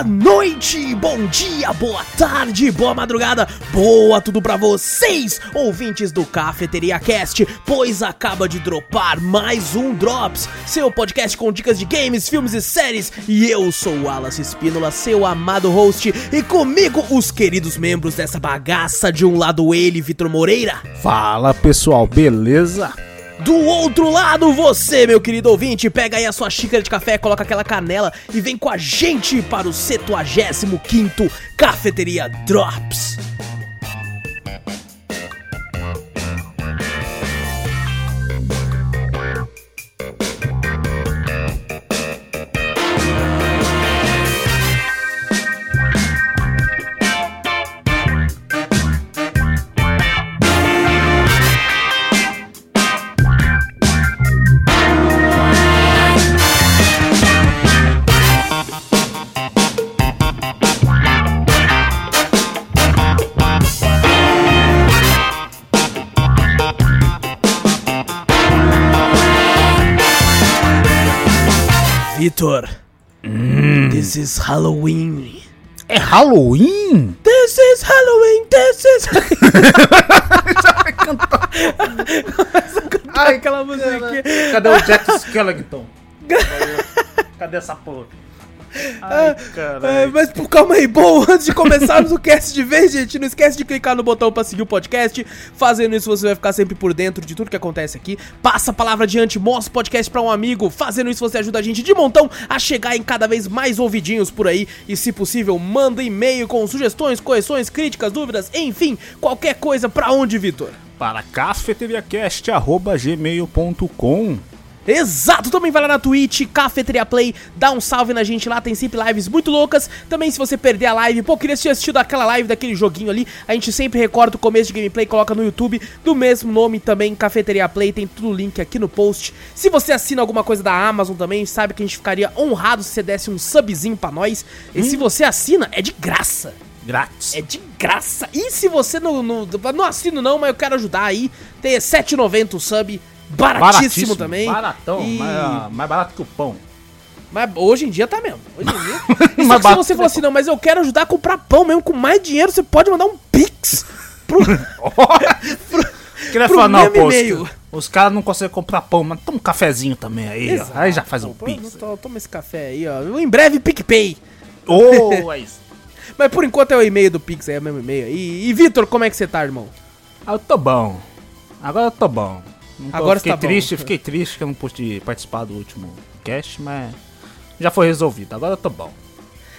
boa noite, bom dia, boa tarde, boa madrugada, boa tudo pra vocês, ouvintes do Cafeteria Cast, pois acaba de dropar mais um Drops, seu podcast com dicas de games, filmes e séries, e eu sou o Wallace Espínola, seu amado host, e comigo os queridos membros dessa bagaça, de um lado ele, Vitor Moreira. Fala pessoal, beleza? Do outro lado, você, meu querido ouvinte, pega aí a sua xícara de café, coloca aquela canela e vem com a gente para o 75º Cafeteria Drops. Vitor, this is Halloween. É Halloween? This is Halloween, this is Ai, aquela musiquinha. Cadê o Jack Skellington? Cadê essa porra? Ai, É, caralho. mas pô, calma aí, bom, antes de começarmos o cast de vez, gente, não esquece de clicar no botão pra seguir o podcast. Fazendo isso, você vai ficar sempre por dentro de tudo que acontece aqui. Passa a palavra adiante, mostra o podcast pra um amigo. Fazendo isso, você ajuda a gente de montão a chegar em cada vez mais ouvidinhos por aí. E, se possível, manda e-mail com sugestões, correções, críticas, dúvidas, enfim, qualquer coisa pra onde, Vitor? Para cafeteriacast.gmail.com Exato, também vai lá na Twitch, Cafeteria Play, dá um salve na gente lá, tem sempre lives muito loucas. Também se você perder a live, pô, queria ter assistido aquela live daquele joguinho ali, a gente sempre recorta o começo de gameplay, coloca no YouTube, do mesmo nome também, Cafeteria Play, tem tudo o link aqui no post. Se você assina alguma coisa da Amazon também, sabe que a gente ficaria honrado se você desse um subzinho pra nós. E se você assina, é de graça. grátis. É de graça. E se você não, não, não assina não, mas eu quero ajudar aí, tem 7,90 o sub, baratíssimo, também. Baratão, E- mais, mais barato que o pão. Mas hoje em dia tá mesmo. Hoje em dia. Mas se você falar assim, não, mas eu quero ajudar a comprar pão mesmo com mais dinheiro, você pode mandar um pix pro. Pro falar, não, pô, e-mail. os, os caras não conseguem comprar pão, mas toma um cafezinho também aí. Aí já faz um Pô, pix. to- Toma esse café aí, ó. Em breve, PicPay. Ô, é isso. Mas por enquanto é o e-mail do Pix, aí é o mesmo e-mail. E, e Vitor, como é que você tá, irmão? Ah, eu tô bom. Agora eu tô bom. Tô- Agora fiquei tá bom. triste, fiquei triste que eu não pude participar do último cast, mas já foi resolvido. Agora tô bom.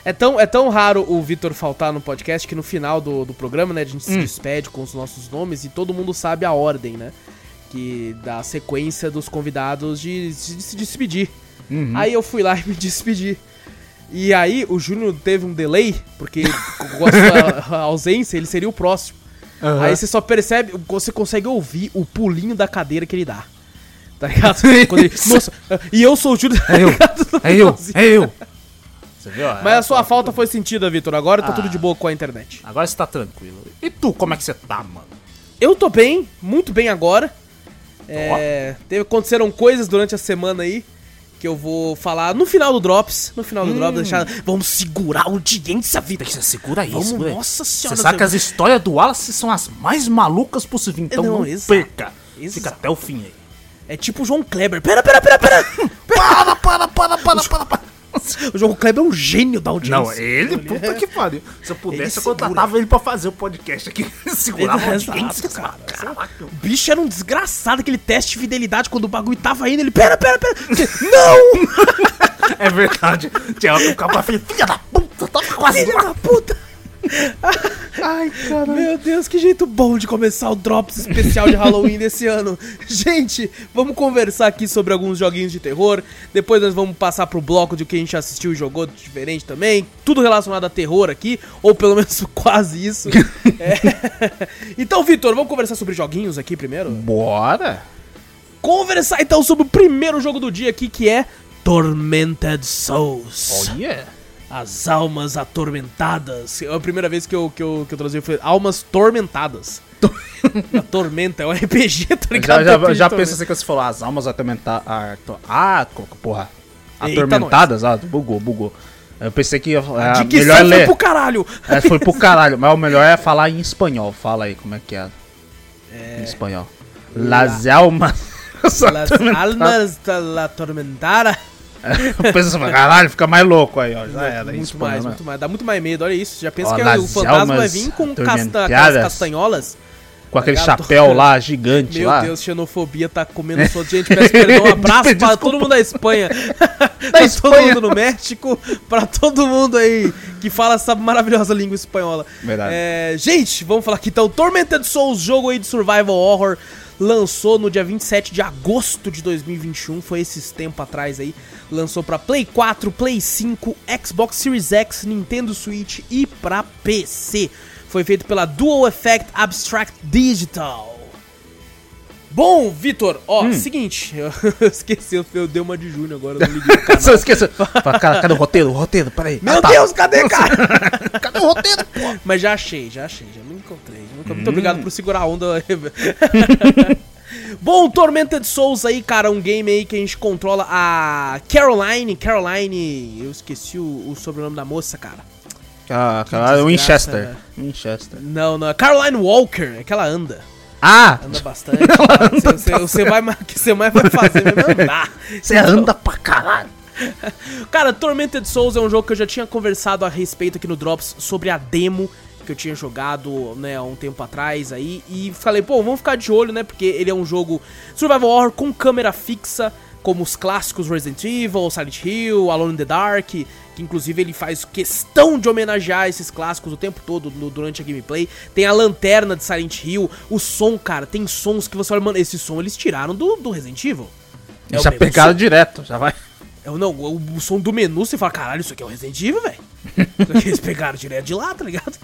É tão, é tão raro o Vitor faltar no podcast que no final do, do programa, né, a gente se Hum. despede com os nossos nomes e todo mundo sabe a ordem, né? Que da sequência dos convidados de, de se despedir. Uhum. Aí eu fui lá e me despedi. E aí o Júnior teve um delay, porque com a sua ausência ele seria o próximo. Aham. Aí você só percebe, você consegue ouvir o pulinho da cadeira que ele dá. Tá ligado? Ele- nossa, e eu sou o Júnior. É eu, é eu, é eu. Você viu? Mas a sua falta foi sentida, Vitor. Agora tá tudo de boa com a internet. Agora você tá tranquilo. E tu, como é que você tá, mano? Eu tô bem, muito bem agora. É, teve, aconteceram coisas durante a semana aí que eu vou falar no final do Drops. No final do Drops, deixar, vamos segurar a audiência, Vitor. Você segura aí, Vamos, segura nossa Você senhora. sabe que as histórias do Wallace são as mais malucas possível, então Não, não, exato, perca. exato. Fica até o fim aí. É tipo o João Kleber. Pera, pera, pera, pera. Para, para, para, para, para, para. O João Kleber é um gênio da audiência. Não, ele, puta que pariu. Se eu pudesse, eu contratava ele pra fazer o podcast aqui. Segurava a Ele- audiência, exato, cara. cara. Caraca. O bicho era um desgraçado, aquele teste de fidelidade quando o bagulho tava indo. Ele, pera, pera, pera. Não! É verdade. Tinha que cara pra frente, filha da puta, tava quase Filha da puta! Ai, cara. Meu Deus, que jeito bom de começar o Drops especial de Halloween desse ano. Gente, vamos conversar aqui sobre alguns joguinhos de terror. Depois nós vamos passar pro bloco de o que a gente assistiu e jogou diferente também. Tudo relacionado a terror aqui, ou pelo menos quase isso. É. Então, Vitor, vamos conversar sobre joguinhos aqui primeiro? Bora. Conversar então sobre o primeiro jogo do dia aqui, que é Tormented Souls. Olha. As almas atormentadas. É a primeira vez que eu, que eu, que eu traduzi foi almas tormentadas. a tormenta, é um RPG, tá ligado? Já, já, já pensa assim que você falou, as almas atormentadas. Ah, to- ah, co- porra. Eita, Atormentadas? Ah, bugou, bugou. Eu pensei que ia- A é, melhor foi ler. pro caralho. É, foi pro caralho, mas o melhor é falar em espanhol. Fala aí como é que é. Em espanhol. Las almas. Las almas da la tormentada. Pensa assim, caralho, fica mais louco aí, ó. Já era, muito espanhol, mais, muito mais. Dá muito mais medo, olha isso. Já pensa Ó, que las o fantasma vai vir com casta, castanholas. Com aquele Tá chapéu lá, gigante Meu lá. Deus, xenofobia tá comendo sua gente. Peço perdão, um abraço pra todo mundo da Espanha. pra todo Espanha. mundo no México, pra todo mundo aí que fala essa maravilhosa língua espanhola. Verdade. É, gente, vamos falar aqui então. Tormented Souls, jogo aí de survival horror, lançou no dia 27 de agosto de 2021, foi esses tempo atrás aí. Lançou pra Play 4, Play 5, Xbox Series X, Nintendo Switch e pra PC. Foi feito pela Dual Effect Abstract Digital. Bom, Vitor, ó, Hum. seguinte, eu esqueci, eu, dei uma de Júnior agora, não liguei o canal. Só cadê o roteiro? O roteiro, peraí. Meu Ah, tá. Deus, cadê, cara? Cadê o roteiro, pô? Mas já achei, já achei, já me encontrei. encontrei. Hum. Muito obrigado por segurar a onda. Bom, Tormented Souls aí, cara, um game aí que a gente controla a Caroline. Caroline, eu esqueci o, o sobrenome da moça, cara. Ah, cara, Winchester. né? Winchester. Não, não, é Caroline Walker, é que ela anda. Ah! Anda bastante. Você- você, vai, o que você mais vai fazer é andar. Você anda pra caralho. Cara, Tormented Souls é um jogo que eu já tinha conversado a respeito aqui no Drops sobre a demo que eu tinha jogado, né, há um tempo atrás aí. E falei, pô, vamos ficar de olho, né, porque ele é um jogo survival horror com câmera fixa, como os clássicos Resident Evil, Silent Hill, Alone in the Dark, que inclusive ele faz questão de homenagear esses clássicos o tempo todo no- durante a gameplay. Tem a lanterna de Silent Hill, o som, cara, tem sons que você olha, mano, esse som eles tiraram do, do Resident Evil. É já pegaram som. direto, já vai. Eu não, o, o som do menu, você fala, caralho, isso aqui é o Resident Evil, velho. Eles pegaram direto de lá, tá ligado?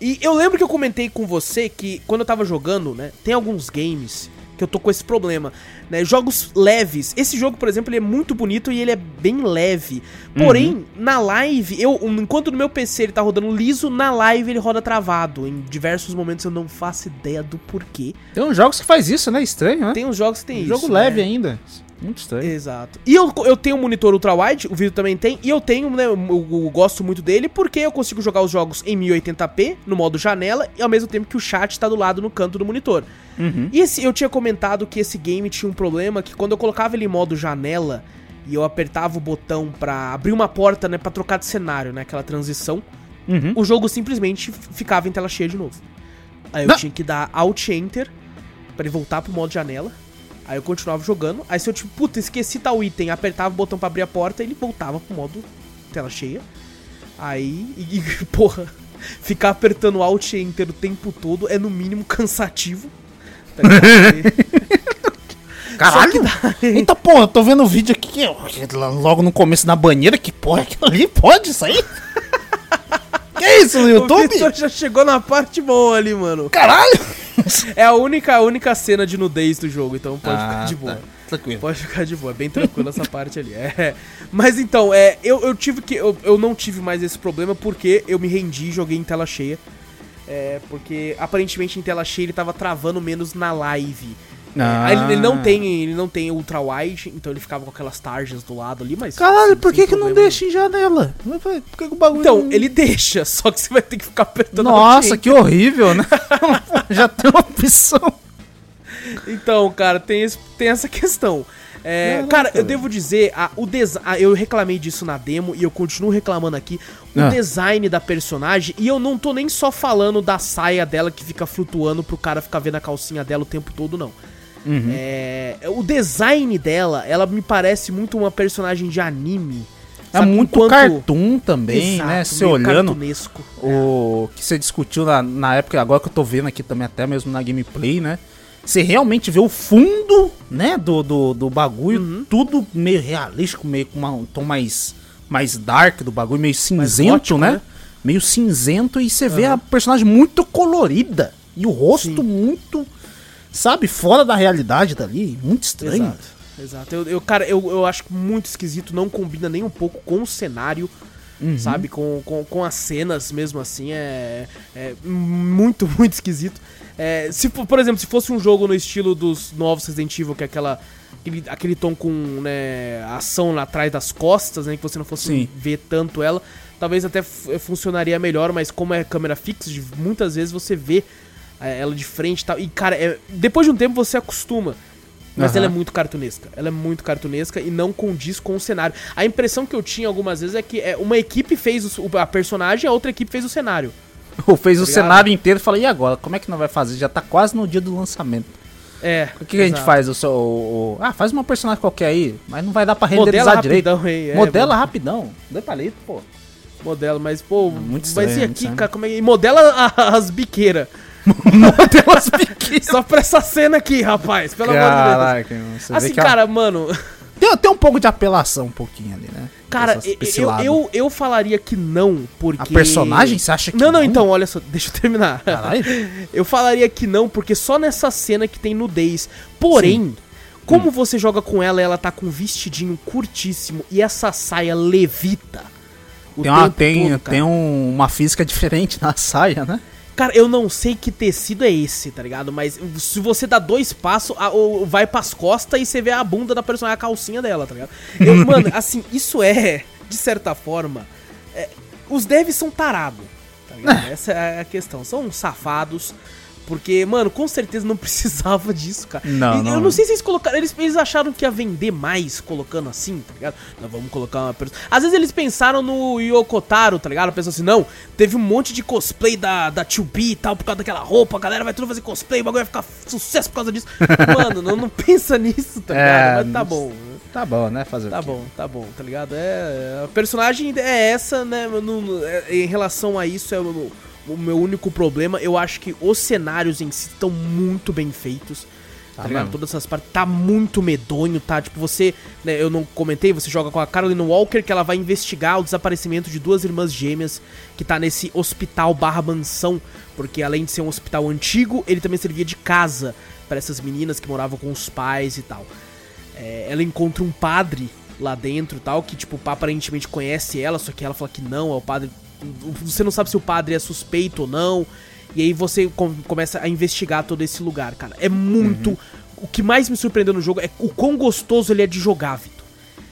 E eu lembro que eu comentei com você que quando eu tava jogando, né, tem alguns games que eu tô com esse problema, né, jogos leves. Esse jogo, por exemplo, ele é muito bonito e ele é bem leve. Porém, na live, eu, enquanto no meu PC ele tá rodando liso, na live ele roda travado. Em diversos momentos eu não faço ideia do porquê. Tem uns jogos que faz isso, né? Estranho, né? Tem uns jogos que tem isso. jogo né? leve ainda. Muito estranho. Exato. E eu, eu tenho um monitor ultra-wide, o vídeo também tem, e eu tenho, né, eu, eu gosto muito dele porque eu consigo jogar os jogos em 1080p, no modo janela, e ao mesmo tempo que o chat tá do lado no canto do monitor. Uhum. E esse, eu tinha comentado que esse game tinha um problema, que quando eu colocava ele em modo janela, e eu apertava o botão pra abrir uma porta, né, pra trocar de cenário, né, aquela transição, Uhum. o jogo simplesmente ficava em tela cheia de novo. Aí eu Não. tinha que dar Alt Enter pra ele voltar pro modo janela. Aí eu continuava jogando. Aí se eu tipo, puta, esqueci tal item, apertava o botão pra abrir a porta, ele voltava pro modo tela cheia. Aí, e, e, porra, ficar apertando Alt Enter o tempo todo é no mínimo cansativo. Tá? Caralho! Que Eita porra, eu tô vendo o vídeo aqui que logo no começo na banheira. Que porra é aquilo ali? Pode isso aí? que isso no o YouTube? Vitor já chegou na parte boa ali, mano. Caralho! É a única, a única cena de nudez do jogo, então pode Ah, ficar de tá. boa. Tranquilo. Pode ficar de boa, é bem tranquilo essa parte ali. É. Mas então, é, eu, eu tive que. Eu, eu não tive mais esse problema porque eu me rendi e joguei em tela cheia. É, porque aparentemente em tela cheia ele tava travando menos na live. Ah. aí ele, ele não tem, ele não tem ultra wide, então ele ficava com aquelas tarjas do lado ali, mas Caralho, por que que não deixa em janela? Por que que o bagulho. Então, não- ele deixa, só que você vai ter que ficar apertando Nossa, que horrível, né? Já tem uma opção. Então, cara, tem, esse- tem essa questão. É, Caraca, cara, eu velho. devo dizer, a- o desi- a- eu reclamei disso na demo e eu continuo reclamando aqui. O Ah. design da personagem, e eu não tô nem só falando da saia dela que fica flutuando pro cara ficar vendo a calcinha dela o tempo todo, não. Uhum. É, o design dela, ela me parece muito uma personagem de anime. É sabe? muito Enquanto- cartoon também, Exato, né? Você olhando o que você discutiu na, na época, agora que eu tô vendo aqui também, até mesmo na gameplay, né? Você realmente vê o fundo, né, do, do, do bagulho, Uhum. tudo meio realístico, meio com uma- um tom mais, mais dark do bagulho, meio cinzento, gótico, né? né? Meio cinzento e você vê a personagem muito colorida e o rosto Sim. muito, sabe, fora da realidade dali, muito estranho. Exato, exato. Eu, eu- cara, eu, eu acho muito esquisito, não combina nem um pouco com o cenário, Uhum. sabe? Com, com, com as cenas mesmo assim, é, é muito, muito esquisito. É, se, por exemplo, se fosse um jogo no estilo dos novos Resident Evil, que é aquela aquele, aquele tom com né, ação lá atrás das costas, né? Que você não fosse Sim. ver tanto ela. Talvez até funcionaria melhor, mas como é câmera fixa, muitas vezes você vê ela de frente e tal. E, cara, é- depois de um tempo você acostuma. Mas Aham. ela é muito cartunesca. Ela é muito cartunesca e não condiz com o cenário. A impressão que eu tinha algumas vezes é que é, uma equipe fez o- a personagem e a outra equipe fez o cenário. Ou fez o Tá ligado? cenário inteiro e fala, e agora? Como é que não vai fazer? Já tá quase no dia do lançamento. É. O que, que a gente faz? O o- o- ah, faz uma personagem qualquer aí, mas não vai dar pra Modela renderizar direito. rapidão aí. é, Modela rapidão. Dê palito, pô. Modela, mas, pô, muito vai estranho, ser muito aqui, cara, como é que. Modela as biqueiras. Só pra essa cena aqui, rapaz. Pelo amor de Caraca, mano, você Deus. vê Assim, a- cara, mano. tem, tem um pouco de apelação, um pouquinho ali, né? Cara, eu, eu, eu falaria que não, porque. A personagem, você acha que Não, não, não? então, olha só, deixa eu terminar. Caralho. Eu falaria que não, porque só nessa cena que tem nudez. Porém, como Hum. você joga com ela, ela tá com um vestidinho curtíssimo e essa saia levita. Tem, uma, tem, todo, tem um- uma física diferente na saia, né? Cara, eu não sei que tecido é esse, tá ligado? Mas se você dá dois passos, a- o- vai pras costas e você vê a bunda da personagem, a calcinha dela, tá ligado? Eu, mano, assim, isso é, de certa forma. é, os devs são tarados, tá ligado? Essa é a questão. São safados. Porque, mano, com certeza não precisava disso, cara. Não, E Eu não. não sei se eles colocaram. Eles, eles acharam que ia vender mais colocando assim, tá ligado? Nós vamos colocar uma pessoa. Às vezes eles pensaram no Yokotaro, tá ligado? Pensam assim, não, teve um monte de cosplay da, da 2B e tal, por causa daquela roupa, a galera vai tudo fazer cosplay, o bagulho vai ficar sucesso por causa disso. Mano, não, não pensa nisso, tá ligado? É, Mas tá não- bom. Tá bom, né? Fazer Tá bom, tá bom, tá ligado? É, a personagem é essa, né? no- no- é- em relação a isso, é o, o meu único problema. Eu acho que os cenários em si estão muito bem feitos. Tá Tá. Todas essas partes. Tá muito medonho, tá? Tipo, você. Né, eu não comentei, você joga com a Caroline Walker, que ela vai investigar o desaparecimento de duas irmãs gêmeas que tá nesse hospital barra mansão. Porque além de ser um hospital antigo, ele também servia de casa para essas meninas que moravam com os pais e tal. É, ela encontra um padre lá dentro e tal, que, tipo, aparentemente conhece ela, só que ela fala que não, é o padre. Você não sabe se o padre é suspeito ou não. E aí você com- começa a investigar todo esse lugar, cara. É muito. O que mais me surpreendeu no jogo é o quão gostoso ele é de jogar, Vitor.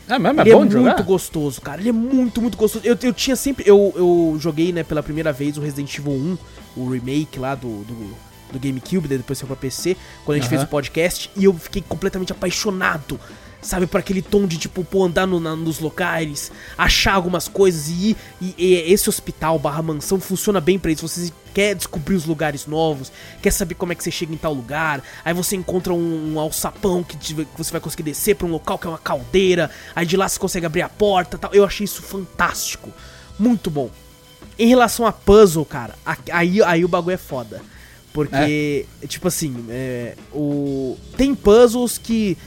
É mesmo? É ele bom é de muito jogar? gostoso, cara. Ele é muito, muito gostoso. Eu, eu tinha sempre. Eu, eu joguei, né, pela primeira vez o Resident Evil 1, o remake lá do, do, do GameCube, daí depois saiu pra PC, quando a gente Aham. fez o podcast, e eu fiquei completamente apaixonado. Sabe, por aquele tom de, tipo, pô, andar no- na- nos locais, achar algumas coisas e ir. E, e esse hospital barra mansão funciona bem pra isso. Você quer descobrir os lugares novos, quer saber como é que você chega em tal lugar. Aí você encontra um, um alçapão que, te- que você vai conseguir descer pra um local que é uma caldeira. Aí de lá você consegue abrir a porta tal. Eu achei isso fantástico. Muito bom. Em relação a puzzle, cara, aí, aí o bagulho é foda. Porque, tipo assim, é, o, tem puzzles que.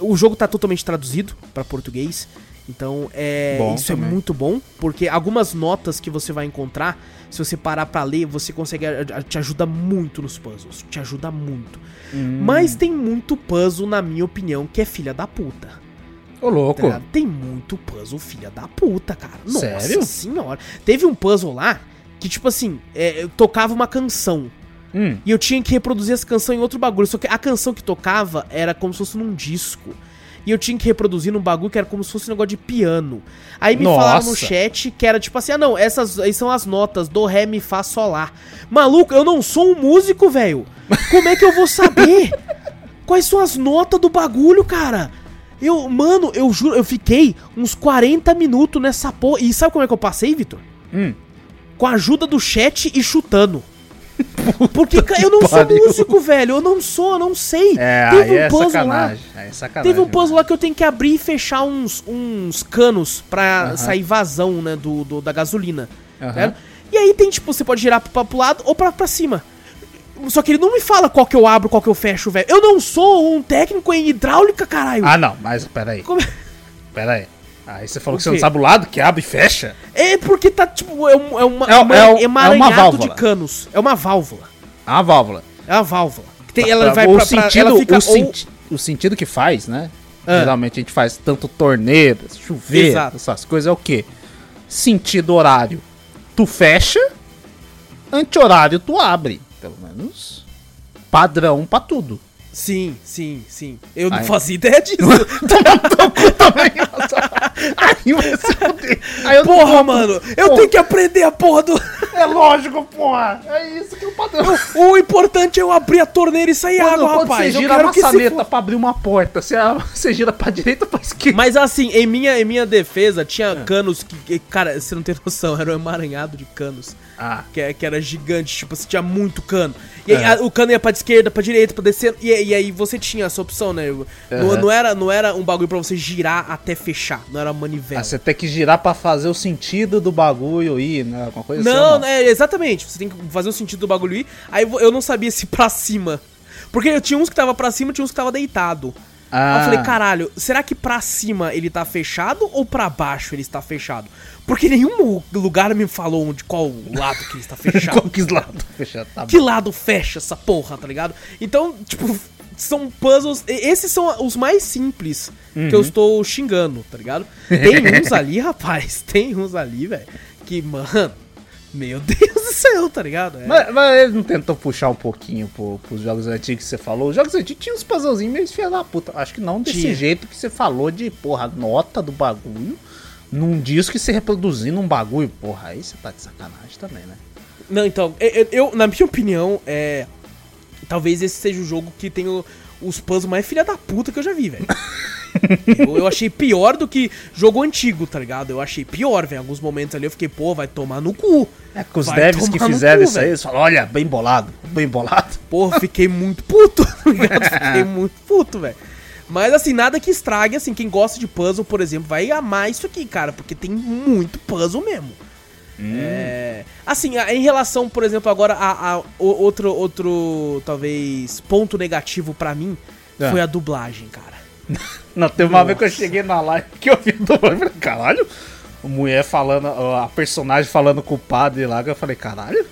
O jogo tá totalmente traduzido pra português. Então, é, Bom isso também. é muito bom. Porque algumas notas que você vai encontrar, se você parar pra ler, você consegue. Te ajuda muito nos puzzles. Te ajuda muito. Hum. Mas tem muito puzzle, na minha opinião, que é filha da puta. Ô, Tá louco. ligado? Tem muito puzzle filha da puta, cara. Nossa Sério? senhora. Teve um puzzle lá que, tipo assim, é, eu tocava uma canção. Hum. E eu tinha que reproduzir essa canção em outro bagulho. Só que a canção que tocava era como se fosse num disco. E eu tinha que reproduzir num bagulho que era como se fosse um negócio de piano. Aí me Nossa. falaram no chat que era tipo assim: ah, não, essas aí são as notas do Ré, Mi, Fá, Sol, Lá. Maluco, eu não sou um músico, velho. Como é que eu vou saber? Quais são as notas do bagulho, cara? Eu, mano, eu juro, eu fiquei uns 40 minutos nessa porra. E sabe como é que eu passei, Vitor? Hum. Com a ajuda do chat e chutando. Porque cara, eu não sou pariu. músico, velho. Eu não sou, eu não sei. É, Teve um é puzzle lá. sacanagem. Aí é sacanagem. Teve um puzzle lá que eu tenho que abrir e fechar uns, uns canos pra Aham. sair vazão, né, do, do- da gasolina. Aham. certo? E aí tem, tipo, você pode girar pra, pro lado ou pra, pra cima. Só que ele não me fala qual que eu abro, qual que eu fecho, velho. Eu não sou um técnico em hidráulica, caralho. Ah, não, mas peraí. Como- Peraí. Aí você falou que você não sabe o lado que abre e fecha? É porque tá, tipo, é, um, é uma, É- uma- é é uma válvula. de canos. É uma válvula. É uma válvula. É uma válvula. Que tem- ela vai o pra, pra- sentido, ela fica o, ou- o sentido que faz, né? Ah. Geralmente a gente faz tanto torneiras, Exato. essas coisas, é o quê? Sentido horário, tu fecha, anti-horário tu abre. Pelo menos padrão pra tudo. Sim, sim, sim. Eu não fazia ideia disso. também. Aí fuder. Aí eu porra, vou- mano, eu Pô, tenho que aprender a porra do. É lógico, porra. É isso que é o padrão. O importante é eu abrir a torneira e sair Quando, água, quando rapaz. você Eu gira a maçaneta pra abrir uma porta, você, você gira pra direita ou pra esquerda? Mas assim, em minha, em minha defesa, tinha É. canos que- Cara, você não tem noção, era um emaranhado de canos. Ah. Que, que era gigante, tipo, você tinha muito cano. E aí, É. a- o cano ia pra esquerda, pra direita, pra descer. E, e aí você tinha essa opção, né? Não, Uhum. não era, não era um bagulho pra você girar até fechar. Não era manivela. Ah, você tem que girar pra fazer o sentido do bagulho ir, né? Alguma coisa Não, assim. ou é, exatamente. Você tem que fazer o sentido do bagulho ir. Aí eu não sabia se pra cima. Porque eu tinha uns que tava pra cima, tinha uns que tava deitado. Ah. eu falei, caralho, será que pra cima ele tá fechado ou pra baixo ele está fechado? Porque nenhum lugar me falou onde qual lado que ele está fechado. Qual que lado fechado? Tá que lado fecha essa porra, tá ligado? Então, tipo, são puzzles. Esses são os mais simples que Uhum. eu estou xingando, tá ligado? Tem uns ali, rapaz, tem uns ali, velho, que, mano, meu Deus do céu, tá ligado? É. Mas, mas ele não tentou puxar um pouquinho pro, pros jogos antigos que você falou? Os jogos antigos tinham uns puzzlezinhos meio filha da puta. Acho que não desse Tinha. jeito que você falou de, porra, nota do bagulho num disco e você reproduzindo um bagulho. Porra, aí você tá de sacanagem também, né? Não, então, eu, eu- na minha opinião, é. Talvez esse seja o jogo que tem o- os puzzles mais filha da puta que eu já vi, velho. eu, eu achei pior do que jogo antigo, tá ligado? Eu achei pior, velho. Alguns momentos ali eu fiquei, pô, vai tomar no cu. É que os devs que fizeram cu, isso aí, eles falaram, olha, bem bolado, bem bolado. Porra, fiquei muito puto, tá ligado? Fiquei muito puto, velho. Mas assim, nada que estrague, assim, quem gosta de puzzle, por exemplo, vai amar isso aqui, cara, porque tem muito puzzle mesmo. É, assim, em relação, por exemplo, agora a, a- outro, outro, talvez, ponto negativo pra mim É. foi a dublagem, cara. Não, teve uma vez que eu cheguei na live que eu vi do eu falei, caralho, a mulher falando, a personagem falando com o padre lá, que eu falei, caralho,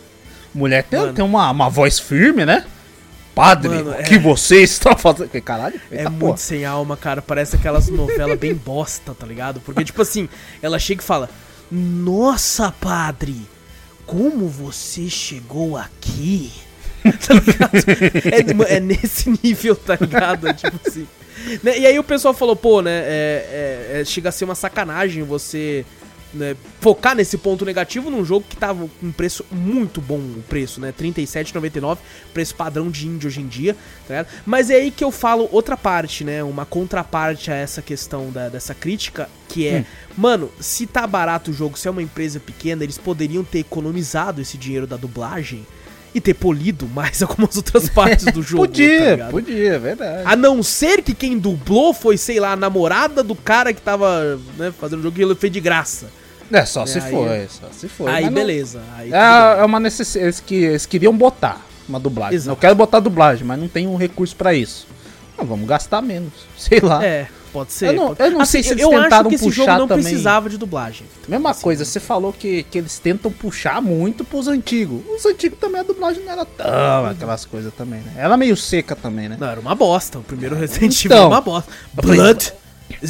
mulher tem, Mano. tem uma, uma voz firme, né? Padre, Mano, o é- que você está fazendo? Caralho, É eita muito porra. sem alma, cara. Parece aquelas novelas bem bosta, tá ligado? Porque, tipo assim, ela chega e fala: Nossa, padre, como você chegou aqui? tá ligado? É, é nesse nível, tá ligado? É tipo assim. Né, E aí o pessoal falou, pô, né? é- é- é- chega a ser uma sacanagem você né, focar nesse ponto negativo num jogo que tava com um preço muito bom, o preço, né? R$ 37,99, preço padrão de indie hoje em dia, tá ligado? Mas é aí que eu falo outra parte, né? Uma contraparte a essa questão da- dessa crítica, que é, mano, se tá barato o jogo, se é uma empresa pequena, eles poderiam ter economizado esse dinheiro da dublagem e ter polido mais algumas outras partes do jogo. tá Podia, ligado? podia, é verdade. A não ser que quem dublou foi, sei lá, a namorada do cara que tava né, fazendo o jogo e ele fez de graça. É, só É, se aí- foi, só se foi. aí não- beleza. Aí É, é uma necessidade, eles, que, eles queriam botar uma dublagem. Exato. Eu quero botar dublagem, mas não tem um recurso pra isso. Ah, vamos gastar menos, sei lá. É, pode ser. Eu não- eu não sei se eles eu acho tentaram que esse puxar jogo não também. precisava de dublagem. Mesma Assim, coisa, você falou que, que eles tentam puxar muito pros antigos. Os antigos também a dublagem não era tão aquelas coisas também, né? Ela é meio seca também, né? Não, era uma bosta. O primeiro Resident Evil Então. era uma bosta. Blood.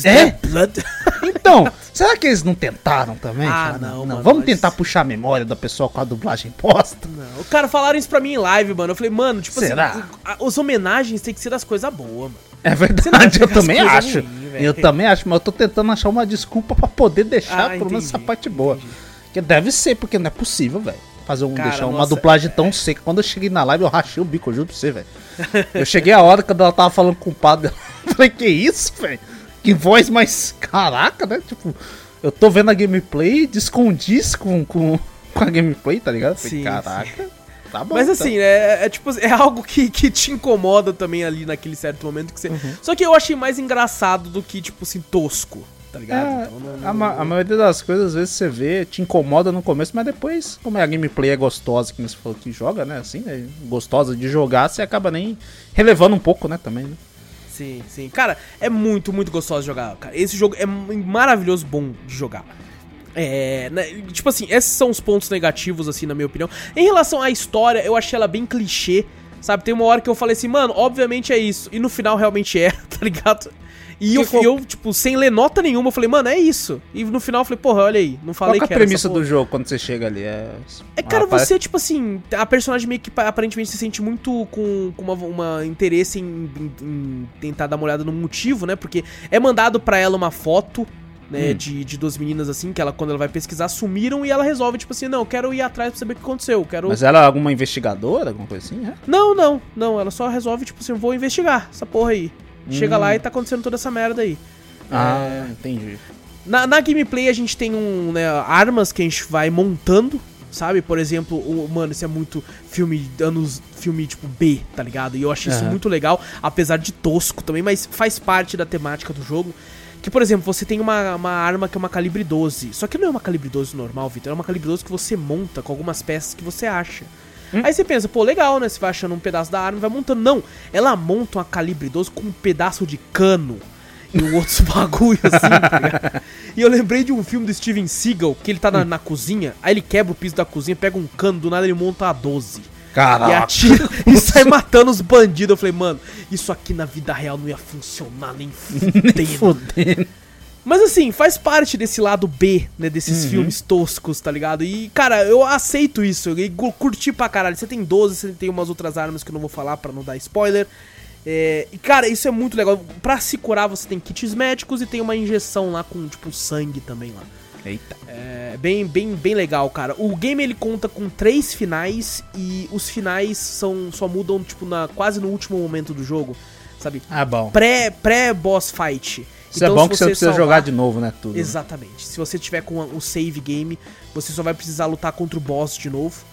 É? blood? Então, será que eles não tentaram também? Ah, Falaram, não, mano, Vamos mas- tentar puxar a memória da pessoa com a dublagem posta? Não, o cara falaram isso pra mim em live, mano. Eu falei, mano, tipo Será? assim, o- a- os homenagens tem que ser das coisas boas, mano. É verdade, eu também acho. ruim, eu também acho, mas eu tô tentando achar uma desculpa pra poder deixar Ah, pelo menos essa parte boa. entendi. Que deve ser, porque não é possível, velho. Fazer um, Cara, deixar uma nossa, dublagem tão seca. Quando eu cheguei na live, eu rachei o bico, eu juro pra você, velho. Eu cheguei a hora quando ela tava falando com o padre. Eu falei, que isso, velho? Que voz mais. Caraca, né? Tipo, eu tô vendo a gameplay, descondiz com, com, com a gameplay, tá ligado? Eu falei, Sim, caraca. Tá bom. Mas então. assim, é, é tipo, é algo que, que te incomoda também ali naquele certo momento que você. Uhum. Só que eu achei mais engraçado do que, tipo assim, tosco, tá ligado? É, Então, não- a, ma- a maioria das coisas, às vezes você vê, te incomoda no começo, mas depois, como a gameplay é gostosa, que você falou que joga, né? Assim, é gostosa de jogar, você acaba nem relevando um pouco, né? Também, né? Sim, sim. Cara, é muito, muito gostoso de jogar, cara. Esse jogo é maravilhoso bom de jogar. É, né, tipo assim, esses são os pontos negativos, assim, na minha opinião. Em relação à história, eu achei ela bem clichê, sabe? Tem uma hora que eu falei assim, mano, obviamente é isso. E no final realmente é, tá ligado? E eu, qual- eu, tipo, sem ler nota nenhuma, eu falei, mano, é isso. E no final eu falei, porra, olha aí, não Qual falei que é a premissa do jogo quando você chega ali? É, É, cara, Ah, parece- você, tipo assim, a personagem meio que pa- aparentemente se sente muito com, com uma, uma interesse em, em- em tentar dar uma olhada no motivo, né? Porque é mandado pra ela uma foto, né, Hum. de, de duas meninas, assim, que ela, quando ela vai pesquisar, sumiram e ela resolve, tipo assim, não, eu quero ir atrás pra saber o que aconteceu, eu quero... Mas ela é alguma investigadora, alguma coisa assim? É? Não, não, não, ela só resolve, tipo assim, eu vou investigar essa porra aí. Chega Hum. lá e tá acontecendo toda essa merda aí. Ah, entendi. Na, na gameplay a gente tem um, né, armas que a gente vai montando, sabe? Por exemplo, o, mano, isso é muito filme anos filme tipo B, tá ligado? E eu achei isso Aham. muito legal, apesar de tosco também, mas faz parte da temática do jogo. Que, por exemplo, você tem uma, uma arma que é uma calibre 12. Só que não é uma calibre 12 normal, Vitor. É uma calibre 12 que você monta com algumas peças que você acha. Aí você pensa, pô, legal, né? Você vai achando um pedaço da arma e vai montando. Não, ela monta uma calibre 12 com um pedaço de cano e um outros bagulho assim, tá? E eu lembrei de um filme do Steven Seagal, que ele tá na, na cozinha, aí ele quebra o piso da cozinha, pega um cano, do nada ele monta a 12. E Caraca. atira e sai matando os bandidos. Eu falei, mano, isso aqui na vida real não ia funcionar nem fudendo. Fudendo. Mas assim, faz parte desse lado B, né? Desses Uhum. filmes toscos, tá ligado? E, cara, eu aceito isso. Eu curti pra caralho. Você tem 12, você tem umas outras armas que eu não vou falar pra não dar spoiler. É, e, cara, isso é muito legal. Pra se curar, você tem kits médicos e tem uma injeção lá com, tipo, sangue também lá. Eita. É bem, bem, bem legal, cara. O game ele conta com três finais e os finais são só mudam tipo na quase no último momento do jogo, sabe? Ah, bom. Pré pré boss fight. Isso é bom que você não precisa salvar- jogar de novo, né? Tudo. Exatamente. Se você tiver com o save game, você só vai precisar lutar contra o boss de novo.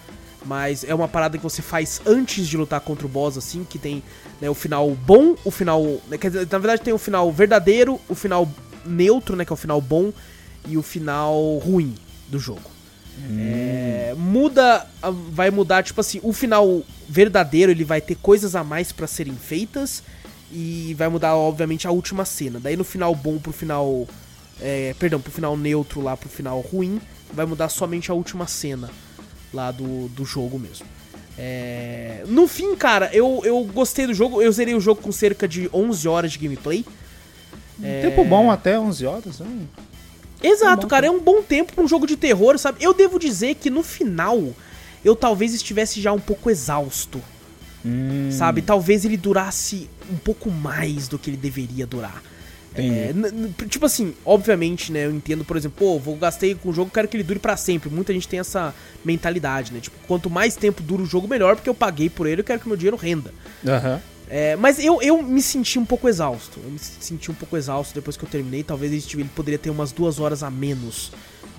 Mas é uma parada que você faz antes de lutar contra o boss, assim, que tem né, o final bom, o final. né, dizer, na verdade tem o final verdadeiro, o final neutro, né? Que é o final bom, e o final ruim do jogo. É, muda, vai mudar, tipo assim, o final verdadeiro ele vai ter coisas a mais pra serem feitas e vai mudar, obviamente, a última cena. Daí no final bom pro final. é, perdão, pro final neutro lá pro final ruim, vai mudar somente a última cena lá do, do jogo mesmo. É, no fim, cara, eu, eu gostei do jogo. Eu zerei o jogo com cerca de 11 horas de gameplay. Um Tempo bom até 11 horas. né? Exato, bom cara, é um bom tempo pra um jogo de terror, sabe? Eu devo dizer que no final eu talvez estivesse já um pouco exausto, Hum, sabe? Talvez ele durasse um pouco mais do que ele deveria durar. É, tipo assim, obviamente, né? Eu entendo, por exemplo, pô, vou gastei com o jogo, quero que ele dure pra sempre. Muita gente tem essa mentalidade, né? Tipo, quanto mais tempo dura o jogo, melhor, porque eu paguei por ele, eu quero que meu dinheiro renda. Aham. É, mas eu, eu me senti um pouco exausto. Eu me senti um pouco exausto depois que eu terminei. Talvez ele, poderia ter umas duas horas a menos.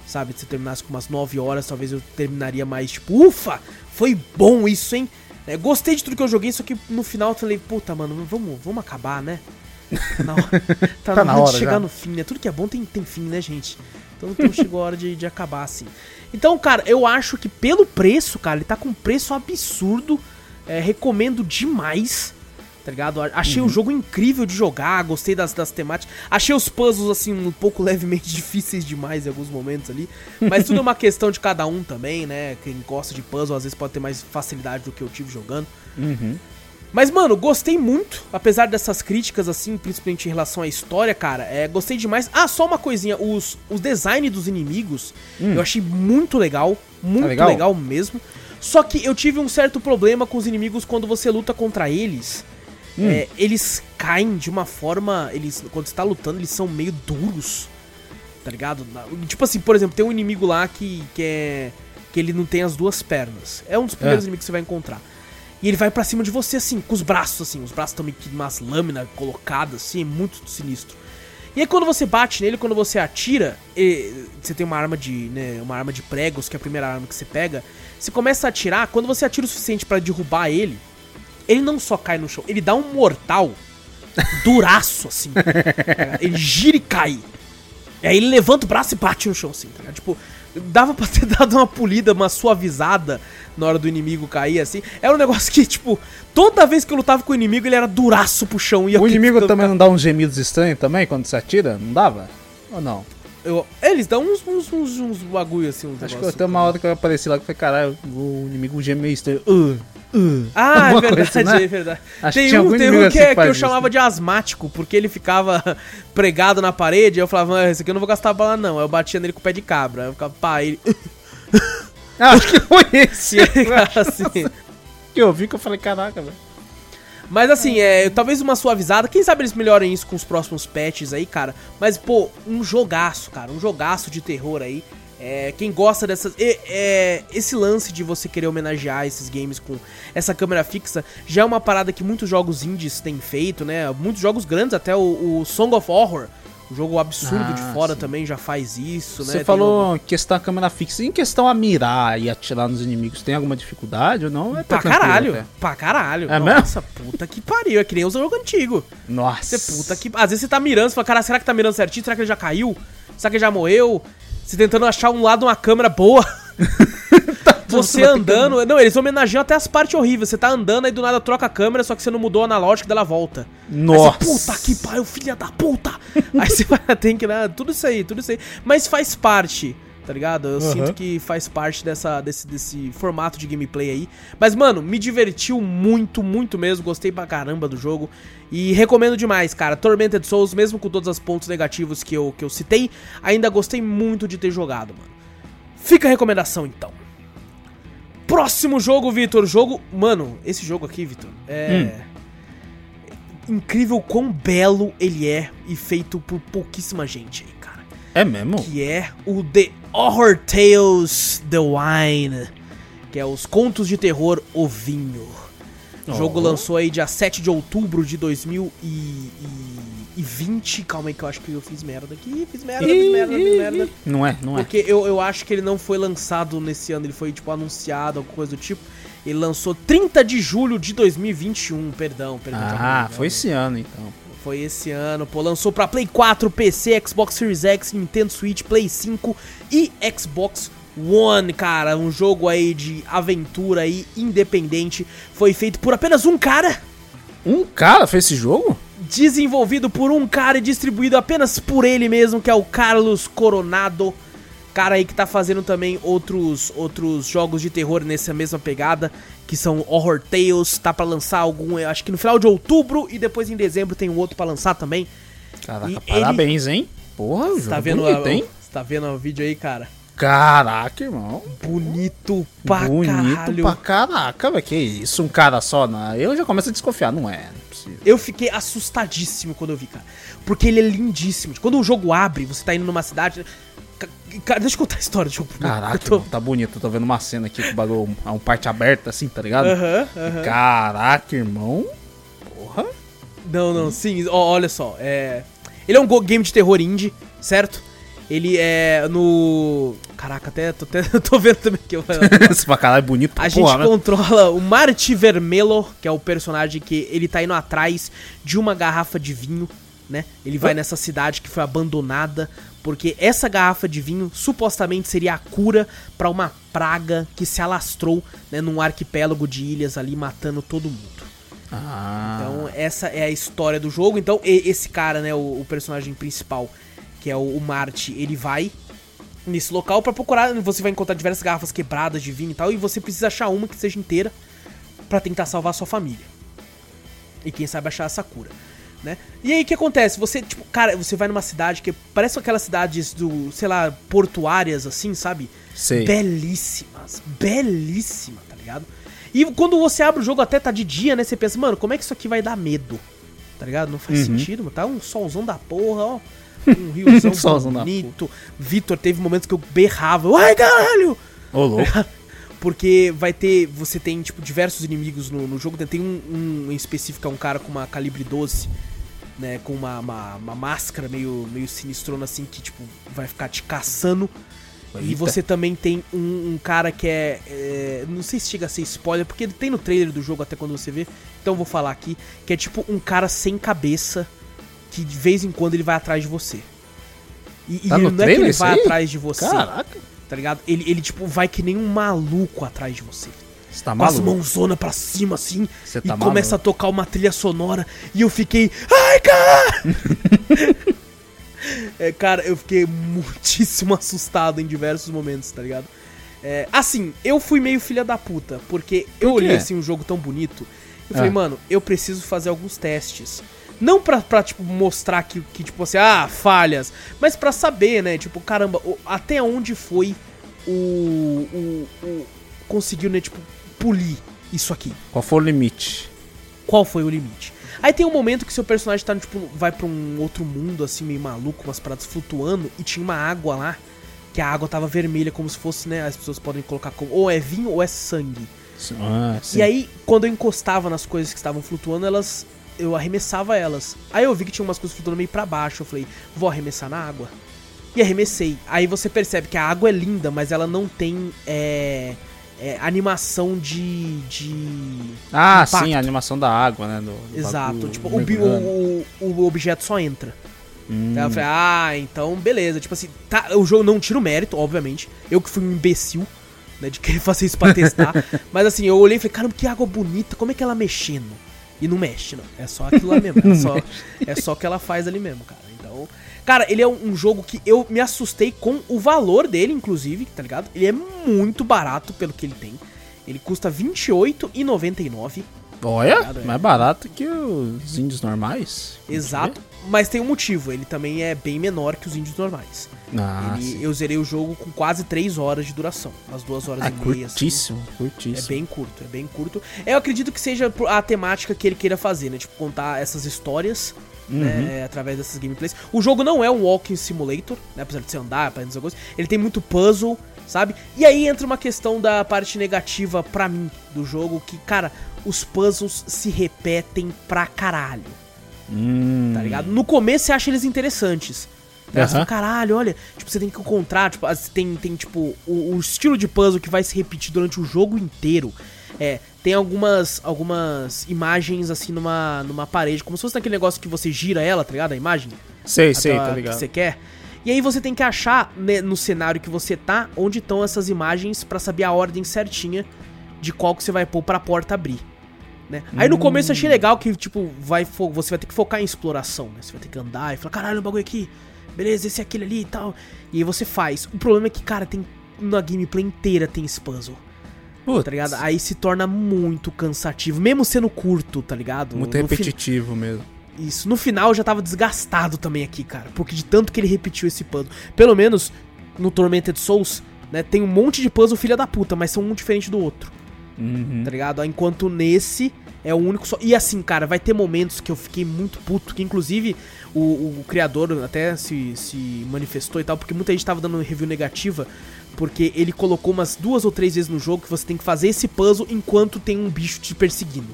Sabe? Se eu terminasse com umas nove horas, talvez eu terminaria mais tipo, ufa! Foi bom isso, hein? É, gostei de tudo que eu joguei, só que no final eu falei, puta, mano, vamos, vamos acabar, né? Tá na hora, tá Tá na hora de chegar já. no fim, né? Tudo que é bom tem, tem fim, né, gente? Então, então chegou a hora de, de acabar assim. Então, cara, eu acho que pelo preço, cara, ele tá com um preço absurdo. É, recomendo demais. Tá ligado? Achei Uhum. o jogo incrível de jogar, gostei das, das temáticas. Achei os puzzles, assim, um pouco levemente difíceis demais em alguns momentos ali. Mas tudo é uma questão de cada um também, né? Quem gosta de puzzle às vezes pode ter mais facilidade do que eu tive jogando. Uhum. Mas, mano, gostei muito, apesar dessas críticas, assim, principalmente em relação à história, cara. É, gostei demais. Ah, só uma coisinha: os, os design dos inimigos eu achei muito legal. Muito legal? legal? mesmo. Só que eu tive um certo problema com os inimigos quando você luta contra eles. É, eles caem de uma forma. Eles, quando você tá lutando, eles são meio duros. Tá ligado? Tipo assim, por exemplo, tem um inimigo lá que, que é. que ele não tem as duas pernas. É um dos primeiros É. inimigos que você vai encontrar. E ele vai pra cima de você, assim, com os braços, assim. Os braços estão meio que umas lâminas colocadas, assim, é muito sinistro. E aí quando você bate nele, quando você atira, e- você tem uma arma de, né, uma arma de pregos, que é a primeira arma que você pega. Você começa a atirar, quando você atira o suficiente pra derrubar ele, ele não só cai no chão, ele dá um mortal duraço, assim. ele gira e cai. E aí ele levanta o braço e bate no chão, assim, tá? Tipo, dava pra ter dado uma polida, uma suavizada na hora do inimigo cair, assim. Era um negócio que, tipo, toda vez que eu lutava com o inimigo, ele era duraço pro chão. E O inimigo também não dá uns gemidos estranhos também quando você atira? Não dava? Ou não? Eu, eles dão uns, uns, uns, uns bagulho assim, uns Acho que até uma hora que eu apareci lá que foi, caralho, o inimigo geme meio estranho. Uh, uh. Ah, é Alguma coisa, verdade, né? é verdade. Acho tem um, tem um que, é- que eu isso. chamava de asmático, porque ele ficava pregado na parede, eu falava, ah, esse aqui eu não vou gastar bala não. Eu batia nele com o pé de cabra. Eu ficava, pá, ele... Ah, acho que foi esse assim. que eu vi que eu falei, caraca, velho. Mas assim, é, talvez uma suavizada. Quem sabe eles melhorem isso com os próximos patches aí, cara. Mas, pô, um jogaço, cara. Um jogaço de terror aí. É, quem gosta dessas. e- é, esse lance de você querer homenagear esses games com essa câmera fixa já é uma parada que muitos jogos indies têm feito, né? Muitos jogos grandes, até o, o Song of Horror. Um jogo absurdo Ah, de fora sim. também já faz isso, né? Você Tem falou questão da câmera fixa. Em questão a mirar e atirar nos inimigos, tem alguma dificuldade ou não? É Pra caralho, até. pra caralho. É Nossa, puta que pariu. É que nem os jogos antigos. Nossa. Você puta que. Às vezes você tá mirando, você fala, cara, será que tá mirando certinho? Será que ele já caiu? Será que ele já morreu? Você tentando achar um lado uma câmera boa. você andando. Não, eles homenageiam até as partes horríveis. Você tá andando aí do nada troca a câmera, só que você não mudou o analógico dela volta. Nossa. Aí você, puta que pariu, filha da puta! aí você vai, tem que. Né, tudo isso aí, tudo isso aí. Mas faz parte. Tá ligado? Eu Aham. sinto que faz parte dessa, desse, desse formato de gameplay aí. Mas, mano, me divertiu muito, muito mesmo. Gostei pra caramba do jogo. E recomendo demais, cara. Tormented Souls, mesmo com todos os pontos negativos que eu, que eu citei, ainda gostei muito de ter jogado, mano. Fica a recomendação, então. Próximo jogo, Vitor. Jogo. Mano, esse jogo aqui, Vitor, é. Incrível quão belo ele é e feito por pouquíssima gente aí, cara. É mesmo? Que é o The Horror Tales The Wine. Que é os contos de terror O Vinho. O jogo Oh. lançou aí dia 7 de outubro de 2020. Calma aí que eu acho que eu fiz merda aqui. Fiz merda, fiz merda, fiz merda. Não é, não é. Porque eu, eu acho que ele não foi lançado nesse ano, ele foi, tipo, anunciado, alguma coisa do tipo. Ele lançou 30 de julho de 2021, perdão, perdão. Ah, foi esse ano então. Foi esse ano, pô, lançou pra Play 4, PC, Xbox Series X, Nintendo Switch, Play 5 e Xbox One, cara. Um jogo aí de aventura aí, independente. Foi feito por apenas um cara, Um cara fez esse jogo? desenvolvido por um cara e distribuído apenas por ele mesmo, que é o Carlos Coronado. Cara aí que tá fazendo também outros outros jogos de terror nessa mesma pegada, que são Horror Tales, tá pra lançar algum, eu acho que no final de outubro e depois em dezembro tem um outro pra lançar também. Caraca, E parabéns, hein? Porra, jogo tá vendo, bonito, a- hein? Você tá vendo o vídeo aí, cara? Caraca, irmão. Bonito pra bonito caralho. pra caraca, velho. Que isso, um cara só, não. Eu já começo a desconfiar, não é, não é possível. Eu fiquei assustadíssimo quando eu vi, cara. Porque ele é lindíssimo. Quando o jogo abre, você tá indo numa cidade. Ca- Cara, deixa eu contar a história jogo. Caraca, tô- irmão, tá bonito. Eu tô vendo uma cena aqui com o bagulho, é um parte aberta assim, tá ligado? Aham, aham. Caraca, irmão. Porra. Não, não, sim. ó, olha só. É... Ele é um game de terror indie, certo? Ele é no. Caraca, até tô, até, tô vendo também que eu. Esse pra caralho é bonito A gente porra, né? controla o Marty Vermelo, que é o personagem que ele tá indo atrás de uma garrafa de vinho, né? Ele vai nessa cidade que foi abandonada, porque essa garrafa de vinho supostamente seria a cura pra uma praga que se alastrou, né, num arquipélago de ilhas ali matando todo mundo. Ah, Então, essa é a história do jogo. Então, esse cara, né, o, o personagem principal, que é o, o Marty, ele vai nesse local pra procurar. Você vai encontrar diversas garrafas quebradas de vinho e tal, e você precisa achar uma que seja inteira pra tentar salvar a sua família. E quem sabe achar essa cura, né? E aí o que acontece? Você, tipo, cara, você vai numa cidade que parece aquelas cidades do, sei lá, portuárias assim, sabe? sei. Belíssimas, belíssima, tá ligado? E quando você abre o jogo até tá de dia, né? Você pensa, mano, como é que isso aqui vai dar medo? Tá ligado? Não faz Uhum. sentido, mano. Tá um solzão da porra, ó. Um riozão Solzão bonito. Vitor teve momentos que eu berrava. Ai, caralho! Ô, louco. Porque vai ter. Você tem, tipo, diversos inimigos no, no jogo. Tem um, um em específico, é um cara com uma calibre 12, né? Com uma, uma, uma máscara meio, meio sinistrona assim, que, tipo, vai ficar te caçando. E Eita. você também tem um, um cara que é, é, Não sei se chega a ser spoiler, porque ele tem no trailer do jogo até quando você vê. Então eu vou falar aqui. Que é tipo um cara sem cabeça. Que de vez em quando ele vai atrás de você. E, e Tá no não é que ele vai atrás de você. Caraca. Tá ligado? Ele, ele, tipo, vai que nem um maluco atrás de você. Você tá Com as maluco? mãozona pra cima, assim. Você e tá começa maluco? a tocar uma trilha sonora. E eu fiquei. Ai, cara! É, cara, eu fiquei muitíssimo assustado em diversos momentos, tá ligado? É, assim, eu fui meio filha da puta, porque eu Por quê? olhei assim um jogo tão bonito. Eu falei, Ah. mano, eu preciso fazer alguns testes. Não pra, pra tipo, mostrar que, que, tipo assim, ah, falhas. Mas pra saber, né? Tipo, caramba, até onde foi o. o, o conseguiu, né, tipo, polir isso aqui. Qual foi o limite? Qual foi o limite? Aí tem um momento que seu personagem tá, tipo, vai pra um outro mundo, assim, meio maluco, umas paradas flutuando, e tinha uma água lá, que a água tava vermelha, como se fosse, né? As pessoas podem colocar como. Ou é vinho ou é sangue. Ah. E aí, quando eu encostava nas coisas que estavam flutuando, elas. Eu arremessava elas. Aí eu vi que tinha umas coisas flutuando meio pra baixo. Eu falei, vou arremessar na água. E arremessei. Aí você percebe que a água é linda, mas ela não tem. É, é, animação de. de. Ah, impacto. sim, a animação da água, né? do- do Exato. bagulho Tipo, o, o, o, objeto só entra. Hum. Aí eu falei, ah, então beleza. Tipo assim, tá, o jogo não tira o mérito, obviamente. Eu que fui um imbecil, né, de querer fazer isso pra testar. Mas assim, eu olhei e falei, caramba, que água bonita, como é que ela mexendo? E não mexe, não. É só aquilo lá mesmo. É só, é só o que ela faz ali mesmo, cara. Então. Cara, ele é um, jogo que eu me assustei com o valor dele, inclusive, tá ligado? Ele é muito barato pelo que ele tem. Ele custa R$28,99. Olha, é. mais barato que os índios normais. Exato. Mas tem um motivo, ele também é bem menor que os índios normais. Ah, Ele- eu zerei o jogo com quase 3 horas de duração. Umas 2 horas Ah, e meia. assim. curtíssimo, É curtíssimo. bem curto, é bem curto. Eu acredito que seja a temática que ele queira fazer, né? Tipo, contar essas histórias, Uhum. né? Através dessas gameplays. O jogo não é um walking simulator, né? Apesar de você andar, apesar dessas coisas. Ele tem muito puzzle, sabe? E aí entra uma questão da parte negativa pra mim do jogo, que, cara, os puzzles se repetem pra caralho Hum. tá ligado? No começo você acha eles interessantes. Né? Você fala, Aham. caralho, olha, tipo, você tem que encontrar, tipo, tem, tem tipo, o, o estilo de puzzle que vai se repetir durante o jogo inteiro. É, tem algumas algumas imagens assim numa, numa parede, como se fosse aquele negócio que você gira ela, tá ligado? A imagem. Sei, sei, a tá que ligado. você quer. E aí você tem que achar né, no cenário que você tá, onde estão essas imagens pra saber a ordem certinha de qual que você vai pôr pra porta abrir. Né? Aí no começo eu achei legal que, tipo, vai você vai ter que focar em exploração, né? Você vai ter que andar e falar, caralho, o bagulho aqui, beleza, esse é aquele ali e tal. E aí você faz. O problema é que, cara, tem. Na gameplay inteira tem esse puzzle, Putz, tá ligado? Aí se torna muito cansativo, mesmo sendo curto, tá ligado? muito No repetitivo mesmo. isso. No final eu já tava desgastado também aqui, cara. Porque de tanto que ele repetiu esse puzzle. Pelo menos no Tormented Souls, né? Tem um monte de puzzle filha da puta, mas são um diferente do outro, Uhum. tá ligado? Enquanto nesse é o único só. E assim, cara, vai ter momentos que eu fiquei muito puto. Que inclusive o, o criador até se, se manifestou e tal. Porque muita gente tava dando review negativa. Porque ele colocou umas duas ou três vezes no jogo que você tem que fazer esse puzzle enquanto tem um bicho te perseguindo.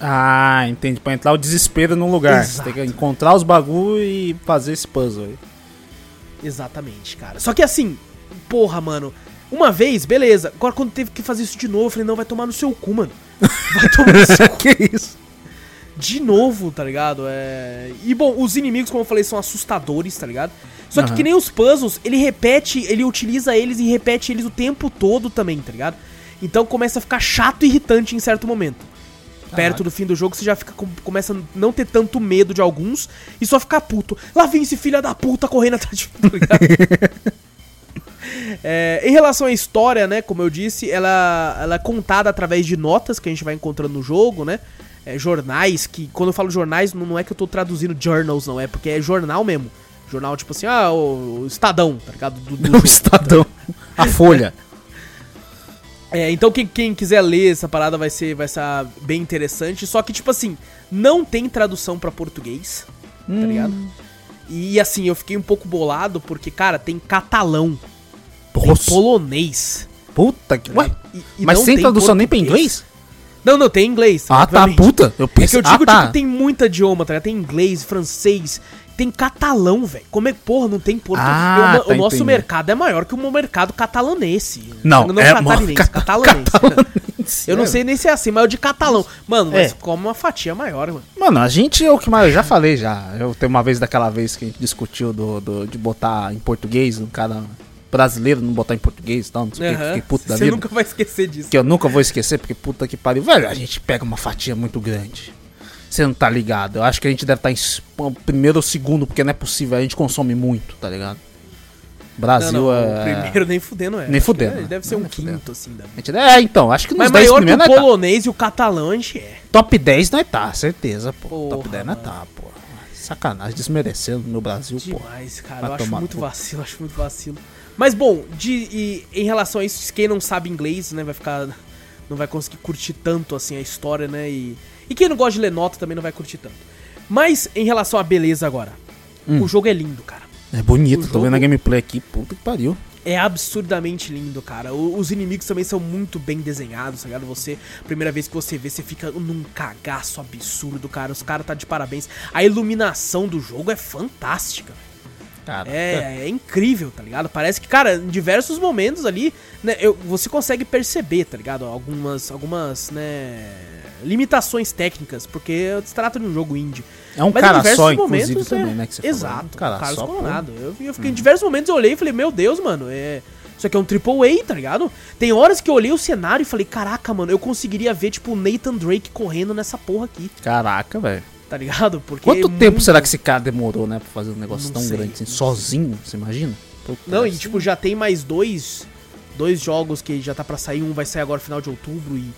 Ah, entendi. Pra entrar o desespero num lugar. Você Exato. tem que encontrar os bagulho e fazer esse puzzle aí. Exatamente, cara. Só que assim, porra, mano. Uma vez, beleza. Agora quando teve que fazer isso de novo, eu falei, não, vai tomar no seu cu, mano. Vai tomar no seu cu. que isso? De novo, tá ligado? É... E bom, os inimigos, como eu falei, são assustadores, tá ligado? Só que Aham. que nem os puzzles, ele repete, ele utiliza eles e repete eles o tempo todo também, tá ligado? Então começa a ficar chato e irritante em certo momento. Perto do fim do jogo, você já fica com- começa a não ter tanto medo de alguns e só ficar puto. Lá vem esse filho da puta correndo atrás de mim, tá ligado? É, em relação à história, né, como eu disse, ela, ela é contada através de notas que a gente vai encontrando no jogo, né? É, jornais, que quando eu falo jornais, não, não é que eu tô traduzindo journals, não, é porque é jornal mesmo. Jornal, tipo assim, ah, o, Estadão, tá ligado? Do, do O jogo. Estadão. A Folha. É, então quem, quem quiser ler essa parada vai ser, vai ser bem interessante. Só que, tipo assim, não tem tradução pra português, tá ligado? E assim, eu fiquei um pouco bolado porque, cara, tem catalão, tem polonês. puta que. Ué, e- e mas sem tradução nem pra português. inglês? Não, não, tem inglês. Ah, tá, puta. Eu É que pensei. eu digo, ah, tá. tipo, tem muita idioma, tá ligado? Tem inglês, francês, tem catalão, velho. Como é que, porra, não tem português? Ah, o, tá, o nosso mercado é maior que o mercado catalanense. Não, não é catarinense, maior- catalanense. Eu não sei nem se é assim, mas é o de catalão. Mano, mas É. come uma fatia maior, mano. Mano, a gente é o que mais. Eu já falei já. Eu tenho uma vez daquela vez que a gente discutiu do, do- de botar em português, um cara brasileiro não botar em português e tal, não sei o que, Aham. fiquei puto da Você vida. nunca vai esquecer disso. Que eu nunca vou esquecer, porque puta que pariu. Velho, a gente pega uma fatia muito grande. Você não tá ligado. Eu acho que a gente deve estar em s- primeiro ou segundo, porque não é possível. A gente consome muito, tá ligado? Brasil não, não, é. o primeiro nem fudendo é. Nem fudendo, Ele né? deve ser um Nem fudendo. quinto, assim. Da... Gente- É, então, acho que nos Mas 10 maior que o nós tá. polonês e o catalão, a gente é. Top 10 nós tá, certeza, pô. Porra, Top 10 nós mano. tá, pô. Sacanagem, desmerecendo o meu Brasil, pô. Demais, cara. Vai eu acho muito no cu. vacilo, acho muito vacilo. Mas bom, de, e, em relação a isso, quem não sabe inglês, né, vai ficar. Não vai conseguir curtir tanto assim a história, né? E, e quem não gosta de ler nota também não vai curtir tanto. Mas em relação à beleza agora, Hum. o jogo é lindo, cara. É bonito, O tô vendo a jogo- gameplay aqui, puta que pariu. É absurdamente lindo, cara. O- os inimigos também são muito bem desenhados, tá ligado? Você, primeira vez que você vê, você fica num cagaço absurdo, cara. Os caras tá de parabéns. A iluminação do jogo é fantástica. Cara, É, é incrível, tá ligado? Parece que, cara, em diversos momentos ali, né, eu- você consegue perceber, tá ligado? Algumas, algumas, né, limitações técnicas, porque se trata de um jogo indie. É um Mas cara só, inclusive, momentos, também, é- né? Que você falou. Exato, Um cara Carlos só, pô. Colorado. Eu, eu fiquei, em diversos momentos eu olhei e falei, meu Deus, mano, é... Isso aqui é um AAA, tá ligado? Tem horas que eu olhei o cenário e falei, caraca, mano, eu conseguiria ver, tipo, o Nathan Drake correndo nessa porra aqui, Caraca, velho. Tá ligado? Porque Quanto é tempo muito- será que esse cara demorou, né? Pra fazer um negócio Não tão sei, grande assim, sozinho? Você imagina? Puta, Não, e tipo, já tem mais dois, dois jogos que já tá pra sair. Um vai sair agora no final de outubro e,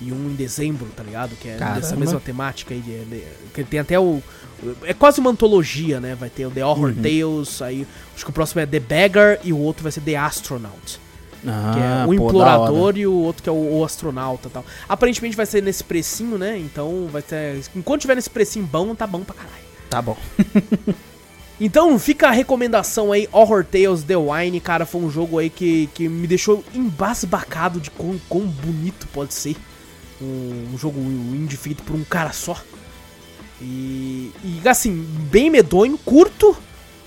e um em dezembro, tá ligado? Que é Caramba. dessa mesma temática aí. De- que tem até o. É quase uma antologia, né? Vai ter o The Horror Uhum. Tales, aí acho que o próximo é The Beggar e o outro vai ser The Astronaut. Ah, Que é o pô, da Implorador e o outro que é o, o Astronauta tal. Aparentemente vai ser nesse precinho, né? Então vai ter. Enquanto tiver nesse precinho bom, tá bom pra caralho. Tá bom. Então fica a recomendação aí, Horror Tales The Wine, cara, foi um jogo aí que, que me deixou embasbacado de quão, quão bonito pode ser um, um jogo indie feito por um cara só. E, e assim, bem medonho, curto,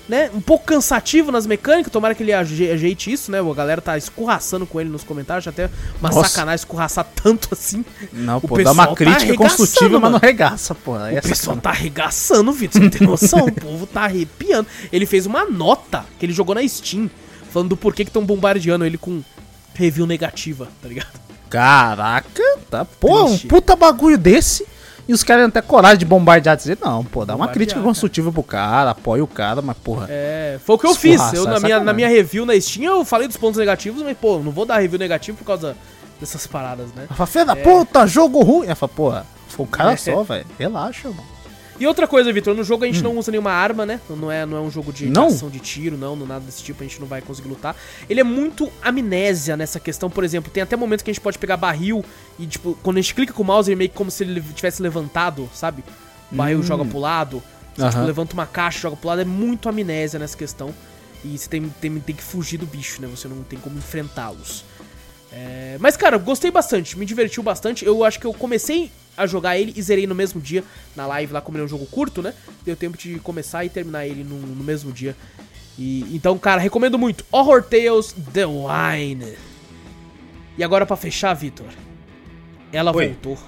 né? Um pouco cansativo nas mecânicas, tomara que ele aje- ajeite isso, né? A galera tá escorraçando com ele nos comentários, até uma Nossa. sacanagem escorraçar tanto assim. Não, O pô, dá uma tá crítica construtiva, mas não regaça, pô. Aí O é pessoal tá arregaçando, Vitor, você não tem noção? o povo tá arrepiando. Ele fez uma nota que ele jogou na Steam, falando do porquê que estão bombardeando ele com review negativa, tá ligado? Caraca, tá. Pô, um puta bagulho desse. E os caras têm até coragem de bombardear, dizer, não, pô, dá uma crítica construtiva pro cara, apoia o cara, mas porra. É, foi o que eu fiz. Eu, na, é minha, na minha review na Steam eu falei dos pontos negativos, mas, pô, não vou dar review negativo por causa dessas paradas, né? Ela fala, da puta, jogo ruim. Ela fala, porra, foi um cara É. só, velho. Relaxa, mano. E outra coisa, Vitor, no jogo a gente não usa nenhuma arma, né? Não é, não é um jogo de Hum. Não? ação de tiro, não, não nada desse tipo, a gente não vai conseguir lutar. Ele é muito amnésia nessa questão, por exemplo, tem até momentos que a gente pode pegar barril e, tipo, quando a gente clica com o mouse, ele meio que como se ele tivesse levantado, sabe? O barril Hum. joga pro lado, você, tipo, levanta uma caixa, joga pro lado, é muito amnésia nessa questão. E você tem, tem, tem que fugir do bicho, né? Você não tem como enfrentá-los. É, mas, cara, gostei bastante, me divertiu bastante. Eu acho que eu comecei a jogar ele e zerei no mesmo dia na live lá, como ele é um jogo curto, né? Deu tempo de começar e terminar ele no, no mesmo dia. E, então, cara, recomendo muito. Horror Tales The Wine. E agora pra fechar, Vitor. Ela Oi. voltou.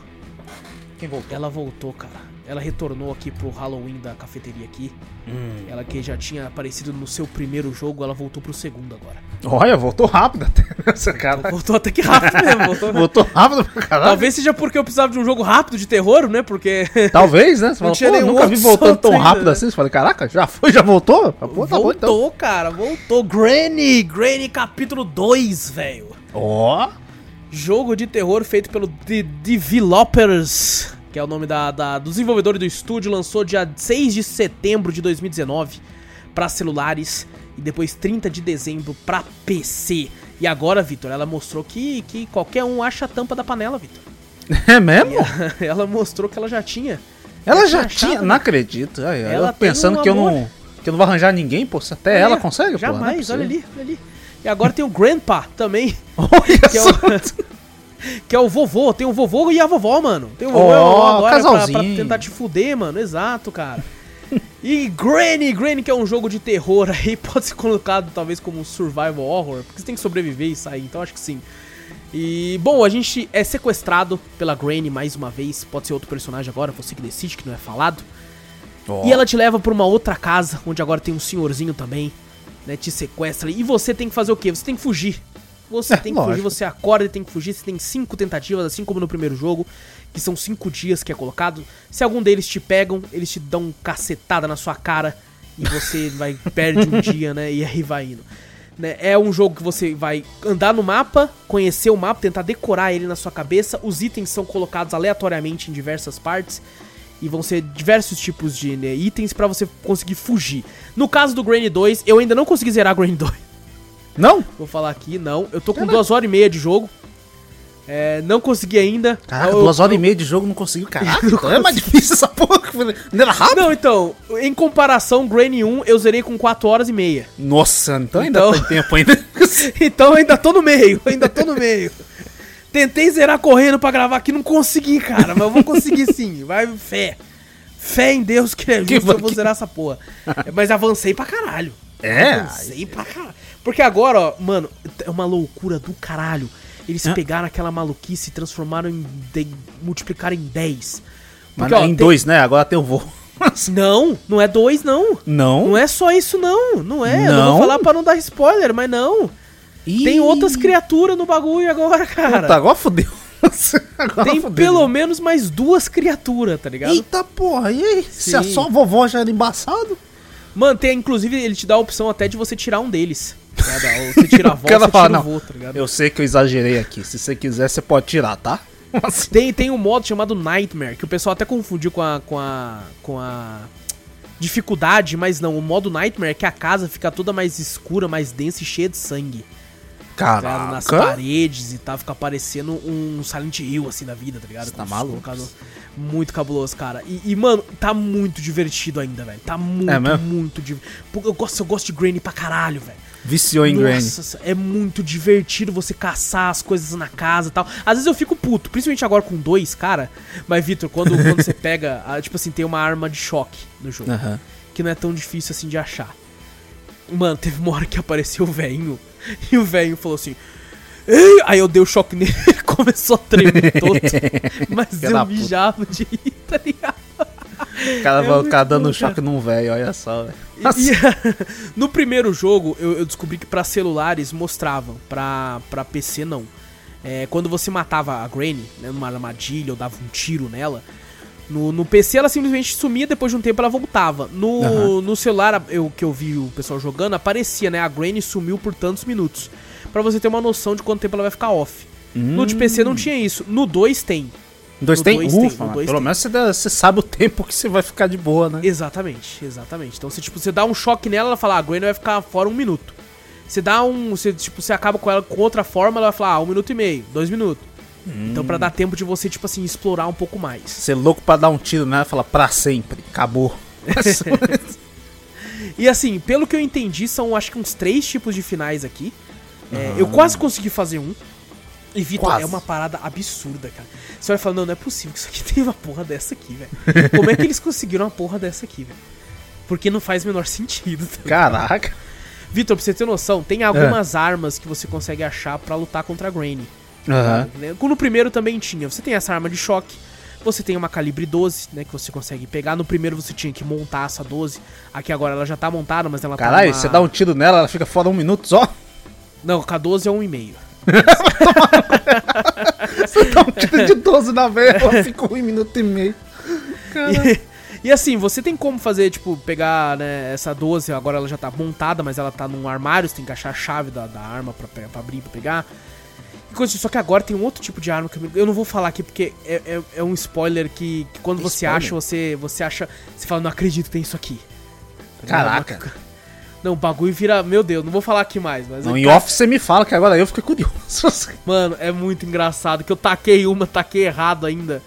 Quem voltou? Ela voltou, cara. Ela retornou aqui pro Halloween da cafeteria aqui. Hum. Ela que já tinha aparecido no seu primeiro jogo, ela voltou pro segundo agora. Olha, voltou rápido até. Essa cara. Voltou até que rápido mesmo. Voltou, Voltou rápido pra caralho. Talvez seja porque eu precisava de um jogo rápido de terror, né? Porque. Talvez, né? Você Não tinha pô, nunca vi voltando tão ainda, rápido né? assim. Você fala, caraca, já foi, já voltou? Pô, tá bom voltou, então. cara, voltou. Granny, Granny capítulo 2, velho. Ó. Jogo de terror feito pelo The Developers, que é o nome da, da- do desenvolvedor do estúdio, lançou dia 6 de setembro de 2019 para celulares e depois 30 de dezembro para PC. E agora, Vitor, ela mostrou que, que qualquer um acha a tampa da panela, Vitor. É mesmo? ela mostrou que ela já tinha. Ela já tinha, né? não acredito. Aí, Ela eu tem pensando um que eu não que eu não vou arranjar ninguém, pô, até ela Olha, consegue, pô. não é Jamais, possível. olha ali, olha ali. E agora tem o Grandpa também, Olha que é o, que é o vovô. Tem o vovô e a vovó, mano. Tem o vovô Ó, e a vovó agora pra, pra tentar te fuder, mano. Exato, cara. E Granny, Granny que é um jogo de terror aí, pode ser colocado talvez como um survival horror, porque você tem que sobreviver e sair, então acho que sim. E, bom, a gente é sequestrado pela Granny mais uma vez, pode ser outro personagem agora, você que decide, que não é falado. Ó. E ela te leva pra uma outra casa, onde agora tem um senhorzinho também, né? Te sequestra. E você tem que fazer o quê? Você tem que fugir. Você É, tem que fugir, lógico. você acorda e tem que fugir. Você tem cinco tentativas, assim como no primeiro jogo, que são cinco dias que é colocado. Se algum deles te pegam, eles te dão cacetada na sua cara e você vai perde um dia, né? E aí vai indo. Né, É um jogo que você vai andar no mapa, conhecer o mapa, tentar decorar ele na sua cabeça. Os itens são colocados aleatoriamente em diversas partes. E vão ser diversos tipos de né, itens pra você conseguir fugir. No caso do Granny 2, eu ainda não consegui zerar Granny 2. Não? Vou falar aqui, não. Eu tô com duas horas e meia de jogo. É, não consegui ainda. Caraca, Eu- duas horas eu- e meia de jogo não conseguiu. Caraca, então é mais difícil essa porra. Não era rápido? Não, então, em comparação, Granny 1 eu zerei com 4 horas e meia. Nossa, então ainda Então- tem tempo ainda. Então eu ainda tô no meio, ainda tô no meio. Tentei zerar correndo pra gravar aqui, não consegui, cara, mas eu vou conseguir sim. Vai, fé. Fé em Deus que é Que justo, eu vou que- zerar essa porra. Mas avancei pra caralho. É? Avancei pra caralho. Porque agora, ó, mano, é uma loucura do caralho. Eles pegaram aquela maluquice e transformaram em. De, multiplicaram em 10. Mas Porque, ó, em tem- dois, né? Agora tem o voo. Não, não é dois, não. Não? Não é só isso, não. Não é. Eu não Não? vou falar pra não dar spoiler, mas não. Tem Ih, outras criaturas no bagulho agora, cara. Puta, agora fodeu. Agora Tem fodeu. pelo menos mais duas criaturas, tá ligado? Eita porra, e aí? Se a Sim. só vovó já era embaçado? Mano, tem, inclusive, ele te dá a opção até de você tirar um deles. tá? Ou Você tira a voz, cara você fala, tira o tá ligado? Eu sei que eu exagerei aqui. Se você quiser, você pode tirar, tá? Tem, tem um modo chamado Nightmare, que o pessoal até confundiu com a, com a. com a. dificuldade, mas não. O modo Nightmare é que a casa fica toda mais escura, mais densa e cheia de sangue. tá ligado? Nas paredes e tal, fica parecendo um Silent Hill, assim, da vida, tá ligado? Você tá maluco? Muito cabuloso, cara. E, e, mano, tá muito divertido ainda, velho. Tá muito, É muito divertido. Eu gosto, eu gosto de Granny pra caralho, velho. Viciou em Granny. Nossa, é muito divertido você caçar as coisas na casa e tal. Às vezes eu fico puto, principalmente agora com dois, cara. Mas, Vitor, quando, quando você pega, tipo assim, tem uma arma de choque no jogo. Aham. Que não é tão difícil assim de achar. Mano, teve uma hora que apareceu o velhinho. E o velhinho falou assim. Aí eu dei o choque nele começou a tremer todo. Mas eu puta. mijava de rir, tá ligado? O cara É vai muito ficar dando choque num velho, olha só, velho. No primeiro jogo, eu, eu descobri que pra celulares mostravam, pra, pra PC não. É, quando você matava a Granny, né, numa armadilha ou dava um tiro nela, no, no PC ela simplesmente sumia, depois de um tempo ela voltava. No, Aham. no celular eu, que eu vi o pessoal jogando, aparecia, né? A Granny sumiu por tantos minutos. Pra você ter uma noção de quanto tempo ela vai ficar off. No de PC não tinha isso. No 2 tem. Dois no tem? dois tem, Ufa, no mas dois pelo tem. menos você, dá- você sabe o tempo que você vai ficar de boa, né? Exatamente, exatamente. Então você, tipo, você dá um choque nela, ela fala, ah, a Granny vai ficar fora um minuto. Você dá um. Você, tipo, você acaba com ela com outra forma, ela vai falar, ah, um minuto e meio, dois minutos. Então pra dar tempo de você, tipo assim, explorar um pouco mais. Você é louco pra dar um tiro nela e falar pra sempre, acabou. E assim, pelo que eu entendi, são acho que uns três tipos de finais aqui. É, Eu quase consegui fazer um. E, Vitor, é uma parada absurda, cara. Você vai falar, não, não é possível que isso aqui tem uma porra dessa aqui, velho. Como é que eles conseguiram uma porra dessa aqui, velho? Porque não faz o menor sentido. tá? Caraca. Vitor, pra você ter noção, tem algumas armas que você consegue achar pra lutar contra a Granny. Aham. né? No primeiro também tinha. Você tem essa arma de choque. Você tem uma calibre 12, né? Que você consegue pegar. No primeiro você tinha que montar essa 12. Aqui agora ela já tá montada, mas ela Caralho, tá. numa- você dá um tiro nela, ela fica fora um minuto só? Não, com a 12 é 1,5. Você dá um tiro de 12 na velha, ela fica um minuto e meio. E, e assim, você tem como fazer, tipo, pegar né, essa 12, agora ela já tá montada, mas ela tá num armário, você tem que achar a chave da, da arma pra, pra abrir, pra pegar. Assim, Só que agora tem um outro tipo de arma que eu, não vou falar aqui porque é, é, é um spoiler que, que quando você Spoiler? acha, você, você acha. Você fala, não acredito que tem isso aqui. Tá? Caraca. Não, o bagulho vira. Meu Deus, não vou falar aqui mais, mas. Não, é- em off você me fala que agora eu fiquei curioso. Mano, é muito engraçado que eu taquei uma, taquei errado ainda.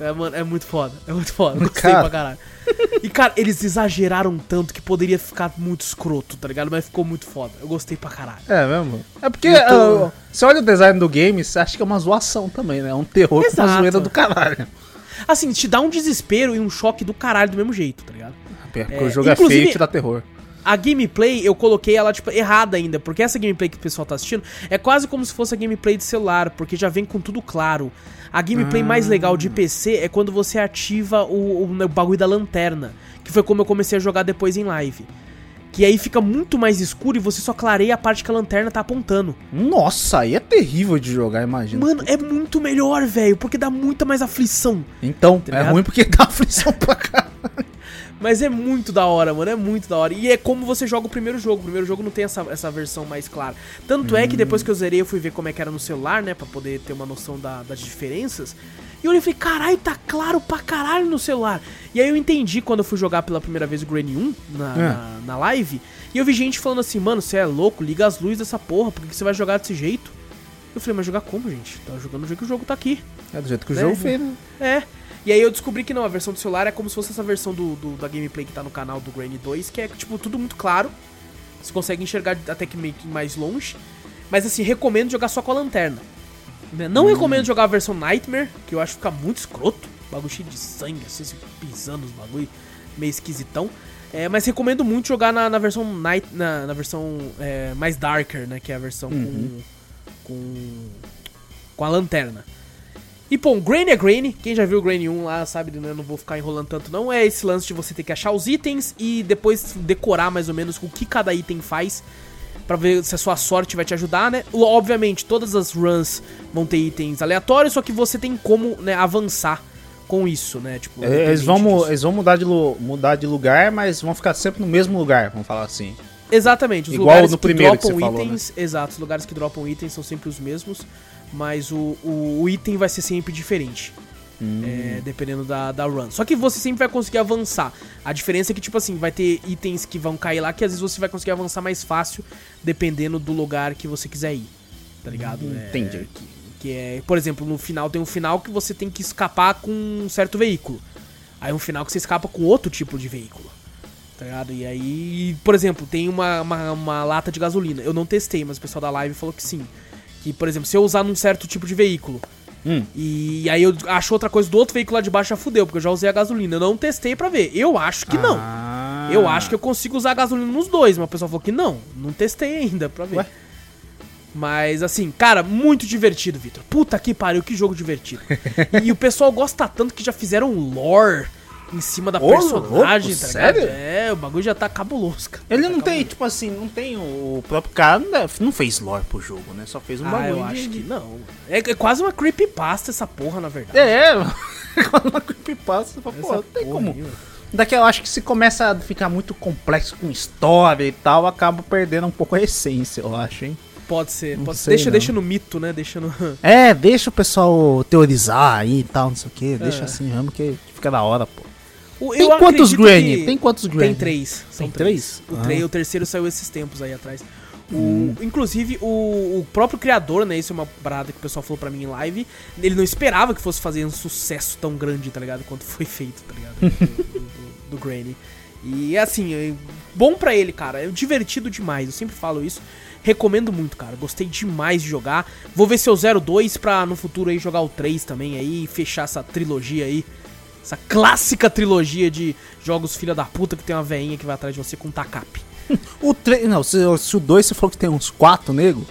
É, mano, é muito foda. É muito foda. Gostei Cara. pra caralho. E, cara, eles exageraram tanto que poderia ficar muito escroto, tá ligado? Mas ficou muito foda. Eu gostei pra caralho. É mesmo? É porque tô- ah, você olha o design do game, você acha que é uma zoação também, né? É um terror com uma Exato. zoeira do caralho. Assim, te dá um desespero e um choque do caralho do mesmo jeito, tá ligado? Porque É, o jogo é feio e te dá terror. A gameplay, eu coloquei ela, tipo, errada ainda, porque essa gameplay que o pessoal tá assistindo é quase como se fosse a gameplay de celular, porque já vem com tudo claro. A gameplay mais legal de PC é quando você ativa o, o, o bagulho da lanterna, que foi como eu comecei a jogar depois em live. Que aí fica muito mais escuro e você só clareia a parte que a lanterna tá apontando. Nossa, aí é terrível de jogar, imagina. Mano, é muito melhor, velho, porque dá muita mais aflição. Então, Tá é ruim porque dá aflição pra cá. Mas é muito da hora, mano. É muito da hora. E é como você joga o primeiro jogo. O primeiro jogo não tem essa, essa versão mais clara. Tanto é que depois que eu zerei, eu fui ver como é que era no celular, né? Pra poder ter uma noção da- das diferenças. E eu olhei e falei, caralho, tá claro pra caralho no celular. E aí eu entendi quando eu fui jogar pela primeira vez o Granny 1 na, É. na, na live. E eu vi gente falando assim, mano, você é louco, liga as luzes dessa porra, por que você vai jogar desse jeito? Eu falei, mas jogar como, gente? Tá jogando do jeito que o jogo tá aqui. É do jeito que o É, jogo né? fez, né? É. E aí eu descobri que não, a versão do celular é como se fosse essa versão do, do- da gameplay que tá no canal do Granny 2, que é, tipo, tudo muito claro. Você consegue enxergar até que meio que mais longe. Mas assim, recomendo jogar só com a lanterna. Não recomendo jogar a versão Nightmare, que eu acho que fica muito escroto. Bagulho cheio de sangue, assim, se pisando os bagulho, meio esquisitão. É, mas recomendo muito jogar na, na versão Night, na, na versão é, mais Darker, né? Que é a versão com, com. com a lanterna. E, pô, Grain é Grain. Quem já viu o Grain 1 lá sabe, né? Não vou ficar enrolando tanto, não. É esse lance de você ter que achar os itens e depois decorar mais ou menos o que cada item faz. Pra ver se a sua sorte vai te ajudar, né? Obviamente, todas as runs vão ter itens aleatórios, só que você tem como né, avançar com isso, né? Tipo, É, Eles vão, disso. eles vão mudar, de mudar de lugar, mas vão ficar sempre no mesmo lugar, vamos falar assim. Exatamente, os Igual lugares no que primeiro que dropam você falou, né? itens. Exato, os lugares que dropam itens são sempre os mesmos, mas o, o, o item vai ser sempre diferente. Hum. é, dependendo da, da run. Só que você sempre vai conseguir avançar. A diferença é que, tipo assim, vai ter itens que vão cair lá que às vezes você vai conseguir avançar mais fácil, dependendo do lugar que você quiser ir. Tá ligado? É, entendi. que, que é, por exemplo, no final tem um final que você tem que escapar com um certo veículo. Aí um final que você escapa com outro tipo de veículo. Tá ligado? E aí, por exemplo, tem uma, uma, uma lata de gasolina. Eu não testei, mas o pessoal da live falou que sim. Que, por exemplo, se eu usar num certo tipo de veículo, Hum. e aí eu acho outra coisa do outro veículo lá de baixo já fudeu, porque eu já usei a gasolina. Eu não testei pra ver. Eu acho que não. Ah. Eu acho que eu consigo usar a gasolina nos dois, mas o pessoal falou que não. Não testei ainda pra ver. Ué? Mas assim, cara, muito divertido, Vitor. Puta que pariu, que jogo divertido. e o pessoal gosta tanto que já fizeram lore em cima da Ô, personagem, louco, tá sério? ligado? É, o bagulho já tá cabuloso, cara. Ele Tá não tem, cabuloso. tipo assim, não tem o próprio cara, não deve- não fez lore pro jogo, né? Só fez um Ah, bagulho. eu de- acho que não. É, é quase uma creepypasta essa porra, na verdade. É, quando uma creepypasta, Essa não tem porra como. Daqui eu acho que se começa a ficar muito complexo com história e tal, acaba perdendo um pouco a essência, eu acho, hein? Pode ser. Pode sei, deixa, não. deixa no mito, né? Deixa no. É, deixa o pessoal teorizar aí e tal, não sei o que. Deixa É. assim mesmo que fica da hora, pô. Tem quantos Granny? Tem quantos Granny? Tem três. São Tem três. três? O, Ah. o terceiro saiu esses tempos aí atrás. O, Hum. Inclusive, o, o próprio criador, né? Isso é uma parada que o pessoal falou pra mim em live. Ele não esperava que fosse fazer um sucesso tão grande, tá ligado? Quanto foi feito, tá ligado? Do, do, do- Granny. E assim, é bom pra ele, cara. É divertido demais. Eu sempre falo isso. Recomendo muito, cara. Gostei demais de jogar. Vou ver se eu zero 2 pra no futuro aí jogar o 3 também aí. e Fechar essa trilogia aí. Essa clássica trilogia de jogos filha da puta que tem uma veinha que vai atrás de você com um tacape. O 3. Não, se, se o 2 você falou que tem uns 4, nego.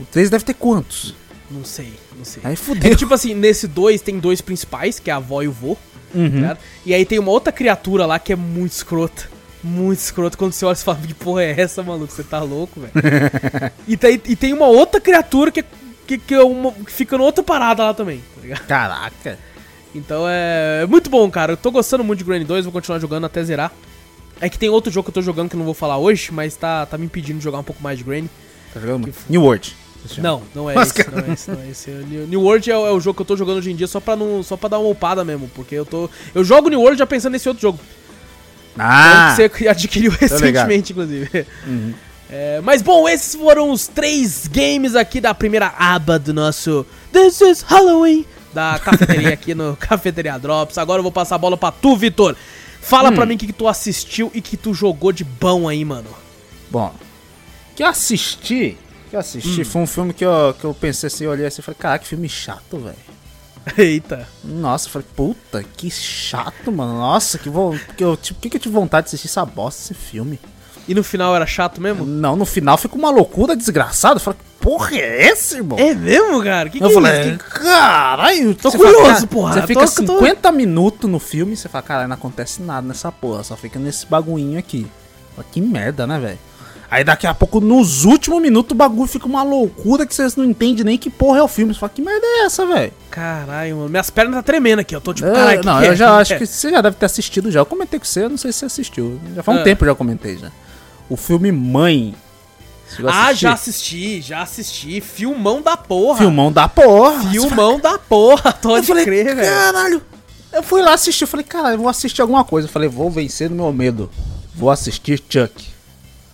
O 3 deve ter quantos? Não sei, não sei. Aí É fudeu. que, tipo assim, nesse 2 tem dois principais, que é a avó e o vô. tá Uhum. ligado? E aí tem uma outra criatura lá que é muito escrota. Muito escrota. Quando você olha, você fala, que porra é essa, maluco? Você tá louco, velho? e, tem, e tem uma outra criatura que, que, que, é uma, que fica numa outra parada lá também, tá ligado? Caraca. Então é, é muito bom, cara. Eu tô gostando muito de Granny 2, vou continuar jogando até zerar. É que tem outro jogo que eu tô jogando que eu não vou falar hoje, mas tá, tá me impedindo de jogar um pouco mais de Granny. Tá jogando? New World. Não, não é esse, não é esse, não é esse. New, World é, o- é o jogo que eu tô jogando hoje em dia só pra, não, só pra dar uma upada mesmo, porque eu tô... Eu jogo New World já pensando nesse outro jogo, Ah! que você adquiriu recentemente, inclusive. Uhum. É, mas bom, esses foram os três games aqui da primeira aba do nosso This is Halloween da cafeteria aqui no Cafeteria Drops. Agora eu vou passar a bola pra tu, Vitor. Fala Hum. pra mim o que, que tu assistiu e que tu jogou de bom aí, mano. Bom, que eu assisti. Que eu assisti Hum. foi um filme que eu, que eu pensei assim, eu olhei assim e falei, caraca, que filme chato, velho. Eita. Nossa, eu falei, puta, que chato, mano. Nossa, que, vo... que eu, tipo, que, que eu tive vontade de assistir essa bosta, esse filme. E no final era chato mesmo? Não, no final fica uma loucura desgraçada. Eu falei, que porra é essa, irmão? É mesmo, cara? Que que eu é falei, isso? caralho. Tô você curioso, cara, porra, Você tô- fica tô- 50 minutos no filme e você fala, caralho, não acontece nada nessa porra, só fica nesse bagulhinho aqui. Falei, que merda, né, velho? Aí daqui a pouco, nos últimos minutos, o bagulho fica uma loucura que vocês não entendem nem que porra é o filme. Você fala, que merda é essa, velho? Caralho, mano. Minhas pernas tá tremendo aqui. Eu tô tipo, É, caralho, que não, que eu é? já Que acho é? que você já deve ter assistido já. Eu comentei com você, eu não sei se você assistiu. Já faz um Ah. tempo já eu comentei já. O filme Mãe. Ah, já assisti, já assisti. Filmão da porra. Filmão da porra. Filmão da porra. Eu Pode falei, crer, velho. caralho. Eu fui lá assistir, eu falei, cara, eu vou assistir alguma coisa. Eu falei, vou vencer no meu medo. Vou assistir Chuck.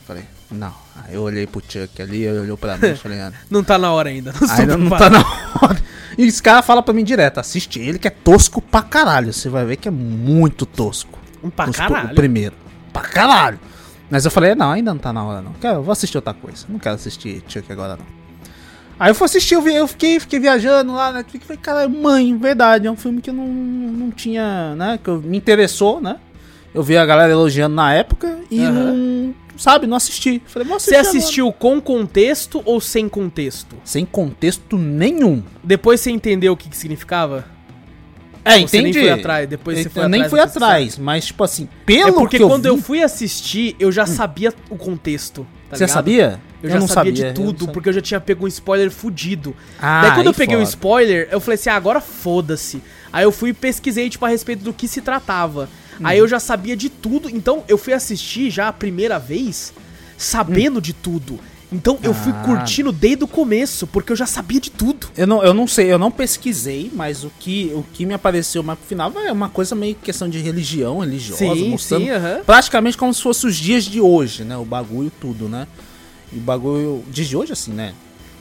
Falei, não. Aí eu olhei pro Chuck ali, ele olhou pra mim e falei, ah, Não tá na hora ainda. Não ainda não tá na hora. E os caras falam pra mim direto, assiste ele que é tosco pra caralho. Você vai ver que é muito tosco. Pra Os- caralho. O primeiro. Pra caralho. Mas eu falei, não, ainda não tá na hora não. Quero, eu vou assistir outra coisa. Não quero assistir Chuck agora não. Aí eu fui assistir, eu, vi- eu fiquei, fiquei viajando lá, né? Falei, cara, mãe, verdade, é um filme que eu não, não tinha, né? Que eu, me interessou, né? Eu vi a galera elogiando na época e Aham. não, sabe, não assisti. Falei, vou Você assistir agora. assistiu com contexto ou sem contexto? Sem contexto nenhum. Depois você entendeu o que, que significava? É, você nem entendi. foi atrás, depois você eu foi nem atrás fui atrás, mas tipo assim, pelo É porque que eu quando vi, eu fui assistir, eu já sabia o contexto. tá você ligado? sabia? Eu, já não sabia, de eu não tudo, sabia. porque eu já tinha pego um spoiler fudido. Ah, Daí quando eu aí peguei o foda. spoiler, eu falei assim, ah, agora foda-se. Aí eu fui e pesquisei, tipo, a respeito do que se tratava. Aí Uhum. eu já sabia de tudo, então eu fui assistir já a primeira vez, sabendo de tudo. Então eu fui Ah. curtindo desde o começo, porque eu já sabia de tudo. Eu não, eu não sei, eu não pesquisei, mas o que, o que me apareceu mais pro final é uma coisa meio questão de religião, religiosa, Sim, mostrando sim, aham. praticamente como se fosse os dias de hoje, né? O bagulho tudo, né? E o bagulho, dias de hoje assim, né?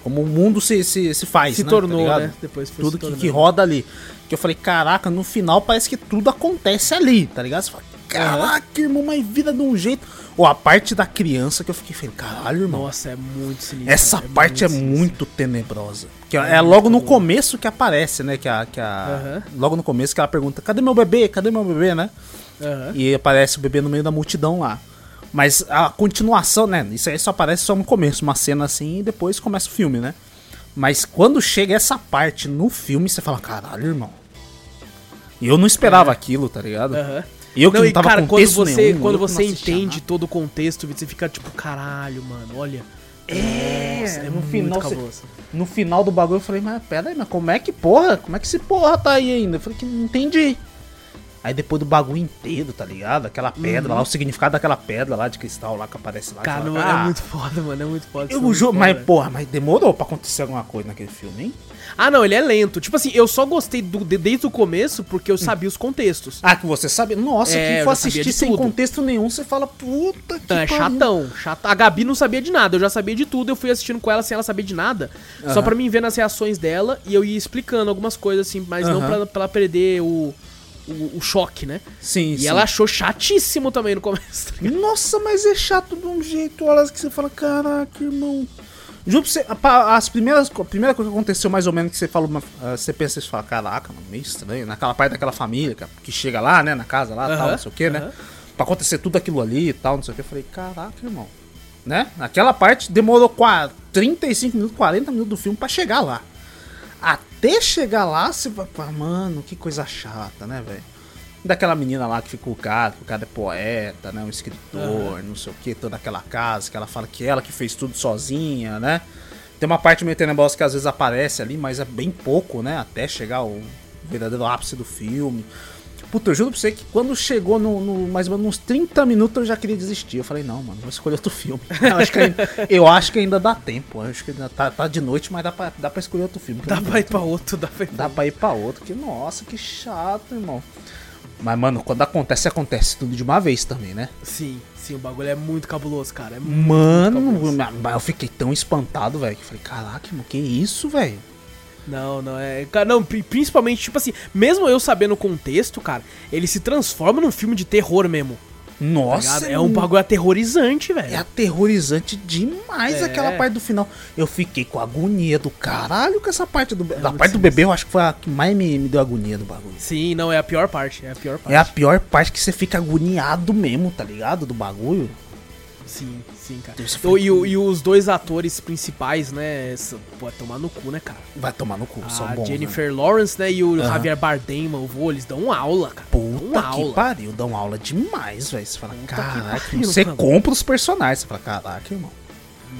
Como o mundo se, se, se faz, Se né? tornou, ligado? né? Depois Tudo que, que roda ali. Que eu falei, caraca, no final parece que tudo acontece ali, tá ligado? Você fala, caraca, irmão, mas vira de um jeito. Ou a parte da criança que eu fiquei, falei, caralho, irmão. Nossa, é muito sinistro. Essa parte é sinistro. muito tenebrosa. Que é, logo no começo que aparece, né? Que a, que a, Aham. Logo no começo que ela pergunta: cadê meu bebê? Cadê meu bebê, né? Aham. E aparece o bebê no meio da multidão lá. Mas a continuação, né? Isso aí só aparece só no começo, uma cena assim, e depois começa o filme, né? Mas quando chega essa parte no filme, você fala: caralho, irmão. E eu não esperava aquilo, tá ligado? Aham. E eu que não, não e tava cara, quando você, nenhum, quando você entende nada. todo o contexto, você fica tipo, caralho, mano, olha. É, Nossa, no muito final você-. No final do bagulho eu falei, mas pera aí, mas como é que porra? Como é que esse porra tá aí ainda? Eu falei que não entendi. Aí depois do bagulho inteiro, tá ligado? Aquela pedra lá, o significado daquela pedra lá de cristal lá que aparece lá. Uhum. Cara, mano, é "Ah, muito foda, mano, é muito foda. é Eu juro, foda, mas porra, mas demorou pra acontecer alguma coisa naquele filme, hein? Ah, não, ele é lento. Tipo assim, eu só gostei do, de- desde o começo porque eu sabia os contextos. Ah, que você sabe? Nossa, É, quem for sabia assistir sem tudo. contexto nenhum, você fala, puta que Então, é chatão, chato. A Gabi não sabia de nada, eu já sabia de tudo, eu fui assistindo com ela sem ela saber de nada. Só pra mim ver nas reações dela e eu ia explicando algumas coisas assim, mas não Aham. pra, pra ela perder o, o, o choque, né? Sim, E ela achou chatíssimo também no começo. tá? Nossa, mas é chato de um jeito, olha que você fala, caraca, irmão. Juro pra você, as primeiras, a primeira coisa que aconteceu mais ou menos que você falou, uma- ah, você pensa e fala, caraca, mano, meio estranho, naquela parte daquela família que, chega lá, né, na casa lá, tal, Aham, não sei o que, né, aham. pra acontecer tudo aquilo ali e tal, não sei o que, eu falei, caraca, irmão, né, naquela parte demorou qua- 35 minutos, 40 minutos do filme pra chegar lá. Até chegar lá, você vai, mano, que coisa chata, né, velho. Daquela menina lá que ficou o cara, que o cara é poeta, né? Um escritor, não sei o que, toda aquela casa, que ela fala que ela que fez tudo sozinha, né? Tem uma parte meio tenebrosa que às vezes aparece ali, mas é bem pouco, né? Até chegar o verdadeiro ápice do filme. Puta, eu juro pra você que quando chegou no, no- mais ou menos uns 30 minutos eu já queria desistir. Eu falei, não, mano, vou escolher outro filme. Eu acho que ainda, eu acho que ainda dá tempo. Eu acho que ainda tá, tá de noite, mas dá pra, dá pra escolher outro filme. Dá pra ir pra outro, dá pra ir pra Dá pra ir pra outro. Que nossa, que chato, irmão. Mas, mano, quando acontece, acontece tudo de uma vez também, né? Sim, sim, o bagulho é muito cabuloso, cara. É muito, Mano, muito cabuloso. eu fiquei tão espantado, velho. Que eu falei, caraca, irmão, que isso, velho? Não, não, é. Cara, não, pri- principalmente, tipo assim, mesmo eu sabendo o contexto, cara, ele se transforma num filme de terror mesmo. tá Nossa, ligado? é um bagulho aterrorizante, É velho. aterrorizante demais É. aquela parte do final. Eu fiquei com agonia do caralho com essa parte do. da muito parte do bebê, eu acho que foi a que mais me, me deu agonia do bagulho. Sim, não, é a pior parte. É a pior parte. É a pior parte que você fica agoniado mesmo, tá ligado? Do bagulho. Sim, sim, cara. Então, e, e os dois atores principais, né? Pô, é tomar no cu, né, cara? Vai tomar no cu, são A bons. né? Jennifer Lawrence, né? E o Aham. Javier Bardem, mano, vô, eles dão aula, cara. Puta dão que aula. pariu, dão aula demais, velho. Você fala, Puta que caraca, pariu, você compra os personagens. Você fala, caraca, irmão.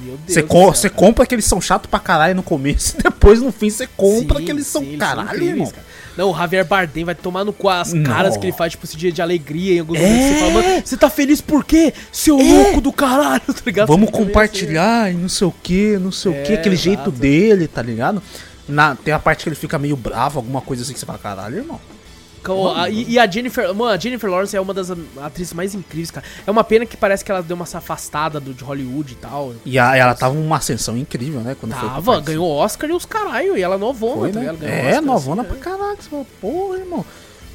Meu Deus Você, co você compra que eles são chatos pra caralho no começo, e depois no fim você compra Sim, que eles são sim, caralho, incríveis, irmão. cara. Não, o Javier Bardem vai tomar no cu as caras Não. que ele faz, tipo, esse dia de alegria em alguns É. momentos. Você fala, mano, você tá feliz por quê? Seu louco do caralho, tá ligado? Vamos meio compartilhar e não sei o que, não sei o É, que, aquele exato. jeito dele, tá ligado? Na, tem a parte que ele fica meio bravo, alguma coisa assim que você fala, caralho, irmão. A- e, e a Jennifer, mano, a Jennifer Lawrence é uma das atrizes mais incríveis, cara. É uma pena que parece que ela deu uma se afastada do, de Hollywood e tal. E a- ela tava numa ascensão incrível, né? Quando Tava, ganhou Oscar e os caralho, e ela novona, Foi, tá né? Ganhou É, Oscar, novona assim, pra caralho. Você fala, porra, irmão.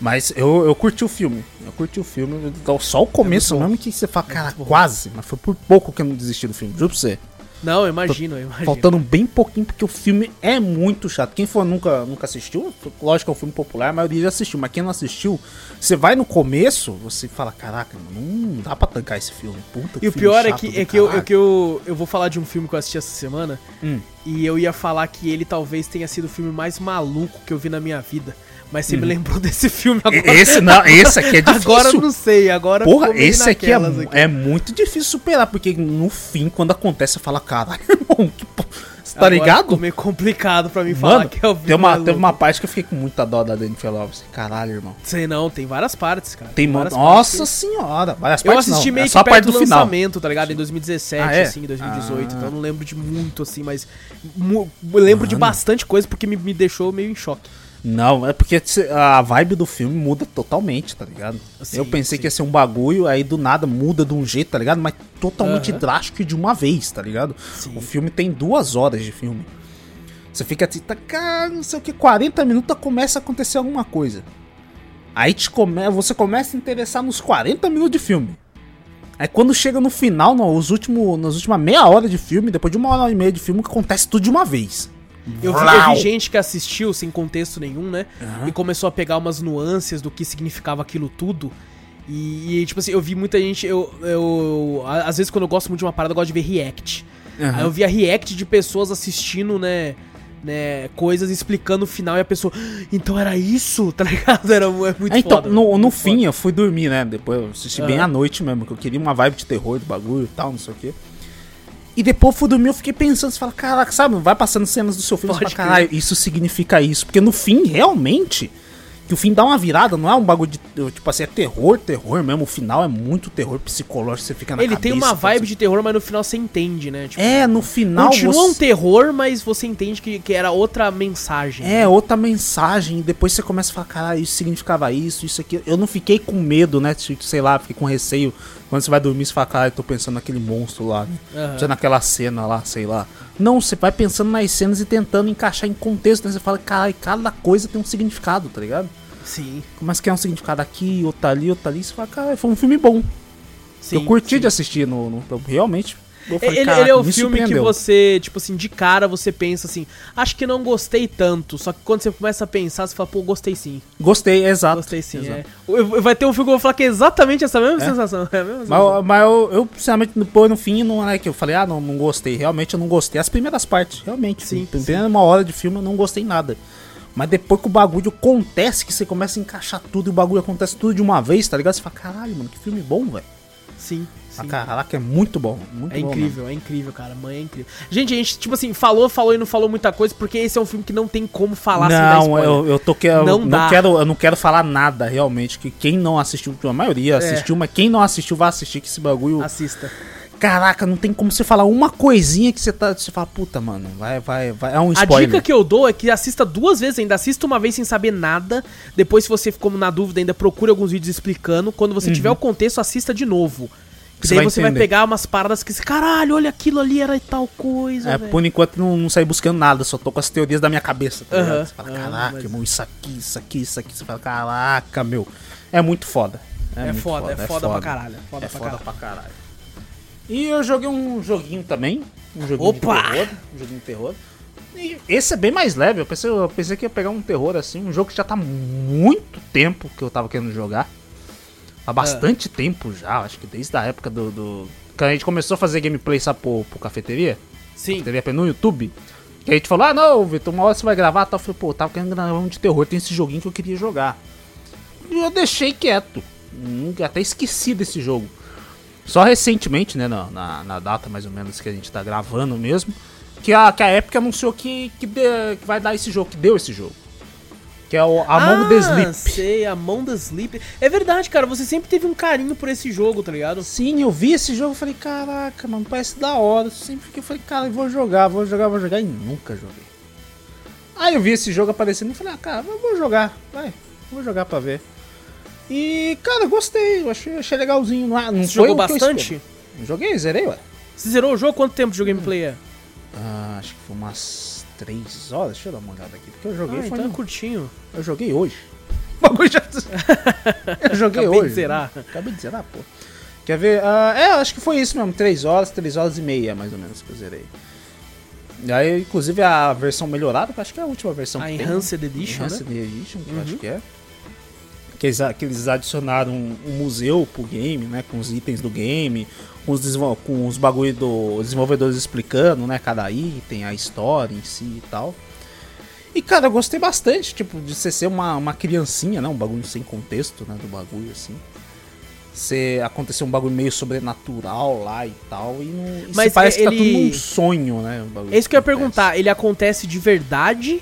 Mas eu, eu curti o filme. Eu curti o filme. Só o começo É mesmo que você fala, cara, quase. Mas foi por pouco que eu não desisti do filme. Juro pra você. Não, eu imagino, eu imagino. Faltando bem pouquinho, porque o filme é muito chato. Quem for nunca, nunca assistiu, lógico que é um filme popular, a maioria já assistiu, mas quem não assistiu, você vai no começo, você fala, caraca, não dá pra tancar esse filme. Puta E o pior é que, é que, eu, é que eu, eu vou falar de um filme que eu assisti essa semana. Hum. E eu ia falar que ele talvez tenha sido o filme mais maluco que eu vi na minha vida. Mas Hum. você me lembrou desse filme agora. Esse não, esse aqui é difícil. Agora eu não sei, agora Porra, esse aqui é, mu- é muito difícil superar, porque no fim, quando acontece, você fala, caralho, irmão, que po... Você tá Agora ligado? Ficou meio complicado pra mim falar Mano, que é o filme tem uma, teve uma parte que eu fiquei com muita dó da Jennifer Lawrence. Caralho, irmão. Sei não, tem várias partes, cara. Tem partes Nossa senhora. Várias Eu partes assisti não, meio é que só a perto parte do do final. lançamento, tá ligado? Em 2017, Ah, é? assim, em 2018. Ah. Então eu não lembro de muito, assim, mas. eu lembro de Mano. bastante coisa porque me, me deixou meio em choque. Não, é porque a vibe do filme muda totalmente, tá ligado? Sim, eu pensei sim. que ia ser um bagulho, aí do nada muda de um jeito, tá ligado? Mas totalmente Aham. drástico e de uma vez, tá ligado? Sim. O filme tem duas horas de filme. Você fica assim, tá, cara, não sei o que, 40 minutos começa a acontecer alguma coisa. Aí te come, você começa a interessar nos 40 minutos de filme. Aí quando chega no final, nos últimos, nas últimas meia hora de filme, depois de uma hora e meia de filme, acontece tudo de uma vez. Eu vi, eu vi gente que assistiu sem contexto nenhum, né? E começou a pegar umas nuances do que significava aquilo tudo. E, e, tipo assim, eu vi muita gente. Eu, eu. Às vezes, quando eu gosto muito de uma parada, eu gosto de ver react. Aham. Aí eu via react de pessoas assistindo, né? Né, coisas explicando o final e a pessoa. "Ah, Então era isso, tá ligado? Era é muito É, então, foda, no, no fim foda. eu fui dormir, né? Depois eu assisti bem Aham. à noite mesmo, que eu queria uma vibe de terror, de bagulho e tal, não sei o quê. E depois fui dormir, eu fiquei pensando, você fala, caraca, sabe, vai passando cenas do seu filme, você fala, caralho, isso significa isso. Porque no fim, realmente, que o fim dá uma virada, não é um bagulho de, tipo assim, é terror, terror mesmo, o final é muito terror psicológico, você fica na Ele tem cabeça, uma fala vibe assim, de terror, mas no final você entende, né? Tipo, É, no final continua um você- terror, mas você entende que, que era outra mensagem. É, outra mensagem, e depois você começa a falar, caralho, isso significava isso, isso aqui. Eu não fiquei com medo, né? tipo, Sei lá, fiquei com receio. Quando você vai dormir, você fala, caralho, tô pensando naquele monstro lá, né? Pensando naquela cena lá, sei lá. Não, você vai pensando nas cenas e tentando encaixar em contexto, né? Você fala, caralho, cada coisa tem um significado, tá ligado? Sim. Mas que é um significado aqui, outro ali, outro ali. Você fala, caralho, foi um filme bom. sim eu curti sim. de assistir no. no- realmente. Eu falei, Ele, "Caraca, ele é o me filme que surpreendeu." você, tipo assim, de cara você pensa assim, acho que não gostei tanto. Só que quando você começa a pensar, você fala, pô, gostei sim. Gostei, exato. Gostei sim, exato. é. Vai ter um filme que eu vou falar que é exatamente essa mesma É? sensação. É mesma Mas, sensação. mas eu, eu, sinceramente, depois no fim, não é que eu falei, ah, não, não gostei. Realmente eu não gostei. As primeiras partes, realmente. Sim, Sim, primeira uma hora de filme eu não gostei nada. Mas depois que o bagulho acontece, que você começa a encaixar tudo e o bagulho acontece tudo de uma vez, tá ligado? Você fala, caralho, mano, que filme bom, velho. Sim, sim. Caraca, é muito bom. Muito É bom, incrível, é incrível, cara. Mãe é incrível. Gente, a gente, tipo assim, falou, falou e não falou muita coisa, porque esse é um filme que não tem como falar Não, eu, eu tô que, eu Não não, dá. quero, eu não quero falar nada realmente. Que quem não assistiu, a maioria assistiu, mas quem não assistiu vai assistir que esse bagulho. Assista. Caraca, não tem como você falar uma coisinha que você tá. Você fala, puta, mano, vai, vai, vai. É um A spoiler. dica que eu dou é que assista duas vezes ainda. Assista uma vez sem saber nada. Depois, se você ficou na dúvida, ainda procure alguns vídeos explicando. Quando você tiver o contexto, assista de novo. Que Uhum. Você daí vai você vai pegar umas paradas que caralho, olha aquilo ali, era tal coisa. É, velho." por enquanto não, não saí buscando nada, só tô com as teorias da minha cabeça. Tá ligado? Você fala, caraca, irmão, isso aqui, isso aqui, isso aqui. Você fala, caraca, meu. É muito foda. É muito foda, é foda pra caralho, é foda é pra foda caralho. pra caralho. E eu joguei um joguinho também. Um joguinho Opa! de terror. Um joguinho de terror. E esse é bem mais leve. Eu pensei, eu pensei que ia pegar um terror assim. Um jogo que já tá muito tempo que eu tava querendo jogar. Há bastante tempo já. Acho que desde a época do. do- Quando a gente começou a fazer gameplay, sabe, pro, cafeteria? Sim. Cafeteria no YouTube. Que a gente falou, ah não, Vitor, uma hora você vai gravar tal. Eu falei, pô, eu tava querendo gravar um de terror, tem esse joguinho que eu queria jogar. E eu deixei quieto. Hum, Até esqueci desse jogo. Só recentemente, né, na, na, na data mais ou menos que a gente tá gravando mesmo, que a, que a Epic anunciou que, que, dê- que vai dar esse jogo, que deu esse jogo. Que é o Among the ah, Sleep. sei, Among the Sleep. É verdade, cara, você sempre teve um carinho por esse jogo, tá ligado? Sim, eu vi esse jogo e falei, caraca, mano, parece da hora. Eu sempre fiquei, falei, cara, eu vou jogar, vou jogar, vou jogar e nunca joguei. Aí eu vi esse jogo aparecendo e falei, ah, cara, eu vou jogar, vai, vou jogar pra ver. E, cara, gostei, eu achei, achei legalzinho. Não, não Você jogou que eu bastante? Joguei, zerei, ué. Você zerou o jogo? Quanto tempo de gameplay é? Ah, acho que foi umas 3 horas, deixa eu dar uma olhada aqui, porque eu joguei, Ah, foi então é no- curtinho. eu joguei hoje. O bagulho já... eu joguei Acabei hoje. de zerar. Acabei de zerar, pô. Quer ver? Ah, é, acho que foi isso mesmo. 3 horas, 3 horas e meia, mais ou menos, que eu zerei. E aí, inclusive, a versão melhorada, que eu acho que é a última versão A tem, Enhanced né? Edition, Enhanced né? Edition, que eu Uhum. acho que é. Que eles, que eles adicionaram um, um museu pro game, né? Com os itens do game, com os, com os bagulho dos desenvolvedores explicando, né? Cada item, a história em si e tal. E, cara, eu gostei bastante, tipo, de você ser uma, uma criancinha, né? Um bagulho sem contexto, né? Do bagulho, assim. Você aconteceu um bagulho meio sobrenatural lá e tal. E, não, Mas parece que tá ele- tudo num sonho, né? É isso que eu ia perguntar. Ele acontece de verdade?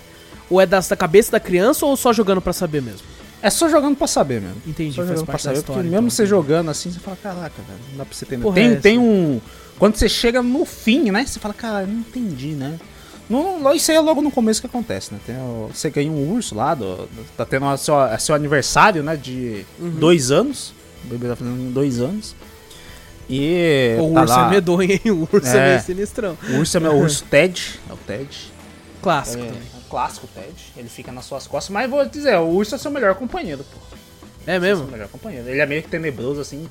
Ou é das- da cabeça da criança ou só jogando pra saber mesmo? É só jogando pra saber mesmo. Entendi, Só jogando pra saber, história. porque mesmo então, você entendi. jogando assim, você fala, caraca, velho, não dá pra você entender. Tem, é tem um. Quando você chega no fim, né? Você fala, cara, não entendi, né? Não- isso aí é logo no começo que acontece, né? Tem você ganha um urso lá, do, tá tendo a seu, a seu aniversário, né? De Uhum. dois anos. O bebê tá fazendo dois anos. E. O tá urso lá- é medonho, hein? O urso é, É. meio sinistrão. O urso é meu o urso Ted. É o Ted. Clássico É, também. É clássico Ted. Ele fica nas suas costas. Mas vou dizer, o urso é seu melhor companheiro, pô. É Esse é mesmo? melhor companheiro. Ele é meio que tenebroso, assim.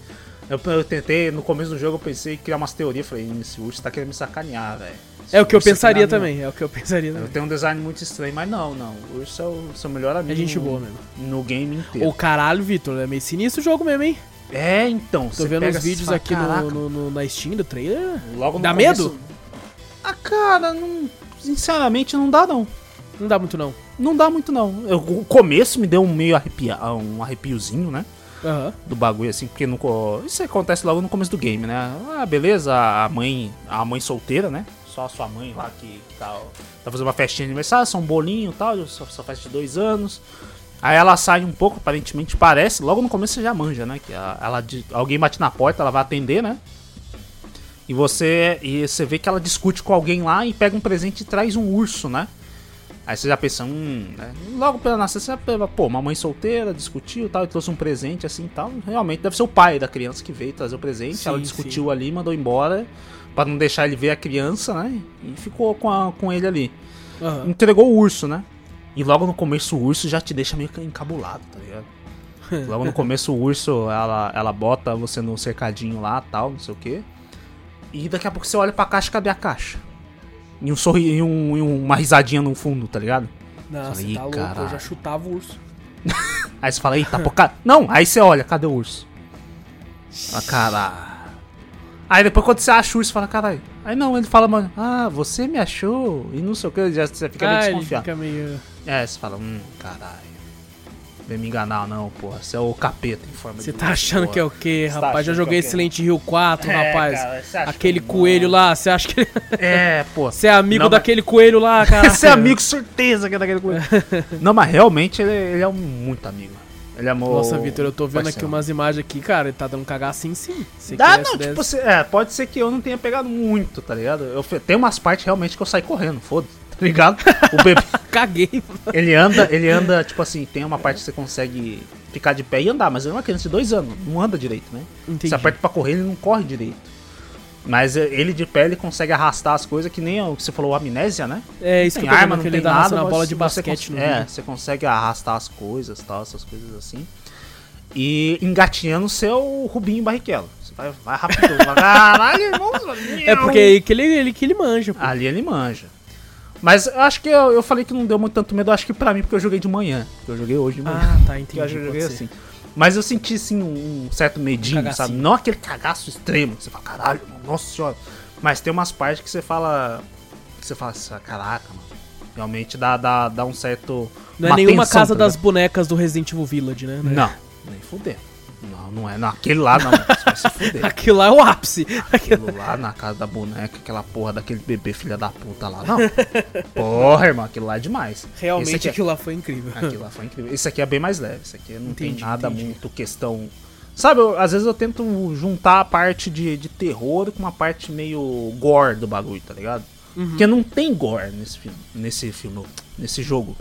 Eu, eu tentei, no começo do jogo, eu pensei em criar umas teorias. Falei, "Ih, esse urso tá querendo me sacanear, velho. É o que eu aqui pensaria não é também. É o que eu pensaria meu." Eu também. tenho um design muito estranho, mas não, não. O urso é o seu melhor amigo. É gente boa mesmo. No game inteiro. Ô, caralho, Vitor, é meio sinistro o jogo mesmo, hein? É, então. Tô vendo os vídeos fala, aqui "Caraca, no, no- no- na Steam do trailer. Logo no Dá começo- medo? Ah, cara, não, sinceramente não dá, não. Não dá muito, não. Não dá muito, não. Eu- o começo me deu um meio arrepia, um arrepiozinho, né? Aham. do bagulho, assim, porque no, isso acontece logo no começo do game, né? Ah, beleza, a mãe, a mãe solteira, né? Só a sua mãe lá que, tá, tá fazendo uma festinha de aniversário, só um bolinho e tal, só, só festa de dois anos. Aí ela sai um pouco, aparentemente parece, logo no começo você já manja, né? Que ela, alguém bate na porta, ela vai atender, né? E você, e você vê que ela discute com alguém lá e pega um presente e traz um urso, né? Aí você já pensa, hum, né? logo pela nascer, você já pensa, pô, uma mãe solteira, discutiu e tal, e trouxe um presente assim e tal. Realmente deve ser o pai da criança que veio trazer o presente. Sim, ela discutiu ali, mandou embora, pra não deixar ele ver a criança, né? E ficou com, a- com ele ali. Aham. Entregou o urso, né? E logo no começo o urso já te deixa meio encabulado, tá ligado? Logo no começo o urso, ela, ela bota você no cercadinho lá, tal, não sei o quê. E daqui a pouco você olha pra caixa, cadê a caixa? E, um sorri, e, um, e uma risadinha no fundo, tá ligado? Não, você tá louco, eu já chutava o urso. Aí você fala, eita, pô, ca- Não, aí você olha, cadê o urso? Ah, caralho. Aí depois quando você acha o urso, fala, caralho. Aí não, ele fala, mano, ah, você me achou. E não sei o que, já você fica meio ah, ele desconfiado. fica meio... É, você fala, hum, caralho. Vem me enganar não, porra. Você é o capeta em forma Você tá achando porra. que é o quê, Você tá rapaz? Já joguei que é quê? Silent Hill 4, É, rapaz. cara, Aquele que- coelho lá, você acha que É, pô. você é amigo Não, mas- daquele coelho lá, cara? Você é amigo, certeza que é daquele coelho. não, mas realmente ele, ele é um muito amigo. Ele é mo- Nossa, Vitor, eu tô vendo aqui umas imagens aqui, cara, ele tá dando cagacinho sim. Você Dá, não, tipo, você, é, pode ser que eu não tenha pegado muito, tá ligado? Eu, tem umas partes realmente que eu saio correndo, foda-se, tá ligado? O bebê, Caguei. ele anda, ele anda, tipo assim, tem uma parte que você consegue ficar de pé e andar, mas ele é uma criança de dois anos, não anda direito, né? Entendi. Você aperta pra correr, ele não corre direito. Mas é, ele de pé, ele consegue arrastar as coisas, que nem o que você falou, amnésia, né? É isso tem que eu arma, não tem nada, na bola de você basquete no É, você consegue arrastar as coisas, tal, essas coisas assim. E engatinhando o seu Rubinho Barrichello. Você vai, vai rápido. vai, Caralho, irmão. É porque aí que ele, ele, que ele manja, pô. Ali ele manja. Mas eu acho que eu, eu falei que não deu muito tanto medo, acho que pra mim, porque eu joguei de manhã. Eu joguei hoje de manhã. Ah, tá, entendi. eu joguei assim. Mas eu senti, assim, um, certo medinho, Um sabe? Não aquele cagaço extremo, que você fala, caralho, nossa senhora. Mas tem umas partes que você fala. Que você fala assim, caraca, mano. Realmente dá, dá, dá um certo. Não é uma nenhuma tensão, casa tá das bonecas do Resident Evil Village, né? Não, nem fuder. Não, não é. Não, aquele lá não, você vai se fuder. Aquilo lá é o ápice. Aquilo... Lá na casa da boneca, aquela porra daquele bebê filha da puta lá, não. Porra, irmão, aquilo lá é demais. Realmente é- aquilo lá foi incrível. Aquilo lá foi incrível. Esse aqui é bem mais leve. Esse aqui não Entendi, tem nada entendi. muito questão. Sabe, eu- às vezes eu tento juntar a parte de, de terror com uma parte meio gore do bagulho, tá ligado? Uhum. Porque não tem gore nesse filme, nesse filme, nesse jogo.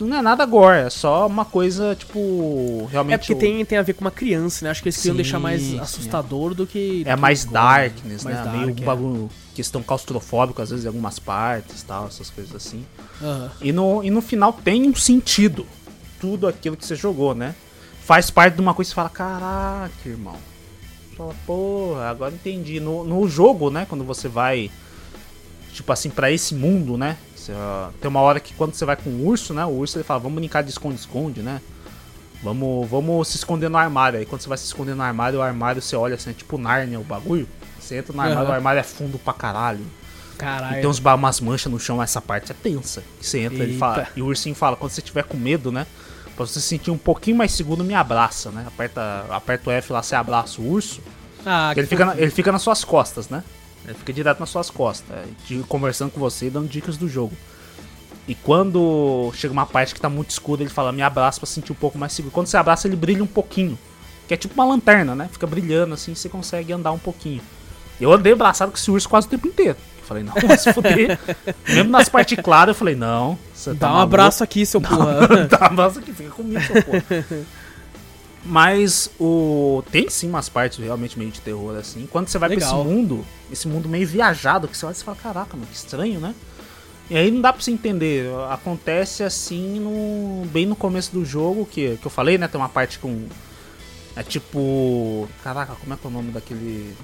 Não é nada gore, é só uma coisa, tipo, realmente. É porque o- tem, tem a ver com uma criança, né? Acho que eles queriam deixar mais sim, assustador do que. É mais gore, darkness, mais né? dark, Meio é. bagulho, questão claustrofóbica, às vezes, em algumas partes tal, essas coisas assim. Aham. E no, e no final tem um sentido. Tudo aquilo que você jogou, né? Faz parte de uma coisa que você fala, caraca, irmão. Você Fala, porra, agora entendi. No, no jogo, né? Quando você vai, tipo assim, pra esse mundo, né? Você, tem uma hora que quando você vai com o urso, né? O urso ele fala, vamos brincar de esconde-esconde, né? Vamos, vamos se esconder no armário. Aí quando você vai se esconder no armário, o armário você olha assim, é tipo Narnia o bagulho. Você entra no armário, Aham. o armário é fundo pra caralho. Caralho. E tem uns, umas manchas no chão, essa parte é tensa. Você entra ele fala, e o ursinho fala, quando você tiver com medo, né? Pra você se sentir um pouquinho mais seguro, me abraça, né? Aperta, aperta o F lá, você abraça o urso. Ah, ele, fica na- ele fica nas suas costas, né? Ele fica direto nas suas costas, é, te- conversando com você e dando dicas do jogo. E quando chega uma parte que tá muito escura, ele fala, me abraça pra sentir um pouco mais seguro. Quando você abraça, ele brilha um pouquinho. Que é tipo uma lanterna, né? Fica brilhando assim, você consegue andar um pouquinho. Eu andei abraçado com esse urso quase o tempo inteiro. Eu falei, não, vai se fuder. Mesmo nas partes claras, eu falei, não. Você Dá tá um maluco. abraço aqui, seu porra. Dá um abraço aqui, fica comigo, seu porra. Mas o. Tem sim umas partes realmente meio de terror, assim. Quando você vai pra Legal. esse mundo, esse mundo meio viajado, que você olha e fala, caraca, mano, que estranho, né? E aí não dá pra você entender. Acontece assim no. Bem no começo do jogo, que, que eu falei, né? Tem uma parte com. É tipo. Caraca, como é que é o nome daquele.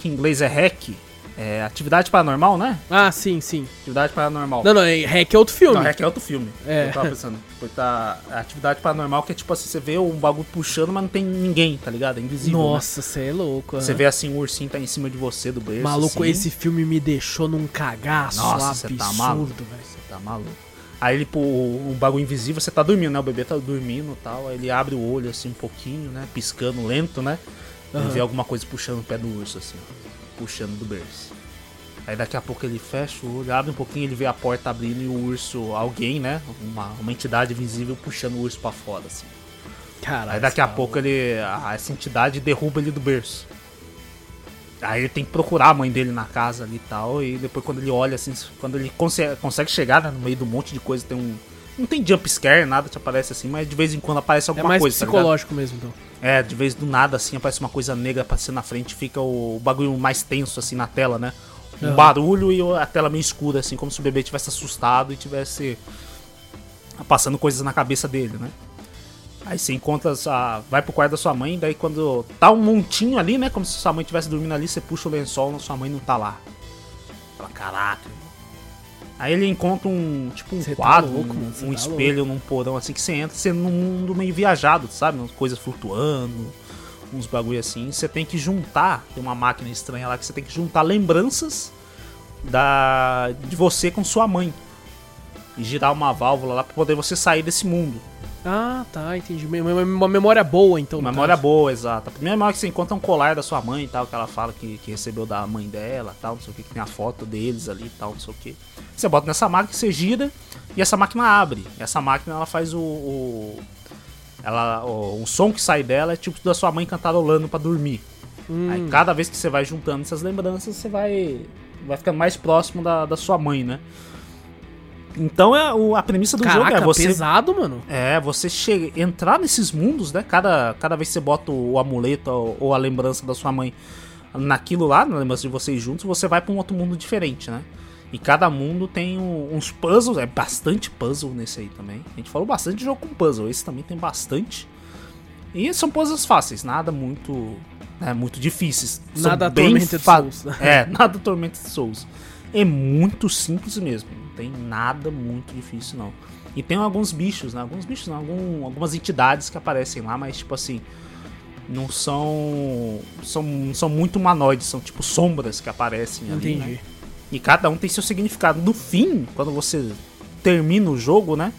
Que em inglês é hack? É atividade paranormal, né? ah, sim, sim. Atividade paranormal. Não, não, é Hack é outro filme. Não, Hack é outro filme. É. Eu tava pensando. Porque tá. Atividade paranormal que é tipo assim, você vê um bagulho puxando, mas não tem ninguém, tá ligado? É invisível. né? Nossa, você é louco. Você aham. vê assim, o ursinho tá em cima de você do berço. Maluco, assim. esse filme me deixou num cagaço Nossa, você tá maluco. absurdo, velho. Você tá maluco. Aí ele, pô, um bagulho invisível, você tá dormindo, né? O bebê tá dormindo e tal. Aí ele abre o olho assim um pouquinho, né? Piscando lento, né? Ele Aham. vê alguma coisa puxando o pé do urso, assim. Puxando do berço. Aí daqui a pouco ele fecha o olho, abre um pouquinho, ele vê a porta abrindo e o urso, alguém, né? Uma, uma entidade visível puxando o urso pra fora, assim. Caralho. Aí daqui a tá pouco ele. a- essa entidade derruba ele do berço. Aí ele tem que procurar a mãe dele na casa ali e tal. E depois quando ele olha assim, quando ele consegue, consegue chegar né, no meio do monte de coisa, tem um. Não tem jump scare, nada te aparece assim, mas de vez em quando aparece É alguma mais coisa. tá psicológico mesmo, então. É, de vez do nada assim aparece uma coisa negra aparecendo na frente, fica o, bagulho mais tenso assim na tela, né? Um barulho e a tela meio escura, assim, como se o bebê tivesse assustado e tivesse passando coisas na cabeça dele, né? Aí você encontra, a, vai pro quarto da sua mãe, daí quando tá um montinho ali, né? Como se sua mãe estivesse dormindo ali, você puxa o lençol e sua mãe não tá lá. Fala, caraca. Irmão." Aí ele encontra um, tipo um Cê tá quadro, louco, um, um tá espelho num porão assim que você entra, você num mundo meio viajado, sabe? Umas coisas flutuando, uns bagulho assim. Você tem que juntar, tem uma máquina estranha lá que você tem que juntar lembranças da de você com sua mãe. E girar uma válvula lá pra poder você sair desse mundo. Ah, tá, entendi. Uma memória boa, então. Uma memória caso. boa, exata. A primeira memória que você encontra é um colar da sua mãe e tal, que ela fala que, que recebeu da mãe dela tal, não sei o que, que tem a foto deles ali e tal, não sei o que. Você bota nessa máquina, você gira e essa máquina abre. Essa máquina ela faz o. o ela, o, o som que sai dela é tipo da sua mãe cantarolando pra dormir. Hum. Aí cada vez que você vai juntando essas lembranças, você vai. Vai ficando mais próximo da, da sua mãe, né? Então é, o, a premissa do Caraca, jogo é você pesado, mano. é, você chega, entrar nesses mundos, né? Cada, cada vez que você bota o, o amuleto ou, ou a lembrança da sua mãe naquilo lá, na lembrança de vocês juntos, você vai pra um outro mundo diferente, né? E cada mundo tem um- uns puzzles, é bastante puzzle nesse aí também. A gente falou bastante de jogo com puzzle, esse também tem bastante. E são puzzles fáceis, nada muito, né, muito difíceis. Nada Tormented fa- Souls. É, nada Tormented Souls. É muito simples mesmo, tem nada muito difícil não. E tem alguns bichos, né? Alguns bichos, não, algum, algumas entidades que aparecem lá, mas tipo assim, não são são são muito humanoides, são tipo sombras que aparecem ali, Entendi. né? E cada um tem seu significado. No fim, quando você termina o jogo, né?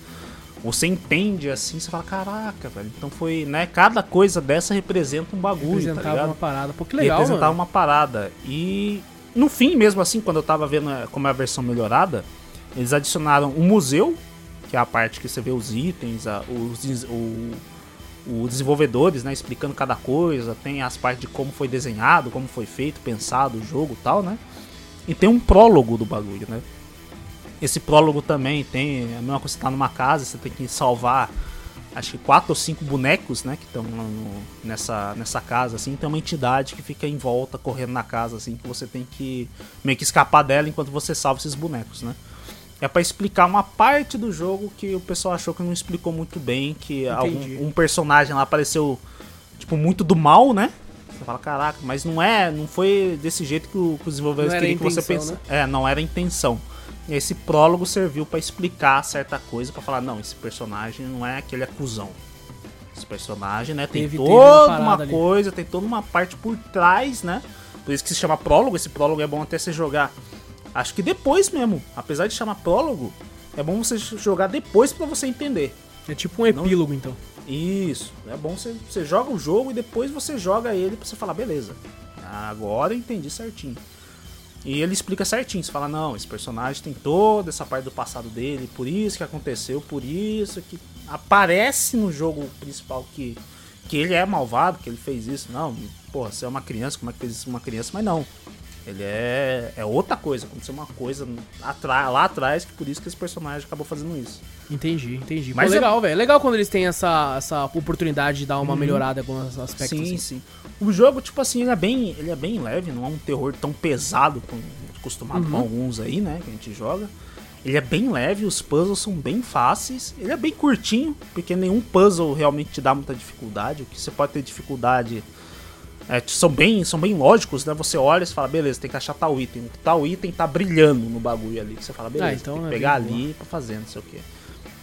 Você entende assim, você fala, caraca, velho. Então foi, né? Cada coisa dessa representa um bagulho, tá Representava ligado? uma parada. Pô, que legal, representava mano. uma parada. E no fim, mesmo assim, quando eu tava vendo como é a versão melhorada, eles adicionaram um museu, que é a parte que você vê os itens, a- os, o, os desenvolvedores, né, explicando cada coisa, tem as partes de como foi desenhado, como foi feito, pensado o jogo tal, né? E tem um prólogo do bagulho, né? Esse prólogo também tem a mesma coisa, você tá numa casa, você tem que salvar acho que quatro ou cinco bonecos, né, que estão nessa, nessa casa, assim, tem uma entidade que fica em volta, correndo na casa, assim, que você tem que meio que escapar dela enquanto você salva esses bonecos, né. É pra explicar uma parte do jogo que o pessoal achou que não explicou muito bem, que algum, um personagem lá apareceu, tipo, muito do mal, né. Você fala, caraca, mas não é, não foi desse jeito que, o- que os desenvolvedores queriam que você pensasse. É, não era a intenção. E esse prólogo serviu pra explicar certa coisa, pra falar, não, esse personagem não é aquele acusão. Esse personagem, né, tem Teve- teve uma toda parada uma ali. coisa, tem toda uma parte por trás, né? Por isso que se chama prólogo, esse prólogo é bom até você jogar. Acho que depois mesmo, apesar de chamar prólogo, é bom você jogar depois pra você entender. É tipo um epílogo, então. Isso, é bom você, você joga o jogo e depois você joga ele pra você falar, beleza, agora eu entendi certinho. E ele explica certinho, você fala, não, esse personagem tem toda essa parte do passado dele, por isso que aconteceu, por isso que aparece no jogo principal que, que ele é malvado, que ele fez isso. Não, porra, você é uma criança, como é que fez isso uma criança? Mas não. Ele é, é outra coisa, aconteceu uma coisa lá atrás, que por isso que esse personagem acabou fazendo isso. Entendi, entendi. Mas Pô, é- legal, velho. Legal quando eles têm essa, essa oportunidade de dar uma melhorada em alguns aspectos. Sim, assim. sim. O jogo, tipo assim, ele é bem, ele é bem leve, não é um terror tão pesado como acostumado Uhum. com alguns aí, né, que a gente joga. Ele é bem leve, os puzzles são bem fáceis. Ele é bem curtinho, porque nenhum puzzle realmente te dá muita dificuldade. O que você pode ter dificuldade é, são, bem, são bem lógicos, né? Você olha e fala, beleza, tem que achar tal item. Tal item tá brilhando no bagulho ali. Você fala, beleza, Ah, então tem que é pegar bem ali pra fazer, não sei o quê.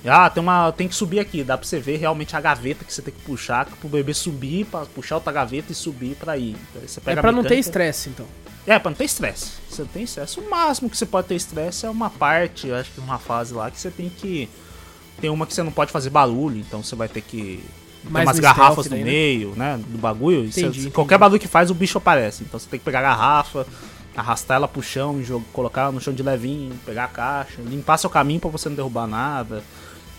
Ah, tem uma. Tem que subir aqui. Dá pra você ver realmente a gaveta que você tem que puxar pro bebê subir, pra puxar outra gaveta e subir pra ir. Então, você É pega a pra não ter estresse, então. É, pra não ter estresse. Você não tem estresse. O máximo que você pode ter estresse é uma parte, eu acho que uma fase lá que você tem que. Tem uma que você não pode fazer barulho, então você vai ter que. Tem Mais umas garrafas no daí, né? meio, né? Do bagulho. e você- Entendi, entendi. Qualquer barulho que faz, o bicho aparece. Então você tem que pegar a garrafa, arrastar ela pro chão, jogo, colocar ela no chão de levinho, pegar a caixa, limpar seu caminho pra você não derrubar nada.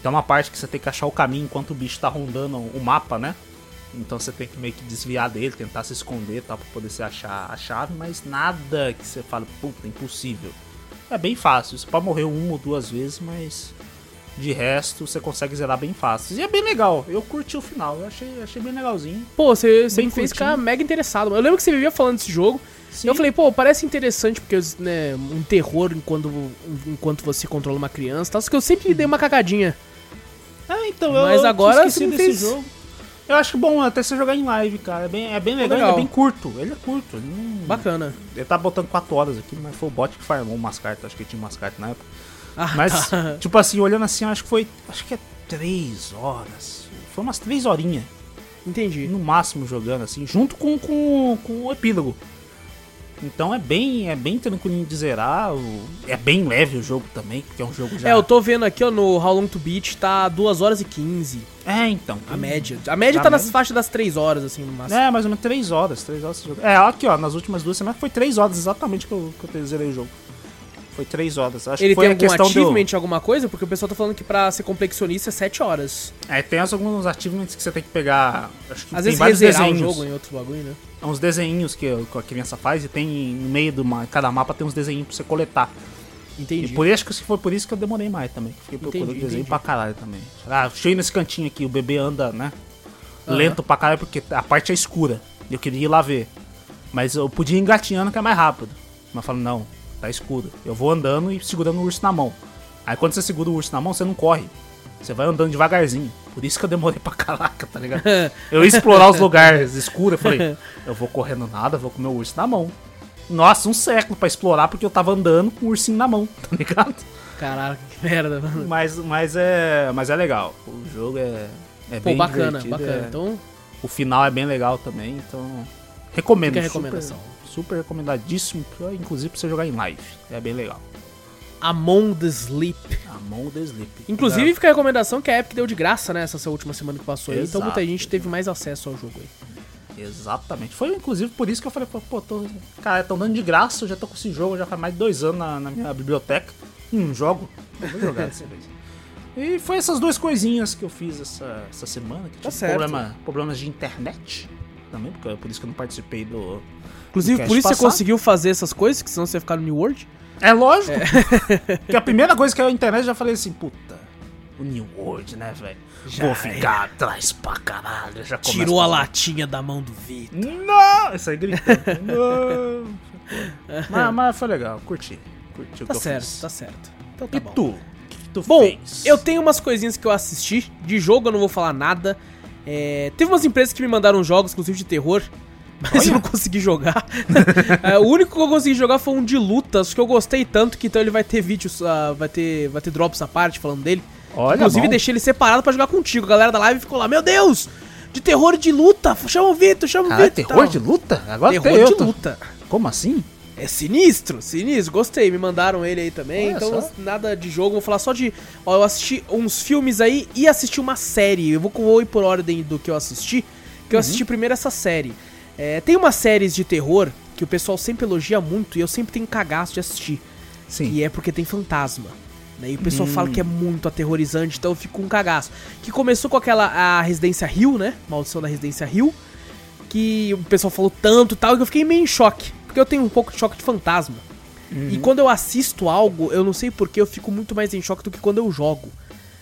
Tem uma parte que você tem que achar o caminho enquanto o bicho tá rondando o mapa, né? Então você tem que meio que desviar dele, tentar se esconder tal, pra poder se achar a chave, mas nada que você fale, puta, impossível. É bem fácil, você pode morrer uma ou duas vezes, mas de resto você consegue zerar bem fácil. E é bem legal, eu curti o final, eu achei, achei bem legalzinho. Pô, você, você me fez ficar mega interessado. Eu lembro que você vivia falando desse jogo. Sim. Eu falei, pô, parece interessante porque né, um terror enquanto, enquanto você controla uma criança e tal. Só que eu sempre dei uma cagadinha. Ah, então, Mas eu agora tinha você me esquecido fez- jogo. Eu acho bom até você jogar em live, cara. É bem, é bem legal, legal. ele é bem curto. Ele é curto. Ele, não- Bacana. ele tá botando 4 horas aqui, mas foi o bot que farmou umas cartas. Acho que tinha umas cartas na época. Ah, Mas, tá. tipo assim, olhando assim, acho que foi. Acho que é 3 horas. Foi umas 3 horinhas. Entendi. No máximo jogando, assim, junto com, com, com o epílogo. Então é bem, é bem tranquilinho de zerar. É bem leve o jogo também, porque é um jogo já. É, eu tô vendo aqui, ó, no How Long to Beat, tá 2 horas e 15. É, então. A média. A média A tá nas faixas das 3 horas, assim, no máximo. É, mais ou menos 3 horas. 3 horas. É, aqui ó, nas últimas duas semanas foi 3 horas exatamente que eu, que eu zerei o jogo. Foi 3 horas. Acho Ele que foi tem algum questão achievement, do. alguma coisa? Porque o pessoal tá falando que pra ser complexionista é 7 horas. É, tem alguns achievements que você tem que pegar. Acho que Às tem vezes vários rezerar o desenhos. jogo em outro bagulho, né? uns desenhinhos que, a criança faz e tem no meio de uma, cada mapa tem uns desenhinhos pra você coletar. Entendi. E por isso que foi por isso que eu demorei mais também. Fiquei procurando Entendi, desenho entendi. pra caralho também. Ah, cheio nesse cantinho aqui, o bebê anda, né? Aham. Lento pra caralho porque a parte é escura. E eu queria ir lá ver. Mas eu podia ir engatinhando que é mais rápido. Mas eu falo, não, tá escuro. Eu vou andando e segurando o urso na mão. Aí quando você segura o urso na mão, você não corre. Você vai andando devagarzinho. Por isso que eu demorei pra caraca, tá ligado? Eu ia explorar os lugares escuros. Eu falei, eu vou correndo nada, vou com meu urso na mão. Nossa, um século pra explorar porque eu tava andando com o ursinho na mão, tá ligado? Caralho, que merda, mano. Mas, mas, é, mas é legal. O jogo é, é Pô, bem bacana, bacana. é- Então, O final é bem legal também, então... Recomendo. fica a recomendação. Super, recomendadíssimo, pra- inclusive pra você jogar em live. É bem legal. Among the Sleep. Among the Sleep. Inclusive, fica a recomendação que a Epic deu de graça, né? Essa última semana que passou aí. Então Exato. muita gente teve mais acesso ao jogo aí. Exatamente. Foi inclusive por isso que eu falei, pô, tô... cara, estão dando de graça, eu já tô com esse jogo já faz mais de dois anos na, na minha biblioteca. Hum, jogo. Eu vou jogar dessa vez. E foi essas duas coisinhas que eu fiz essa, essa semana. Que Tá tive certo. Problema, problemas de internet também, porque, por isso que eu não participei do. Inclusive, por isso você conseguiu fazer essas coisas, que senão você ia ficar no New World. É lógico. Porque a primeira coisa que eu na internet eu já falei assim, puta, o New World, né, velho? Vou ficar atrás pra caralho. Já Tirou a com- latinha da mão do Vitor. Não! Isso aí gritando. Não! mas, mas foi legal, curti. Curti o Tá que eu certo, tá certo. Então tá E bom. tu? O que, que tu Bom, fez? eu tenho umas coisinhas que eu assisti. De jogo eu não vou falar nada. É, teve umas empresas que me mandaram jogos, inclusive de terror. Mas eu não consegui jogar. É, o único que eu consegui jogar foi um de lutas, que eu gostei tanto que então ele vai ter vídeos, ah, vai ter, vai ter drops à parte falando dele. Olha, Inclusive, bom. deixei ele separado pra jogar contigo. A galera da live ficou lá, meu Deus! De terror de luta! Chama o Vitor, chama o Caralho, Vitor! terror de luta? Agora Terror eu de tô- luta. Como assim? É sinistro, sinistro. Gostei, me mandaram ele aí também. Olha então, só. nada de jogo. Vou falar só de. Ó, eu assisti uns filmes aí e assisti uma série. Eu vou, vou ir por ordem do que eu assisti. Que eu assisti primeiro essa série. É, tem umas séries de terror que o pessoal sempre elogia muito e eu sempre tenho cagaço de assistir. Sim. E é porque tem fantasma. Né? E o pessoal fala que é muito aterrorizante, então eu fico com um cagaço. Que começou com aquela a Residência Rio, né? Maldição da Residência Rio. Que o pessoal falou tanto e tal, que eu fiquei meio em choque. Porque eu tenho um pouco de choque de fantasma. E quando eu assisto algo, eu não sei porquê, eu fico muito mais em choque do que quando eu jogo.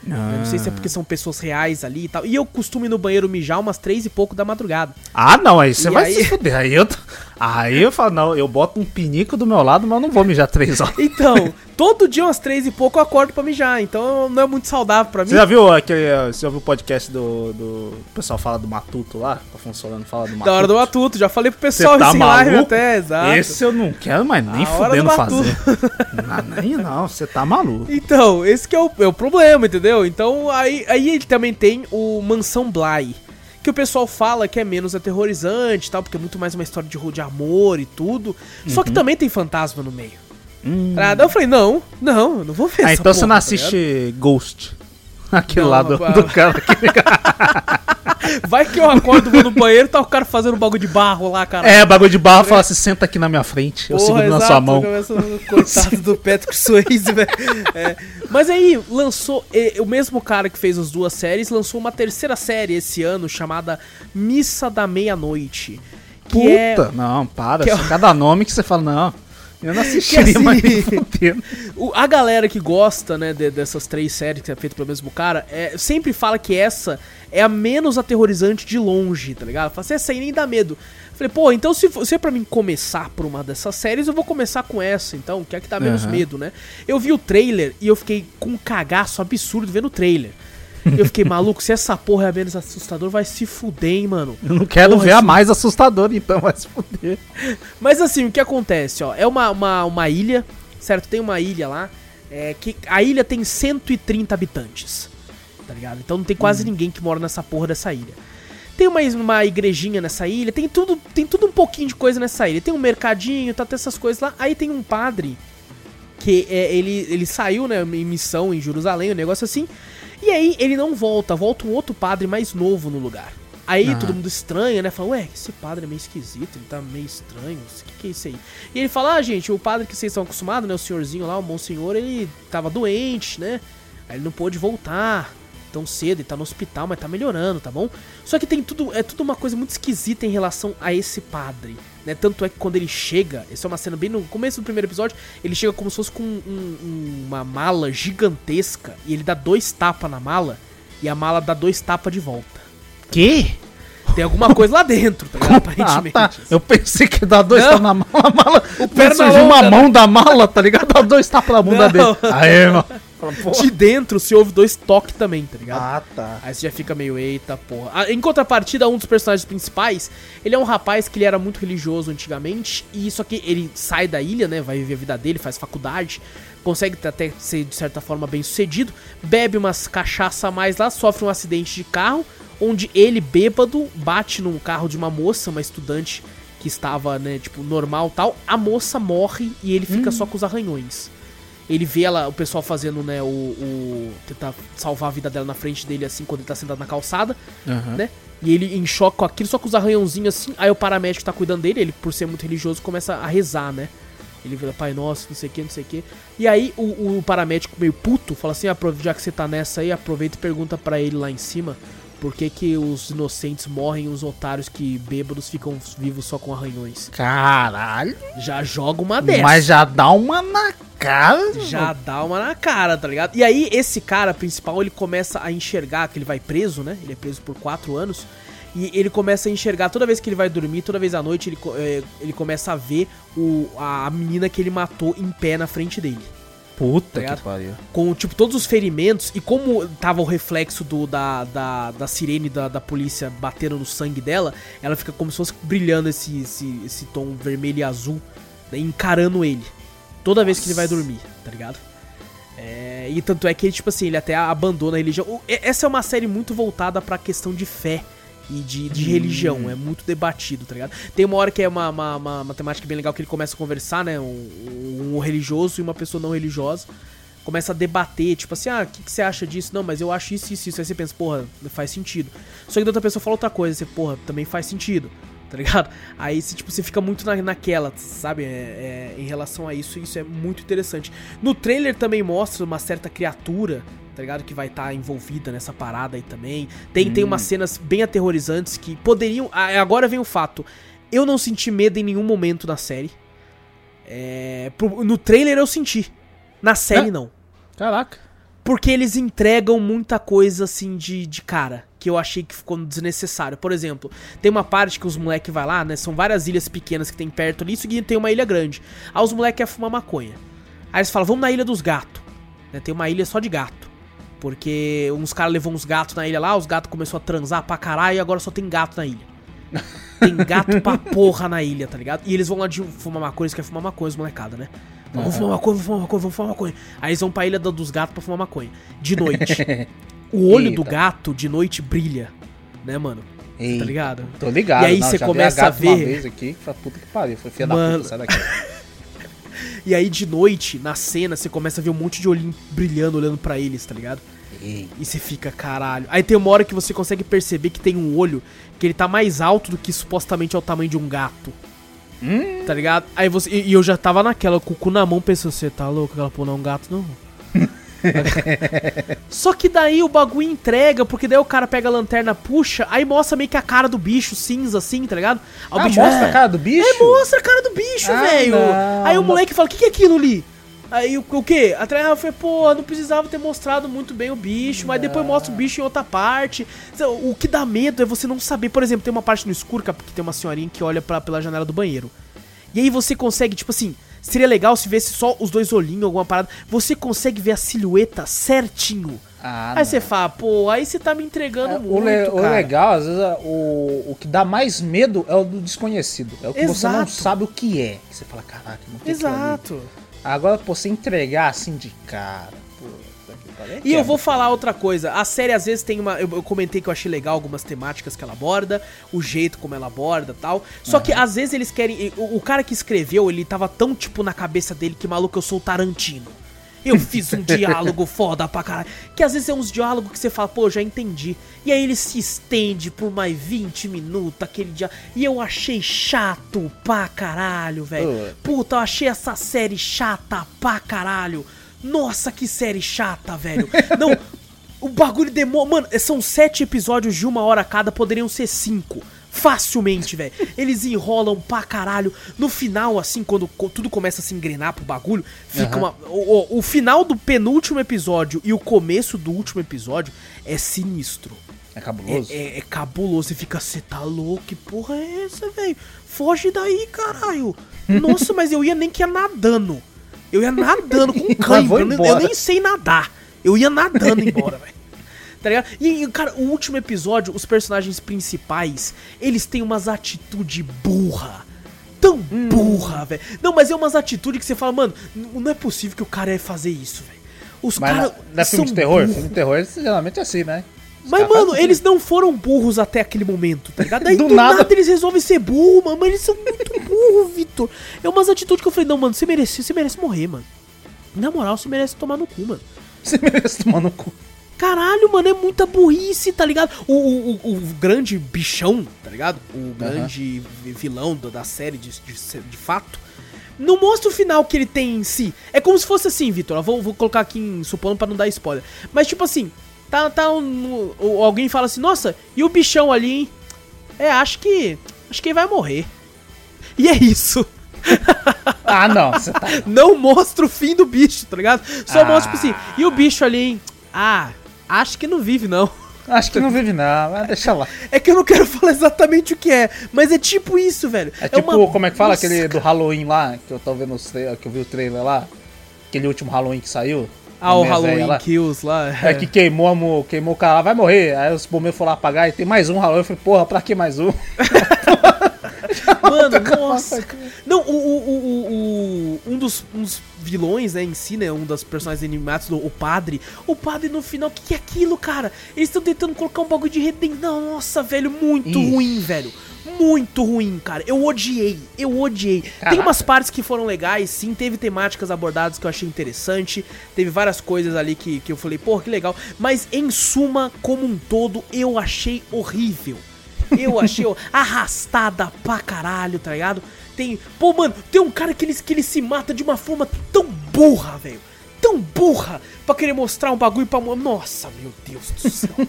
Eu não sei se é porque são pessoas reais ali e tal. E eu costumo ir no banheiro mijar umas três e pouco da madrugada. Ah, não, aí você E vai aí- se fuder. Aí eu, aí eu falo, não, eu boto um pinico do meu lado, mas eu não vou mijar três horas. Então, todo dia umas três e pouco eu acordo pra mijar. Então não é muito saudável pra mim. Você já viu aquele. Você já viu o podcast do, do. O pessoal fala do Matuto lá? Tá funcionando, fala do Matuto. Da hora do Matuto, já falei pro pessoal tá isso em live até, exato. Esse eu não quero, mas nem fudendo do fazer. não, nem não, você tá maluco. Então, esse que é o, é o problema, entendeu? Então, aí, aí ele também tem o Mansão Bly. Que o pessoal fala que é menos aterrorizante e tal, porque é muito mais uma história de, de amor e tudo. Só Uhum. que também tem fantasma no meio. Daí eu falei, não, não, eu não vou ver Ah, então você porra, não tá assiste Ghost. Aquele Não, lá do, do cara que ligado? Vai que eu acordo, vou no banheiro e tá o cara fazendo bagulho de barro lá, cara. É, bagulho de barra fala assim, senta aqui na minha frente, eu Porra, seguro na exato, sua mão. começa no- Coitado do Patrick Swayze, velho. É. Mas aí lançou, o mesmo cara que fez as duas séries lançou uma terceira série esse ano chamada Missa da Meia-Noite. que Puta, é- não, para. é- Cada nome que você fala, não, eu não assistiria assim- mais. O- a galera que gosta, né, de- dessas três séries que é feita pelo mesmo cara, é, sempre fala que essa é a menos aterrorizante de longe, tá ligado? Fala assim, essa aí nem dá medo. Falei, pô, então se, se é pra mim começar por uma dessas séries, eu vou começar com essa, então, que é que dá menos Aham. medo, né? Eu vi o trailer e eu fiquei com um cagaço absurdo vendo o trailer. Eu fiquei, maluco, se essa porra é menos assustador, vai se fuder, hein, mano. Eu não quero Porra, ver a esse- mais assustadora, então vai se fuder. Mas assim, o que acontece, ó, é uma, uma, uma ilha, certo? Tem uma ilha lá, é, que a ilha tem 130 habitantes, tá ligado? Então não tem quase ninguém que mora nessa porra dessa ilha. Tem uma, uma igrejinha nessa ilha, tem tudo, tem tudo um pouquinho de coisa nessa ilha. Tem um mercadinho, tá, tem essas coisas lá. Aí tem um padre que é, ele, ele saiu, né, em missão em Jerusalém, um negócio assim. E aí ele não volta, volta um outro padre mais novo no lugar. Aí Ah. todo mundo estranha, né? Fala, ué, esse padre é meio esquisito, ele tá meio estranho, o que, que é isso aí? E ele fala, ah, gente, o padre que vocês estão acostumados, né? O senhorzinho lá, o bom senhor, ele tava doente, né? Aí ele não pôde voltar tão cedo, ele tá no hospital, mas tá melhorando, tá bom? Só que tem tudo, é tudo uma coisa muito esquisita em relação a esse padre, né? Tanto é que quando ele chega, essa é uma cena bem no começo do primeiro episódio, ele chega como se fosse com um- um- uma mala gigantesca e ele dá dois tapas na mala e a mala dá dois tapas de volta. Que? Tem alguma coisa lá dentro, tá ligado? Ah, Aparentemente. tá. Eu pensei que dá dois tapas na mala, a mala. O perna surgiu uma longa, né? mão da mala, tá ligado? Dá dois tapas na bunda Não. dele. Aí, irmão. Fala. De dentro se ouve dois toques também, tá ligado? Ah, tá. Aí você já fica meio, eita porra. Ah, Em contrapartida, um dos personagens principais, ele é um rapaz que ele era muito religioso antigamente, e só que ele sai da ilha, né, vai viver a vida dele, faz faculdade, consegue até ser de certa forma bem sucedido, bebe umas cachaça a mais lá, sofre um acidente de carro, onde ele, bêbado, bate num carro de uma moça, uma estudante que estava, né, tipo, normal tal, a moça morre e ele fica só com os arranhões. Ele vê ela, o pessoal fazendo, né, o, o. tentar salvar a vida dela na frente dele, assim, quando ele tá sentado na calçada, né? E ele em choque com aquilo, só com os arranhãozinhos assim. Aí o paramédico tá cuidando dele, ele, por ser muito religioso, começa a rezar, né? Ele vira, pai nosso, não sei o que, não sei o que. E aí o, o paramédico meio puto fala assim: "Apro- já que você tá nessa aí, aproveita e pergunta pra ele lá em cima por que, que os inocentes morrem e os otários que bêbados ficam vivos só com arranhões. Caralho. Já joga uma dessa. Mas já dá uma na cara. Já dá uma na cara, tá ligado? E aí, esse cara principal, ele começa a enxergar que ele vai preso, né? Ele é preso por quatro anos. E ele começa a enxergar, toda vez que ele vai dormir, toda vez à noite, ele, é, ele começa a ver o, a menina que ele matou em pé na frente dele. Puta Ligado? que pariu. Com, tipo, todos os ferimentos. E como tava o reflexo do, da, da, da sirene da, da polícia batendo no sangue dela, ela fica como se fosse brilhando esse, esse, esse tom vermelho e azul, né, encarando ele. Toda vez que ele vai dormir, tá ligado? É, e tanto é que ele, tipo assim, ele até abandona a religião. Essa é uma série muito voltada pra questão de fé e de, de religião. É muito debatido, tá ligado? Tem uma hora que é uma, uma, uma, bem legal que ele começa a conversar, né? Um, um religioso e uma pessoa não religiosa. Começa a debater, tipo assim, ah, o que, que você acha disso? Não, mas eu acho isso, isso, isso. Aí você pensa, porra, faz sentido. Só que outra pessoa fala outra coisa, você, porra, também faz sentido, tá ligado? Aí você, tipo, você fica muito na, naquela, sabe? É- é, em relação a isso, isso é muito interessante. No trailer também mostra uma certa criatura, tá ligado? Que vai estar envolvida nessa parada aí também. Tem, tem umas cenas bem aterrorizantes que poderiam. Agora vem o fato. Eu não senti medo em nenhum momento na série. É, no trailer eu senti. Na série não. Caraca. Porque eles entregam muita coisa assim de, de cara. Que eu achei que ficou desnecessário. Por exemplo, tem uma parte que os moleques vai lá, né? São várias ilhas pequenas que tem perto ali. Isso e tem uma ilha grande. Aí os moleques querem fumar maconha. Aí eles falam, vamos na ilha dos gatos. Né, tem uma ilha só de gato. Porque uns caras levou uns gatos na ilha lá, os gatos começaram a transar pra caralho e agora só tem gato na ilha. Tem gato pra porra na ilha, tá ligado? E eles vão lá de fumar maconha, eles querem fumar maconha, os molecada, né? Vamos fumar maconha, vamos fumar maconha, vamos fumar maconha. Aí eles vão pra ilha do- dos gatos pra fumar maconha. De noite. o olho do Eita. gato de noite brilha, né, mano? Ei, Tá ligado? Tô ligado. E aí não, você começa a gato Uma ver- vez aqui, foi puta que pariu. Foi filha Mano. da puta, sai daqui. E aí de noite, na cena, você começa a ver um monte de olhinho brilhando, olhando pra eles, tá ligado? Ei. E você fica, caralho. Aí tem uma hora que você consegue perceber que tem um olho que ele tá mais alto do que supostamente é o tamanho de um gato. Tá ligado? Aí você. E, e eu já tava naquela, com o cu na mão, pensando, você tá louco? Aquela porra não é um gato, não. Só que daí o bagulho entrega, porque daí o cara pega a lanterna, puxa, aí mostra meio que a cara do bicho cinza, assim, tá ligado? Aí Ah, bicho, mostra "É". a cara do bicho? É, mostra a cara do bicho, Ah, velho. Aí o moleque fala, o que, que é aquilo ali? Aí o, o quê? Atrás eu falei, pô, não precisava ter mostrado muito bem o bicho, mas depois mostra o bicho em outra parte. O que dá medo é você não saber. Por exemplo, tem uma parte no escuro que tem uma senhorinha que olha pra, pela janela do banheiro. E aí você consegue, tipo assim, seria legal se vesse só os dois olhinhos, alguma parada. Você consegue ver a silhueta certinho. Ah, aí não. você fala, pô, aí você tá me entregando É, o, muito, le- o legal, às vezes, é o, o que dá mais medo é o do desconhecido. É o que você não Exato. sabe o que é. Que você fala, caraca, não tem aquilo ali." Agora, pô, você entregar assim de cara, pô, tá E eu vou falar outra coisa. A série às vezes tem uma. Eu, eu comentei que eu achei legal algumas temáticas que ela aborda, o jeito como ela aborda tal. Só que às vezes eles querem. O, o cara que escreveu, ele tava tão tipo na cabeça dele que maluco, eu sou o Tarantino. Eu fiz um diálogo foda pra caralho. Que às vezes é uns diálogos que você fala, pô, já entendi. E aí ele se estende por mais 20 minutos, aquele dia. E eu achei chato pra caralho, velho. Puta, eu achei essa série chata pra caralho. Nossa, que série chata, velho. Não, o bagulho demora. Mano, são sete episódios de uma hora cada, poderiam ser cinco. Facilmente, velho. Eles enrolam pra caralho. No final, assim, quando tudo começa a se engrenar pro bagulho, fica uma. O, o- o final do penúltimo episódio e o começo do último episódio é sinistro. É É, cabuloso? é, é cabuloso. Você fica, você tá louco? Que porra é essa, velho? Foge daí, caralho. Nossa, mas eu ia nem que ia nadando Eu ia nadando com cãibra. Eu, eu nem sei nadar. Eu ia nadando embora, velho. Tá ligado? E, cara, o último episódio, os personagens principais, eles têm umas atitudes burra. Tão Hum. burra, velho. Não, mas é umas atitudes que você fala, mano, não é possível que o cara ia fazer isso, velho. Os caras. na, na filme de terror? Filme de terror geralmente é assim, né? Os Mas, mano, eles não foram burros até aquele momento, tá ligado? Aí do, Do nada. nada. eles resolvem ser burro, mano. Mas eles são muito burros, Vitor. É umas atitudes que eu falei, não, mano, você merece, você merece morrer, mano. Na moral, você merece tomar no cu, mano. Você merece tomar no cu. Caralho, mano, é muita burrice, tá ligado? O, o, o- o grande bichão, tá ligado? O grande vi- vilão da, série de, de, de fato. Não mostra o final que ele tem em si. É como se fosse assim, Vitor. Vou, vou colocar aqui em supondo pra não dar spoiler. Mas tipo assim, tá, tá um- o- alguém fala assim, nossa, e o bichão ali, hein? É, acho que. Acho que ele vai morrer. E é isso. Ah, não. Você tá... Não mostra o fim do bicho, tá ligado? Só Ah. mostra, tipo assim, e o bicho ali, hein? Ah, acho que não vive, não. Acho que não vive não, mas deixa lá. É que eu não quero falar exatamente o que é, mas é tipo isso, velho. É tipo, como é que fala Nossa, aquele do Halloween lá, que eu tô vendo que eu vi o trailer lá? Aquele último Halloween que saiu. Ah, o Halloween lá. Kills lá. É que queimou, queimou o cara lá, vai morrer. Aí os bombeiros foram lá apagar e tem mais um Halloween. Eu falei, porra, pra que mais um? Mano, nossa. Não, o, o, o, o- o- um, dos, um dos vilões, né, em si, né, um dos personagens animados, do- o padre. O padre no final, o que, que é aquilo, cara? Eles estão tentando colocar um bagulho de redenção. Nossa, velho, muito Ih. ruim, velho. Muito ruim, cara. Eu odiei, eu odiei. Tem Caraca. umas partes que foram legais, sim. Teve temáticas abordadas que eu achei interessante. Teve várias coisas ali que, que eu falei, pô, que legal. Mas em suma, como um todo, eu achei horrível. Eu achei arrastada pra caralho, tá ligado? Tem. Pô, mano, tem um cara que ele, que ele se mata de uma forma tão burra, velho. Tão burra pra querer mostrar um bagulho pra. Nossa, meu Deus do céu,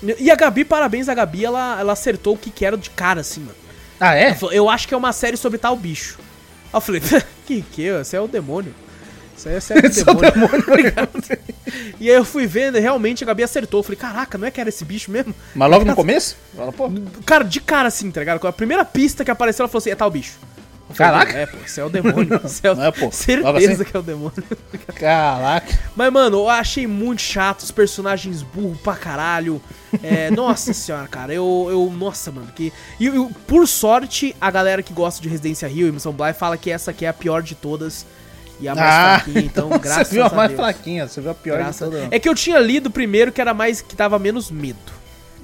velho. E a Gabi, parabéns, a Gabi, ela, ela acertou o que, que era de cara, assim, mano. Ah, é? Falou, eu acho que é uma série sobre tal bicho. Aí eu falei, que que? Você é o demônio. Isso aí é série do Esse é o demônio. tá ligado? e aí eu fui vendo e realmente a Gabi acertou. Eu falei, caraca, não é que era esse bicho mesmo? Mas logo no começo? Fala, pô. Cara, de cara assim, tá ligado? A primeira pista que apareceu, ela falou assim, é tal bicho. Caraca. É, pô, você é o demônio. Você é o... Não é, pô. Certeza assim? que é o demônio. Caraca. Mas, mano, eu achei muito chato, os personagens burros pra caralho. É, nossa senhora, cara, eu, eu. Nossa, mano, que. E eu- por sorte, a galera que gosta de Residência Rio e Missão Bly fala que essa aqui é a pior de todas. E a mais Ah, fraquinha, então, graças você viu a a mais Deus. fraquinha, você viu a pior Graças- de todas. É que eu tinha lido primeiro que era mais. que dava menos medo.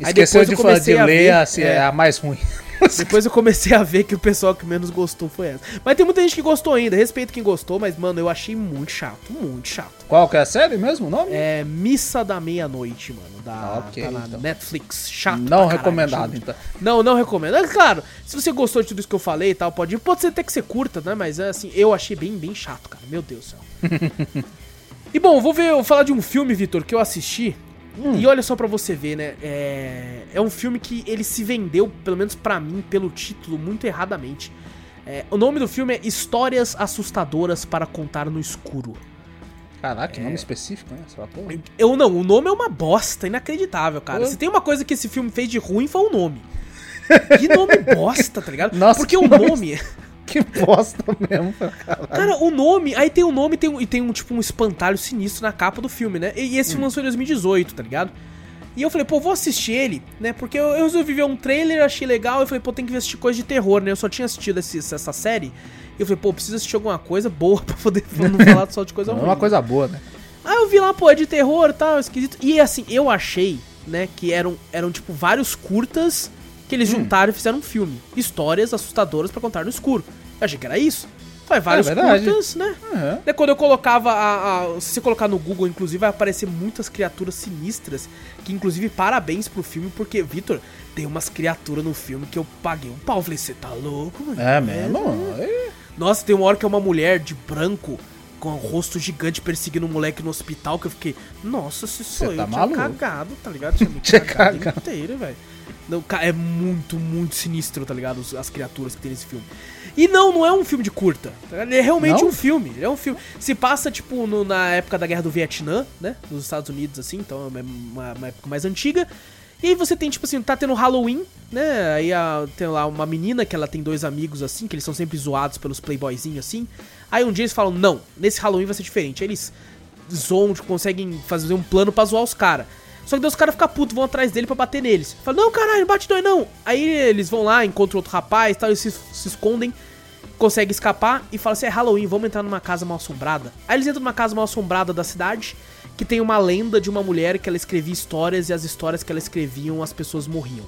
Aí Esqueceu depois eu de, falar comecei de a ler ver, é. é a mais ruim. Depois eu comecei a ver que o pessoal que menos gostou foi essa. Mas tem muita gente que gostou ainda. Respeito quem gostou, mas, mano, eu achei muito chato. Muito chato. Qual que é a série mesmo o nome? É Missa da Meia-Noite, mano. Da, Ah, ok, tá na então. Netflix. Chato. Não caralho, recomendado, então. Não, não recomendo. É claro, se você gostou de tudo isso que eu falei e tal, pode ir. Pode ser até que você curta, né? Mas é assim, eu achei bem, bem chato, cara. Meu Deus do céu. e bom, vou ver, vou falar de um filme, Vitor, que eu assisti. E olha só pra você ver, né? É, é um filme que ele se vendeu, pelo menos pra mim, pelo título, muito erradamente. É, o nome do filme é Histórias Assustadoras para Contar no Escuro. Caraca, É. que nome específico, né? Eu não, o nome é uma bosta, inacreditável, cara. Pô. Se tem uma coisa que esse filme fez de ruim foi o nome. Que nome bosta, tá ligado? Nossa, Porque que o nome. Que bosta mesmo, cara. Cara, o nome. Aí tem o nome tem um, e tem um tipo um espantalho sinistro na capa do filme, né? E, e esse filme lançou em 2018, tá ligado? E eu falei, pô, vou assistir ele, né? Porque eu, eu resolvi ver um trailer, achei legal. Eu falei, pô, tem que assistir coisa de terror, né? Eu só tinha assistido esse- essa série. E eu falei, pô, preciso assistir alguma coisa boa pra poder não falar só de coisa É ruim. uma coisa boa, né? Aí eu vi lá, pô, é de terror e tal, esquisito. E assim, eu achei, né, que eram, eram tipo vários curtas que eles juntaram e fizeram um filme. Histórias assustadoras pra contar no escuro. Eu achei que era isso. Foi vários verdade. curtas, né? Aham. Daí quando eu colocava a, a- Se você colocar no Google, inclusive, vai aparecer muitas criaturas sinistras. Que, inclusive, parabéns pro filme, porque, Vitor, tem umas criaturas no filme que eu paguei um pau. Eu falei, você tá louco, mano? É mesmo? É. Nossa, tem uma hora que é uma mulher de branco com um rosto gigante perseguindo um moleque no hospital que eu fiquei, nossa, se sou Cê eu, tá tinha maluco? cagado, tá ligado? Tinha me cagado inteiro, velho. É muito, muito sinistro, tá ligado? As criaturas que tem nesse filme. E não, não é um filme de curta. tá? Ele é realmente Não? um filme. Ele é um filme. Se passa, tipo, no- na época da Guerra do Vietnã, né? Nos Estados Unidos, assim, então é uma, uma época mais antiga. E aí você tem, tipo assim, tá tendo Halloween, né? Aí a- tem lá uma menina que ela tem dois amigos assim, que eles são sempre zoados pelos playboyzinhos assim. Aí um dia eles falam, não, nesse Halloween vai ser diferente. Aí eles zoam, tipo, conseguem fazer um plano pra zoar os caras. Só que daí os caras ficam putos, vão atrás dele pra bater neles. Fala, não, caralho, não bate dois não. Aí eles vão lá, encontram outro rapaz e tal, eles se, se escondem, conseguem escapar e falam assim, é Halloween, vamos entrar numa casa mal assombrada. Aí eles entram numa casa mal assombrada da cidade, que tem uma lenda de uma mulher que ela escrevia histórias e as histórias que ela escreviam as pessoas morriam.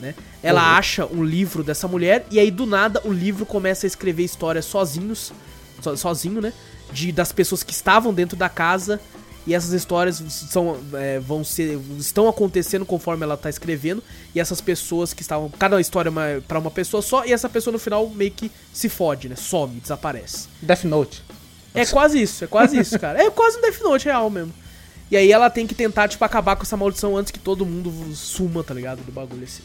Né? Ela acha um livro dessa mulher e aí do nada o livro começa a escrever histórias sozinhos, so- sozinho, né? De das pessoas que estavam dentro da casa e essas histórias são é, vão ser estão acontecendo conforme ela tá escrevendo e essas pessoas que estavam cada história é para uma pessoa só e essa pessoa no final meio que se fode, né? Some, desaparece. Death Note. É quase isso, é quase isso, cara. É quase um Death Note real mesmo. E aí ela tem que tentar, tipo, acabar com essa maldição antes que todo mundo suma, tá ligado? Do bagulho assim.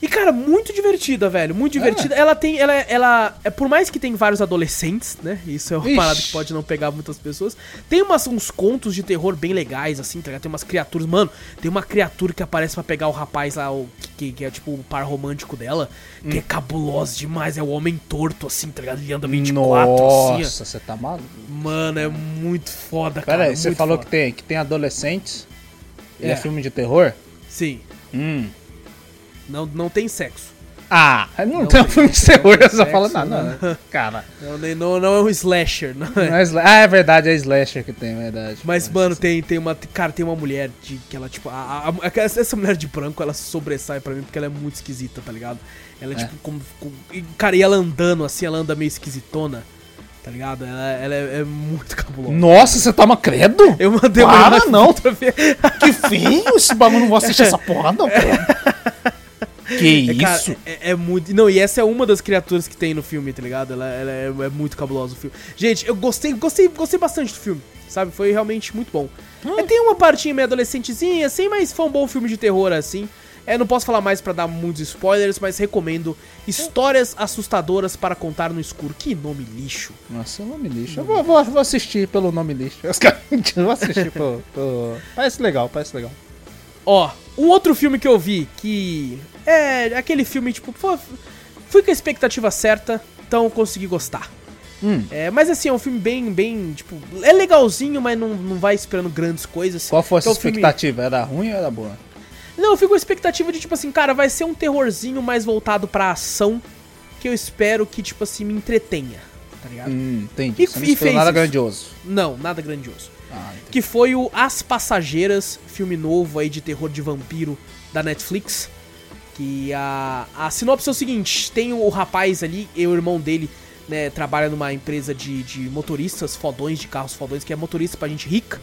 E, cara, muito divertida, velho. Muito divertida. Ela tem. Ela, ela. É, por mais que tem vários adolescentes, né? Isso é uma Ixi. parada que pode não pegar muitas pessoas. Tem umas, uns contos de terror bem legais, assim, tá ligado? Tem umas criaturas. Mano, tem uma criatura que aparece pra pegar o rapaz lá, o, que, que é tipo o par romântico dela, que é cabuloso demais. É o homem torto, assim, tá ligado? Ele anda 24, assim. ó. Nossa, você tá maluco. Mano, é muito foda, cara. Pera aí, você falou foda. que tem, que tem adolescentes e é. É. filme de terror? Sim. Hum. Não, não tem sexo. Ah, não, Não tem um filme de terror, você só fala, sexo, não, não. Cara, Não, não, não é um slasher, não é. não é sla- ah, é verdade, é Slasher que tem, é verdade. Mas, mano, tem, tem uma. Cara, tem uma mulher de que ela, tipo. A, a- a- essa mulher de branco, ela sobressai pra mim porque ela é muito esquisita, tá ligado? Ela é, É. tipo, como. como- e, cara, e ela andando assim, ela anda meio esquisitona, tá ligado? Ela, ela é, é muito cabulosa. Nossa, você toma credo? Eu mandei Para, imagem não. pra ver. Que feio esse bagulho, não vou assistir essa porra, não, cara. Que É, cara, isso? é, é muito. Não, e essa é uma das criaturas que tem no filme, tá ligado? Ela, ela é, é muito cabulosa o filme. Gente, eu gostei, gostei, gostei bastante do filme, sabe? Foi realmente muito bom. É, tem uma partinha meio adolescentezinha, assim, mas foi um bom filme de terror, assim. É, não posso falar mais pra dar muitos spoilers, mas recomendo Histórias Assustadoras para Contar no Escuro. Que nome lixo. Nossa, nome lixo. Eu vou, vou, vou assistir pelo nome lixo. Eu vou assistir pelo, pelo- Parece legal, parece legal. Ó, um outro filme que eu vi que é aquele filme, tipo, pô, fui com a expectativa certa, então consegui gostar. Hum. É, mas assim, é um filme bem, bem, tipo, é legalzinho, mas não, não vai esperando grandes coisas. Qual foi a Então, sua o filme- expectativa? Era ruim ou era boa? Não, eu fico com a expectativa de, tipo assim, cara, vai ser um terrorzinho mais voltado pra ação, que eu espero que, tipo assim, me entretenha, tá ligado? Hum, entendi. E- Você não e fez nada isso. grandioso. Não, nada grandioso. Ah, que foi o As Passageiras, filme novo aí de terror de vampiro da Netflix. Que a, a sinopse é o seguinte: tem o rapaz ali, e o irmão dele, né, trabalha numa empresa de, de motoristas fodões, de carros fodões, que é motorista pra gente rica.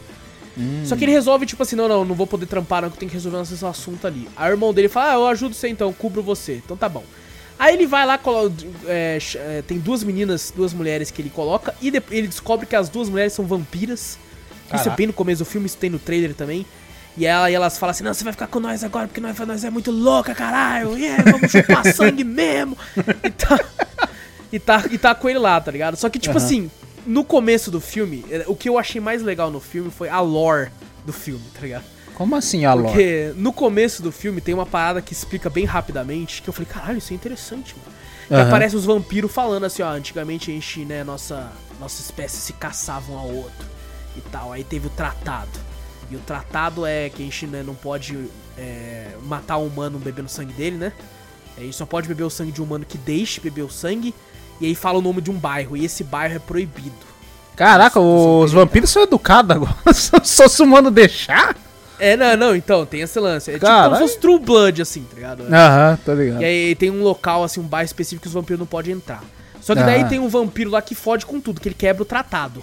Só que ele resolve, tipo assim, não, não, não vou poder trampar, não, que eu tenho que resolver esse assunto ali. Aí o irmão dele fala, ah, eu ajudo você então, cubro você. Então tá bom. Aí ele vai lá, colo- é, é, tem duas meninas, duas mulheres que ele coloca, e ele descobre que as duas mulheres são vampiras. Isso é Caraca. bem no começo do filme, isso tem no trailer também. E, ela, e elas falam assim, não, você vai ficar com nós agora, porque nós, nós é muito louca, caralho. Yeah, vamos chupar sangue mesmo. E tá, e, tá, e tá com ele lá, tá ligado? Só que, tipo assim, no começo do filme, eh, o que eu achei mais legal no filme foi a lore do filme, tá ligado? Como assim, a lore? Porque no começo do filme tem uma parada que explica bem rapidamente, que eu falei, caralho, isso é interessante, mano. E Aham. aparece os vampiros falando assim, ó, antigamente a gente, né, nossa, nossa espécie se caçava um ao outro e tal. Aí teve o tratado. E o tratado é que a gente né, não pode é, matar um humano bebendo sangue dele, né? A gente só pode beber o sangue de um humano que deixe beber o sangue. E aí fala o nome de um bairro, e esse bairro é proibido. Caraca, Isso, os isso, vampiros são educados agora. Só se o humano deixar? É, não, não, então, tem esse lance. É tipo Caralho. como se fosse True Blood, assim, tá ligado? Aham, tá ligado. E aí tem um local, assim, um bairro específico que os vampiros não podem entrar. Só que daí tem um vampiro lá que fode com tudo, que ele quebra o tratado.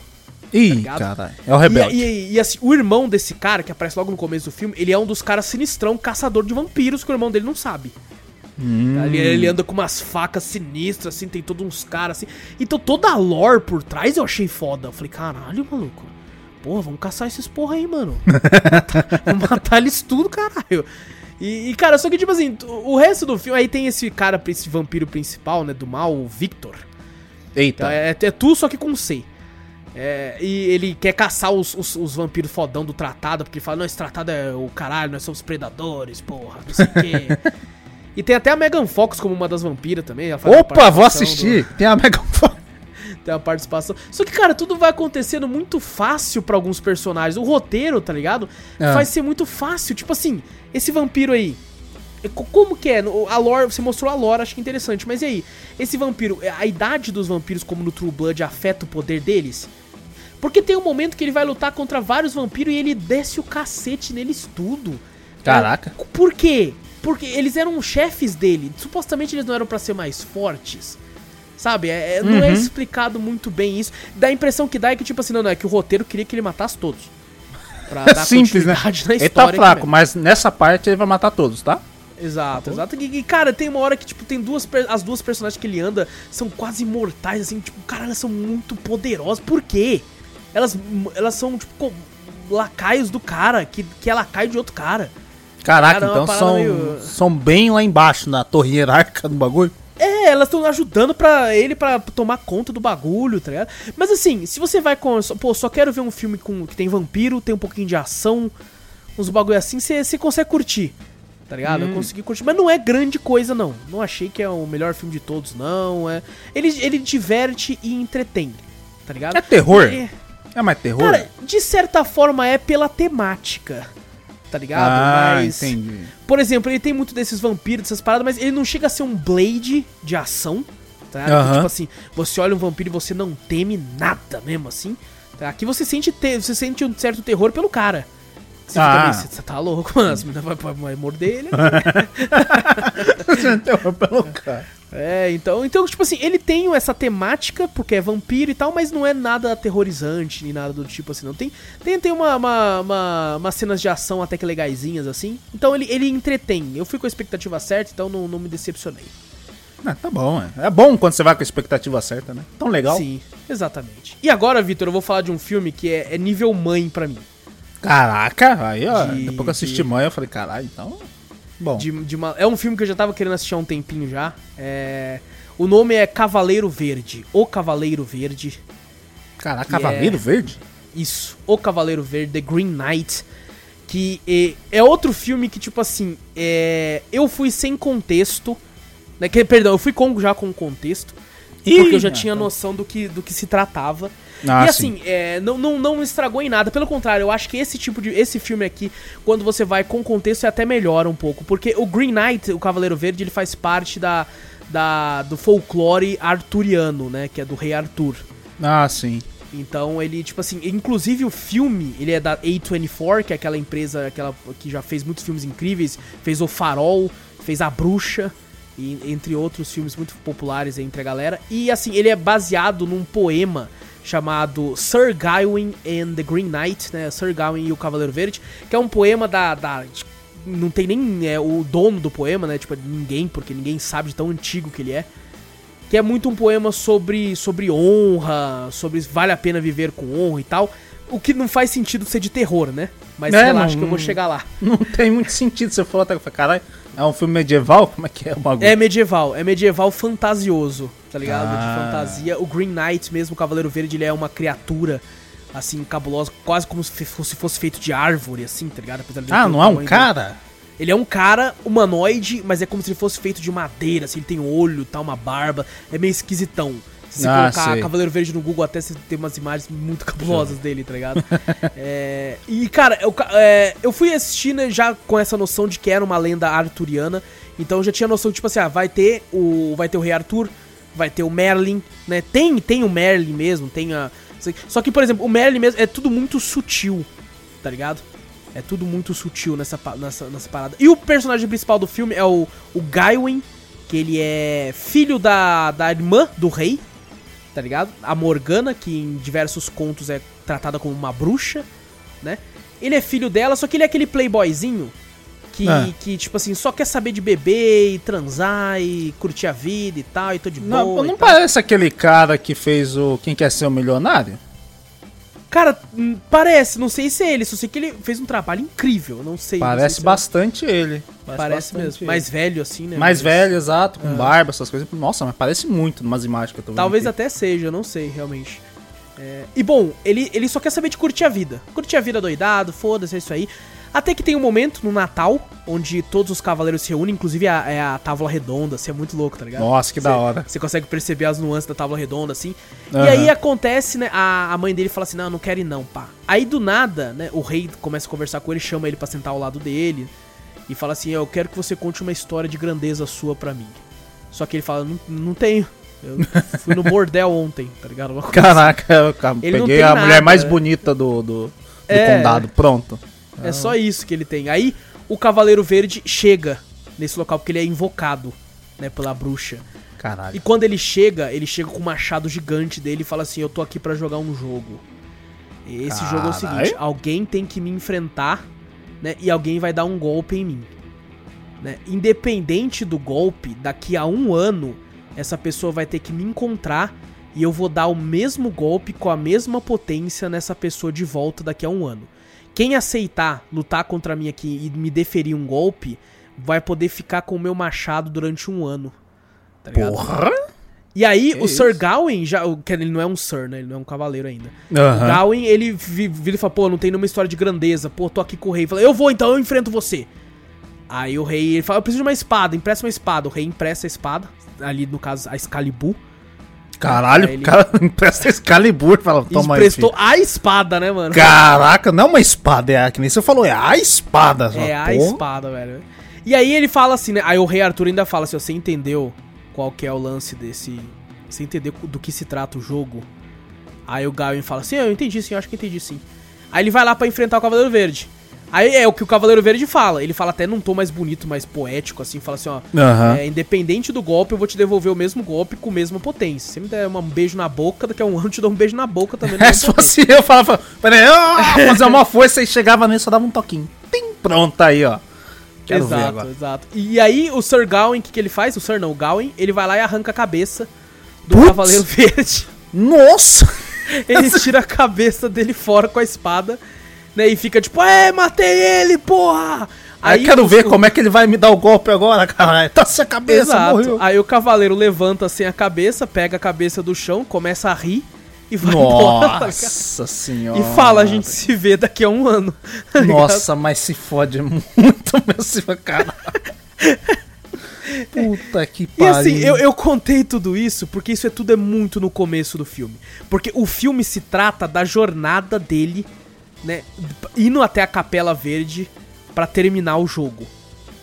Ih, ligado? caralho. É o rebelde. E, e- e, assim, o irmão desse cara, que aparece logo no começo do filme, ele é um dos caras sinistrão, caçador de vampiros, que o irmão dele não sabe. Hum. Ele, ele anda com umas facas sinistras, assim, tem todos uns caras assim. Então toda a lore por trás eu achei foda. Eu falei, caralho, maluco. Porra, vamos caçar esses porra aí, mano. Vamos matar eles tudo, caralho. E, e, cara, só que, tipo assim, o resto do filme, aí tem esse cara, esse vampiro principal, né, do mal, o Victor. Eita. Então, é, é tu, só que com C. É, e ele quer caçar os, os, os vampiros fodão do tratado, porque ele fala, não, esse tratado é o caralho, nós somos predadores, porra, não sei o quê. e tem até a Megan Fox como uma das vampiras também. Opa, vou assistir. Tem a Mega do- tem a participação. Só que, cara, tudo vai acontecendo muito fácil pra alguns personagens. O roteiro, tá ligado? É. Faz ser muito fácil. Tipo assim, esse vampiro aí. é co- Como que é? A lore, você mostrou a lore, acho que é interessante. Mas e aí? Esse vampiro, é, a idade dos vampiros, como no True Blood, afeta o poder deles? Porque tem um momento que ele vai lutar contra vários vampiros e ele desce o cacete neles tudo. Caraca. É, por quê? Porque eles eram chefes dele. Supostamente eles não eram pra ser mais fortes. Sabe? É- é- Não Uhum. é explicado muito bem isso. Dá a impressão que dá é que, tipo assim, não, não, é que o roteiro queria que ele matasse todos. Pra É simples, né? Ele tá fraco, mas nessa parte ele vai matar todos, tá? Exato, exato. E, cara, tem uma hora que, tipo, tem duas. As duas personagens que ele anda são quase mortais, assim, tipo, cara, elas são muito poderosas. Por quê? Elas, elas são, tipo, lacaios do cara, que, que é lacaio de outro cara. Caraca, Cara, é então são, meio- são bem lá embaixo, na torre hierárquica do bagulho. É, elas estão ajudando pra ele pra tomar conta do bagulho, tá ligado? Mas assim, se você vai com. Pô, só quero ver um filme com que tem vampiro, tem um pouquinho de ação, uns bagulho assim, você você consegue curtir. Tá ligado? Hum. Eu consegui curtir. Mas não é grande coisa, não. Não achei que é o melhor filme de todos, não. É... Ele, ele diverte e entretém. Tá ligado? É terror? É- É mais terror? Cara, de certa forma é pela temática. Tá ligado? ah, Mas. entendi. Por exemplo, ele tem muito desses vampiros, dessas paradas, mas ele não chega a ser um Blade de ação, tá? Que, Aham. tipo assim, você olha um vampiro e você não teme nada mesmo, assim. Tá? Aqui você sente, te- você sente um certo terror pelo cara. Você Ah. você tá louco, mano, as meninas vai, vai, vai morder ele. terror pelo cara. É, então, então, tipo assim, ele tem essa temática, porque é vampiro e tal, mas não é nada aterrorizante, nem nada do tipo assim, não. Tem, tem, tem uma, uma, uma- umas cenas de ação até que legaisinhas, assim. Então ele, ele entretém. Eu fui com a expectativa certa, então não, não me decepcionei. Ah, tá bom, é. É bom quando você vai com a expectativa certa, né? Tão legal. Sim, exatamente. E agora, Vitor, eu vou falar de um filme que é, é nível mãe pra mim. Caraca, aí ó, De- depois que eu assisti de- mãe, eu falei, caralho, então. Bom. De, de uma- é um filme que eu já tava querendo assistir há um tempinho já. É, o nome é Cavaleiro Verde. O Cavaleiro Verde. Caraca, Cavaleiro é- Verde? Isso, O Cavaleiro Verde, The Green Knight. Que é, é outro filme que, tipo assim, é, eu fui sem contexto. Né, que, perdão, eu fui com, já com contexto. Porque eu já Ih, tinha noção do que, do que se tratava. Ah, e assim, é, não, não, não estragou em nada. Pelo contrário, eu acho que esse tipo de. Esse filme aqui, quando você vai com contexto, é até melhora um pouco. Porque o Green Knight, o Cavaleiro Verde, ele faz parte da, da, do folclore arturiano, né? Que é do rei Arthur. Ah, sim. Então ele, tipo assim, inclusive o filme, ele é da A24, que é aquela empresa aquela que já fez muitos filmes incríveis, fez O Farol, fez A Bruxa, e, entre outros filmes muito populares entre a galera. E assim, ele é baseado num poema chamado Sir Gawain and the Green Knight, né? Sir Gawain e o Cavaleiro Verde, que é um poema da. da não tem nem é, o dono do poema, né? Tipo, ninguém, porque ninguém sabe de tão antigo que ele é que é muito um poema sobre, sobre honra, sobre se vale a pena viver com honra e tal. O que não faz sentido ser de terror, né? Mas É, relaxa não- que eu vou chegar lá. Não tem muito sentido. Você falou até que eu falei, caralho, é um filme medieval? Como é que é o bagulho? É medieval, é medieval fantasioso, tá ligado? Ah. De fantasia. O Green Knight mesmo, o Cavaleiro Verde, ele é uma criatura, assim, cabulosa, quase como se fosse, fosse feito de árvore, assim, tá ligado? Apesar de ah, não é um cara? Ele é um cara humanoide, mas é como se ele fosse feito de madeira, assim, ele tem olho, tá, uma barba, é meio esquisitão. Se Ah, colocar sei. Cavaleiro Verde no Google, até você tem umas imagens muito cabulosas dele, tá ligado? É, e, cara, eu, é, eu fui assistir né, já com essa noção de que era uma lenda arturiana, então eu já tinha noção, tipo assim, ah, vai ter o, vai ter o Rei Arthur, vai ter o Merlin, né? Tem, tem o Merlin mesmo, tem a... Só que, por exemplo, o Merlin mesmo é tudo muito sutil, tá ligado? É tudo muito sutil nessa, nessa, nessa parada. E o personagem principal do filme é o, o Gawain, que ele é filho da, da irmã do rei, tá ligado? A Morgana, que em diversos contos é tratada como uma bruxa, né? Ele é filho dela, só que ele é aquele playboyzinho que, Ah. que tipo assim, só quer saber de beber e transar e curtir a vida e tal, e tô de Não, boa. não tal. parece aquele cara que fez o Quem Quer Ser o Milionário? Cara, hum, parece, não sei se é ele, só sei que ele fez um trabalho incrível, não sei. não Parece sei se é- bastante ele. Parece bastante mesmo. ele. Mais velho, assim, né? Mais Mas- velho, exato, com barba, essas coisas. Nossa, mas parece muito numas imagens que eu tô vendo. Talvez aqui. até seja, eu não sei, realmente. É, e bom, ele, ele só quer saber de curtir a vida. Curtir a vida doidado, foda-se, é isso aí. Até que tem um momento no Natal, onde todos os cavaleiros se reúnem, inclusive a, é a tábua redonda, assim, é muito louco, tá ligado? Nossa, que Você- da hora. Você consegue perceber as nuances da tábua redonda, assim. Aham. E aí acontece, né? A, a mãe dele fala assim: não, não quero ir não, pá. Aí do nada, né? O rei começa a conversar com ele, chama ele pra sentar ao lado dele. E fala assim: eu quero que você conte uma história de grandeza sua pra mim. Só que ele fala: não, não tenho. Eu fui no bordel ontem, tá ligado? Coisa Caraca, eu ca- Ele não peguei a nada, mulher mais né? bonita do, do, do É. condado. Pronto. É só isso que ele tem. Aí o Cavaleiro Verde chega nesse local porque ele é invocado, né, pela bruxa. Caralho. E quando ele chega, ele chega com o machado gigante dele e fala assim: Eu tô aqui pra jogar um jogo. E Esse jogo é o Caralho. seguinte: alguém tem que me enfrentar, né? E alguém vai dar um golpe em mim. Né? Independente do golpe, daqui a um ano, essa pessoa vai ter que me encontrar e eu vou dar o mesmo golpe com a mesma potência nessa pessoa de volta daqui a um ano. Quem aceitar lutar contra mim aqui e me deferir um golpe, vai poder ficar com o meu machado durante um ano. Tá? Porra! E aí, Que o isso? Sir Gawain, já, que ele não é um Sir, né? Ele não é um cavaleiro ainda. Aham. Gawain, ele vi- vira e fala, pô, não tem nenhuma história de grandeza. Pô, tô aqui com o rei. Fala, eu vou então, eu enfrento você. Aí o rei, ele fala, eu preciso de uma espada, empresta uma espada. O rei empresta a espada, ali no caso, a Excalibur. Caralho, o cara empresta Excalibur e fala, toma aí, emprestou a espada, né, mano? Caraca, não é uma espada, é a que nem você falou, é a espada. só. É a Porra. espada, velho. E aí ele fala assim, né? Aí o rei Arthur ainda fala assim, ó, você entendeu qual que é o lance desse... Você entendeu do que se trata o jogo? Aí o Gawain fala assim, eu entendi sim, eu acho que entendi sim. Aí ele vai lá pra enfrentar o Cavaleiro Verde. Aí é o que o Cavaleiro Verde fala. Ele fala até num tom mais bonito, mais poético, assim. Fala assim, ó... Aham. é, independente do golpe, eu vou te devolver o mesmo golpe com a mesma potência. Se me der um beijo na boca, daqui a um ano eu te dou um beijo na boca também. É, se fosse eu, falava, peraí, fazer uma força e chegava nele, só dava um toquinho. Tim, pronto, aí, ó. Quero exato, exato. E aí o Sir Gawain, o que, que ele faz? O Sir não, o Gawain, ele vai lá e arranca a cabeça do! Cavaleiro Verde. Nossa! Ele tira a cabeça dele fora com a espada, né? E fica tipo, é, matei ele, porra! Aí eu quero o- ver como é que ele vai me dar o golpe agora, caralho. Tá sem a cabeça, Exato. morreu. Aí o cavaleiro levanta assim a cabeça, pega a cabeça do chão, começa a rir e vai embora. Nossa senhora. E fala, a gente se vê daqui a um ano. tá? Nossa, mas se fode muito mesmo, cara. Puta que E pariu. assim, eu, eu contei tudo isso porque isso é tudo é muito no começo do filme. Porque o filme se trata da jornada dele, né? Indo até a Capela Verde pra terminar o jogo.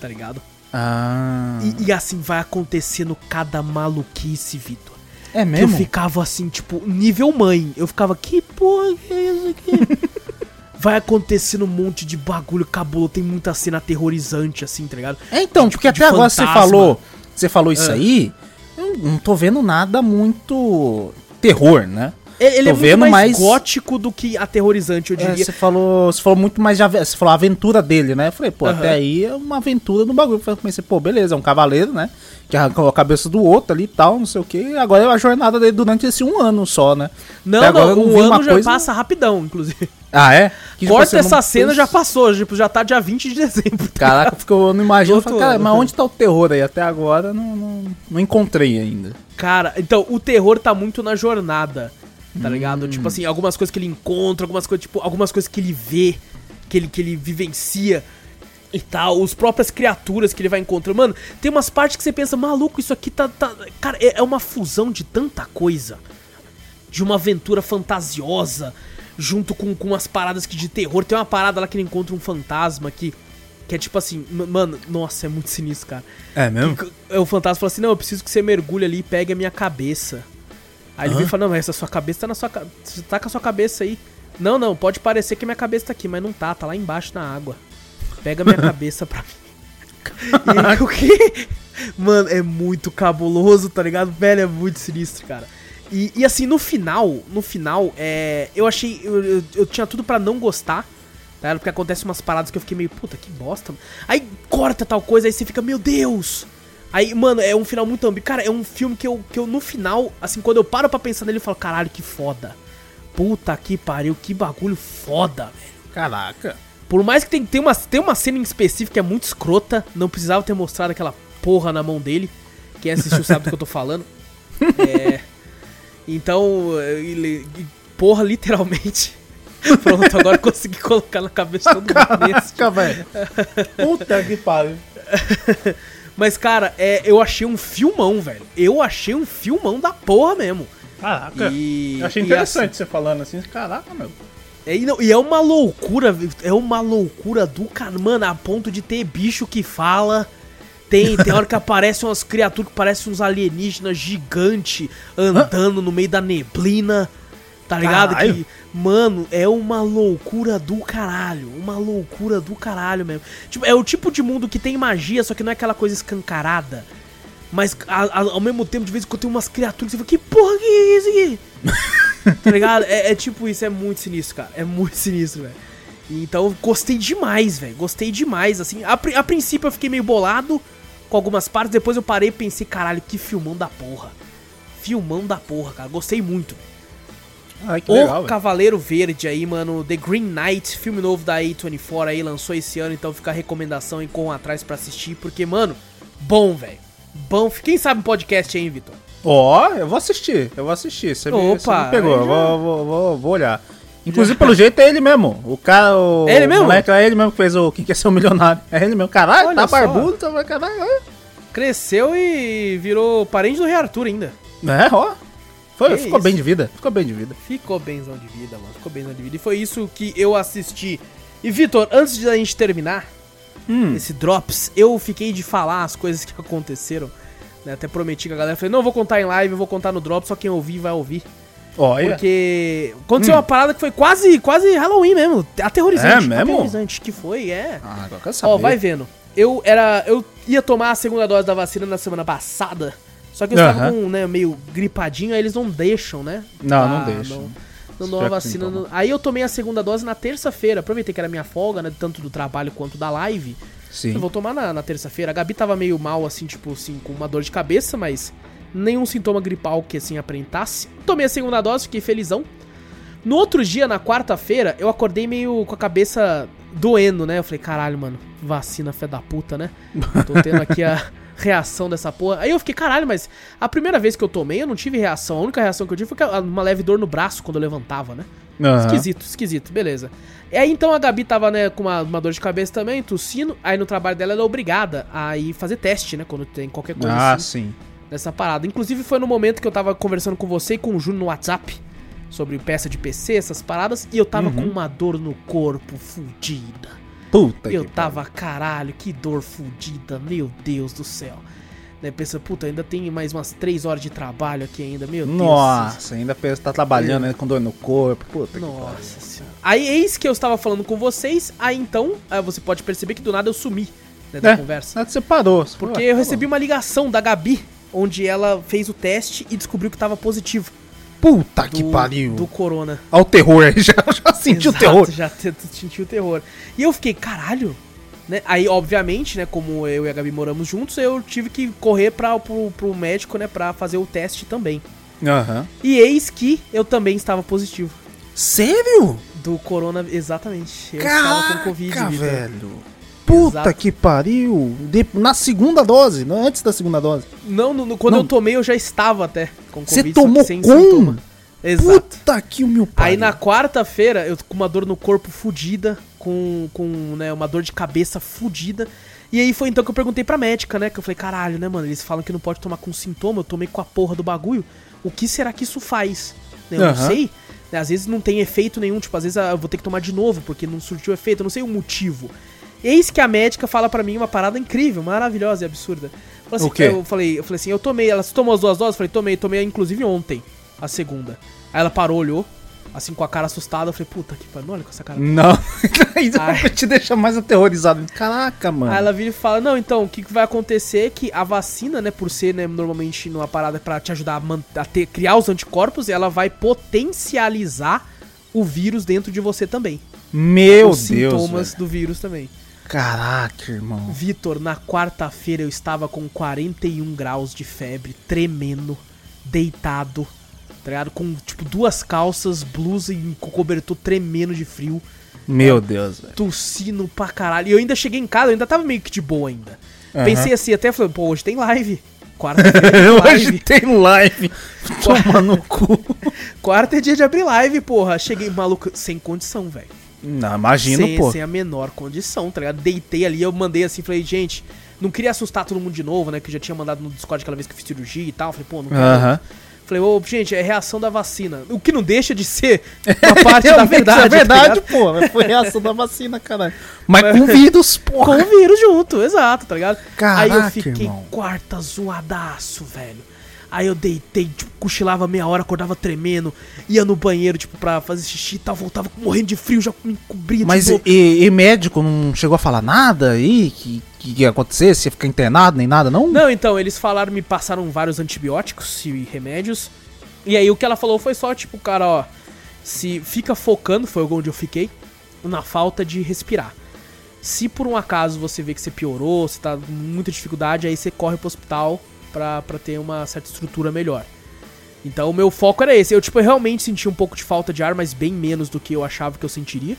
Tá ligado? Ah. E, e assim vai acontecendo cada maluquice, Vitor. É Que eu mesmo? ficava assim, tipo, nível mãe. Eu ficava, que porra que é isso aqui? vai acontecendo um monte de bagulho cabuloso. Tem muita cena aterrorizante, assim, tá ligado? É, então, de- porque até agora você fantasma. falou, você falou isso Ah. aí, eu não tô vendo nada muito terror, né? Ele, ele é muito mais, mais- gótico do que aterrorizante, eu É, diria. você falou, você falou muito mais de você falou a aventura dele, né? Eu falei, pô, Aham. até aí é uma aventura no bagulho. Eu comecei, pô, beleza, é um cavaleiro, né? Que arrancou a cabeça do outro ali e tal, não sei o que. Agora é a jornada dele durante esse um ano só, né? Não, Até não, vi ano já coisa- passa rapidão, inclusive. Ah, é? Que, tipo, Corta você essa não cena, já passou, tipo, já tá dia 20 de dezembro. Caraca, porque eu não imagino. Eu falei, cara, mas onde tá o terror aí? Até agora não, não, não encontrei ainda. Cara, então, o terror tá muito na jornada, tá Hum. ligado? Tipo assim, algumas coisas que ele encontra, algumas coisas, tipo, algumas coisas que ele vê, que ele, que ele vivencia e tal, os próprias criaturas que ele vai encontrando. Mano, tem umas partes que você pensa, maluco, isso aqui tá. tá... Cara, é, é uma fusão de tanta coisa. De uma aventura fantasiosa, junto com, com umas paradas que de terror. Tem uma parada lá que ele encontra um fantasma que. Que é tipo assim, mano, nossa, é muito sinistro, cara. É mesmo? Que- que- O fantasma fala assim: Não, eu preciso que você mergulhe ali e pegue a minha cabeça. Aí ele vem e fala: Não, essa sua cabeça tá na sua cabeça. Você tá com a sua cabeça aí. Não, não, pode parecer que minha cabeça tá aqui, mas não tá, tá lá embaixo na água. Pega minha cabeça pra mim. E o quê? Mano, é muito cabuloso, tá ligado? Velho, é muito sinistro, cara. E, e assim, no final, no final, é, eu achei. Eu, eu, eu tinha tudo pra não gostar. Tá? ligado? Porque acontece umas paradas que eu fiquei meio, puta, que bosta. mano. Aí corta tal coisa, aí você fica, meu Deus! Aí, mano, é um final muito ambíguo. Cara, é um filme que eu, que eu, no final, assim, quando eu paro pra pensar nele, eu falo, caralho, que foda. Puta que pariu, que bagulho foda, velho. Caraca. Por mais que tem, tem, uma, tem uma cena em específico que é muito escrota, não precisava ter mostrado aquela porra na mão dele. Quem assistiu sabe do que eu tô falando. É. Então, ele- porra, literalmente. Pronto, agora consegui colocar na cabeça todo mundo nesse. Caraca, velho. Puta que pariu. Mas, cara, é, eu achei um filmão, velho. Eu achei um filmão da porra mesmo. Caraca. E, Eu achei interessante você falando assim. Caraca, meu. É, e, não- e é uma loucura, é uma loucura do cara, mano, a ponto de ter bicho que fala. Tem, tem hora que aparecem umas criaturas que parecem uns alienígenas gigantes andando no meio da neblina. Tá ligado? Caralho. Que, mano, é uma loucura do caralho. Uma loucura do caralho mesmo. Tipo, é o tipo de mundo que tem magia, só que não é aquela coisa escancarada. Mas a- a- ao mesmo tempo, de vez em quando tem umas criaturas que você fala, que porra que é isso aqui? tá ligado? É, é tipo isso, é muito sinistro, cara. É muito sinistro, velho. Então gostei demais, velho. Gostei demais, assim. A, a princípio eu fiquei meio bolado com algumas partes, depois eu parei e pensei, caralho, que filmão da porra. Filmão da porra, cara. Gostei muito. Ai, que o legal. Cavaleiro Verde aí, mano. The Green Knight, filme novo da A24 aí, lançou esse ano, então fica a recomendação aí com atrás pra assistir, porque, mano, bom, velho. Bom. Quem sabe um podcast aí, Vitor? Ó, eu vou assistir, eu vou assistir. Você me, Opa, você me pegou, já- vou, vou, vou, vou olhar. Inclusive, pelo jeito, é ele mesmo. O cara, o. É ele mesmo? Moleque, é ele mesmo que fez o Quem Quer Ser o Milionário. É ele mesmo. Caralho, Olha tá só. barbudo, tá caralho. Cresceu e virou parente do Rei Arthur ainda. É, ó. Foi, ficou isso? bem de vida. Ficou bem de vida. Ficou benzão de vida, mano. Ficou benzão de vida. E foi isso que eu assisti. E, Vitor, antes de a gente terminar Hum. esse Drops, eu fiquei de falar as coisas que aconteceram. né? Até prometi com a galera. Falei, não, vou contar em live, eu vou contar no Drops, só quem ouvir vai ouvir. Olha. Porque aconteceu uma parada que foi quase, quase Halloween mesmo. Aterrorizante. É mesmo? Aterrorizante que foi, é. Ah, agora quero saber. Ó, vai vendo. Eu era. Eu ia tomar a segunda dose da vacina na semana passada. Só que eu estava Aham. com, né, meio gripadinho, aí eles não deixam, né? Não, não Ah, deixam. Não, não dão a vacina. no- Aí eu tomei a segunda dose na terça-feira. Aproveitei que era minha folga, né? Tanto do trabalho quanto da live. Sim. Eu vou tomar na, na terça-feira. A Gabi tava meio mal, assim, tipo assim, com uma dor de cabeça, mas nenhum sintoma gripal que assim aparentasse. Tomei a segunda dose, fiquei felizão. No outro dia, na quarta-feira, eu acordei meio com a cabeça doendo, né? Eu falei, caralho, mano, vacina fé da puta, né? Tô tendo aqui a reação dessa porra. Aí eu fiquei, caralho, mas a primeira vez que eu tomei, eu não tive reação. A única reação que eu tive foi uma leve dor no braço quando eu levantava, né? Aham. Esquisito, esquisito, beleza. E aí então a Gabi tava, né, com uma, uma dor de cabeça também, tossindo. Aí no trabalho dela ela é obrigada a ir fazer teste, né? Quando tem qualquer coisa Ah, assim, sim. nessa parada. Inclusive foi no momento que eu tava conversando com você e com o Júnior no WhatsApp sobre peça de PC, essas paradas, e eu tava Uhum. com uma dor no corpo fudida. Puta Eu tava, caralho, que dor fudida, meu Deus do céu. Né, pensa, puta, ainda tem mais umas 3 horas de trabalho aqui ainda, meu pariu. Deus. Nossa, ainda pensa, tá trabalhando né, com dor no corpo. Puta que pariu. Nossa senhora. Aí eis que eu estava falando com vocês, aí então aí você pode perceber que do nada eu sumi né, da É, conversa. nada, você parou. Você Porque falou, eu ah, tá recebi uma ligação da Gabi, onde ela fez o teste e descobriu que tava positivo. Puta Do, que pariu. Do corona. Olha o terror aí, já, já senti o Exato, terror. Já senti o terror. E eu fiquei, caralho. Né? Aí, obviamente, né, como eu e a Gabi moramos juntos, eu tive que correr pra, pro, pro médico, né, pra fazer o teste também. Aham. E eis que eu também estava positivo. Sério? Do corona, exatamente. Eu estava com Caraca, Covid, velho. Puta Exato. que pariu. De- na segunda dose, não antes da segunda dose. Não, no- no- quando Não. eu tomei eu já estava até com Você Covid, tomou sem com? sintoma. Exato. Puta que o meu pai. Aí na quarta-feira eu com uma dor no corpo fudida, com, com né, uma dor de cabeça fudida. E aí foi então que eu perguntei pra médica, né? Que eu falei, caralho, né, mano? Eles falam que não pode tomar com sintoma, eu tomei com a porra do bagulho. O que será que isso faz? Né, Eu não Aham. sei. né, Às vezes não tem efeito nenhum, tipo, às vezes ah, eu vou ter que tomar de novo, porque não surtiu efeito, eu não sei o motivo. Eis que a médica fala pra mim uma parada incrível, maravilhosa e absurda. Assim, O quê? Eu falei, eu falei assim, eu tomei, ela "Você tomou as duas doses? Eu falei, tomei, tomei inclusive ontem, a segunda. Aí ela parou, olhou, assim com a cara assustada, eu falei, puta que pariu, olha com essa cara. Não. Aí Ai. te deixa mais aterrorizado. Caraca, mano. Aí ela vira e fala, não, então, o que, que vai acontecer é que a vacina, né, por ser, né, normalmente numa parada pra te ajudar a, a ter, criar os anticorpos, ela vai potencializar o vírus dentro de você também. Meu os Deus. sintomas velho. do vírus também. Caraca, irmão. Vitor, na quarta-feira eu estava com 41 graus de febre, tremendo, deitado, tá ligado? Com, tipo, duas calças, blusa e com cobertor tremendo de frio, Meu Deus, velho. tossindo pra caralho. E eu ainda cheguei em casa, eu ainda tava meio que de boa ainda. Aham. Pensei assim, até falei, pô, hoje tem live. Quarta-feira de Hoje live. tem live. Toma no cu. Quarta é dia de abrir live, porra. Cheguei, maluco, sem condição, velho. Não, imagino, sem, pô. sem a menor condição, tá ligado? Deitei ali, eu mandei assim, falei, gente, não queria assustar todo mundo de novo, né? Que eu já tinha mandado no Discord aquela vez que eu fiz cirurgia e tal. Falei, pô, não quero. Aham. Falei, ô, gente, é reação da vacina. O que não deixa de ser uma parte da Realmente, verdade. É verdade, tá pô. Mas Foi reação da vacina, caralho. Mas com vírus, Com porra. o vírus junto, exato, tá ligado? Aí eu Caraca, fiquei irmão. quarta zoadaço, velho. Aí eu deitei, tipo, cochilava meia hora, acordava tremendo, ia no banheiro, tipo, pra fazer xixi e tal, voltava morrendo de frio, já me cobria Mas novo. e, e médico não chegou a falar nada aí? Que, que ia acontecer? Se ia ficar internado, nem nada, não? Não, então, eles falaram, me passaram vários antibióticos e remédios. E aí o que ela falou foi só, tipo, cara, ó, se fica focando, foi onde eu fiquei, na falta de respirar. Se por um acaso você vê que você piorou, você tá com muita dificuldade, aí você corre pro hospital pra, pra ter uma certa estrutura melhor. Então o meu foco era esse. Eu, tipo, realmente senti um pouco de falta de ar, mas bem menos do que eu achava que eu sentiria.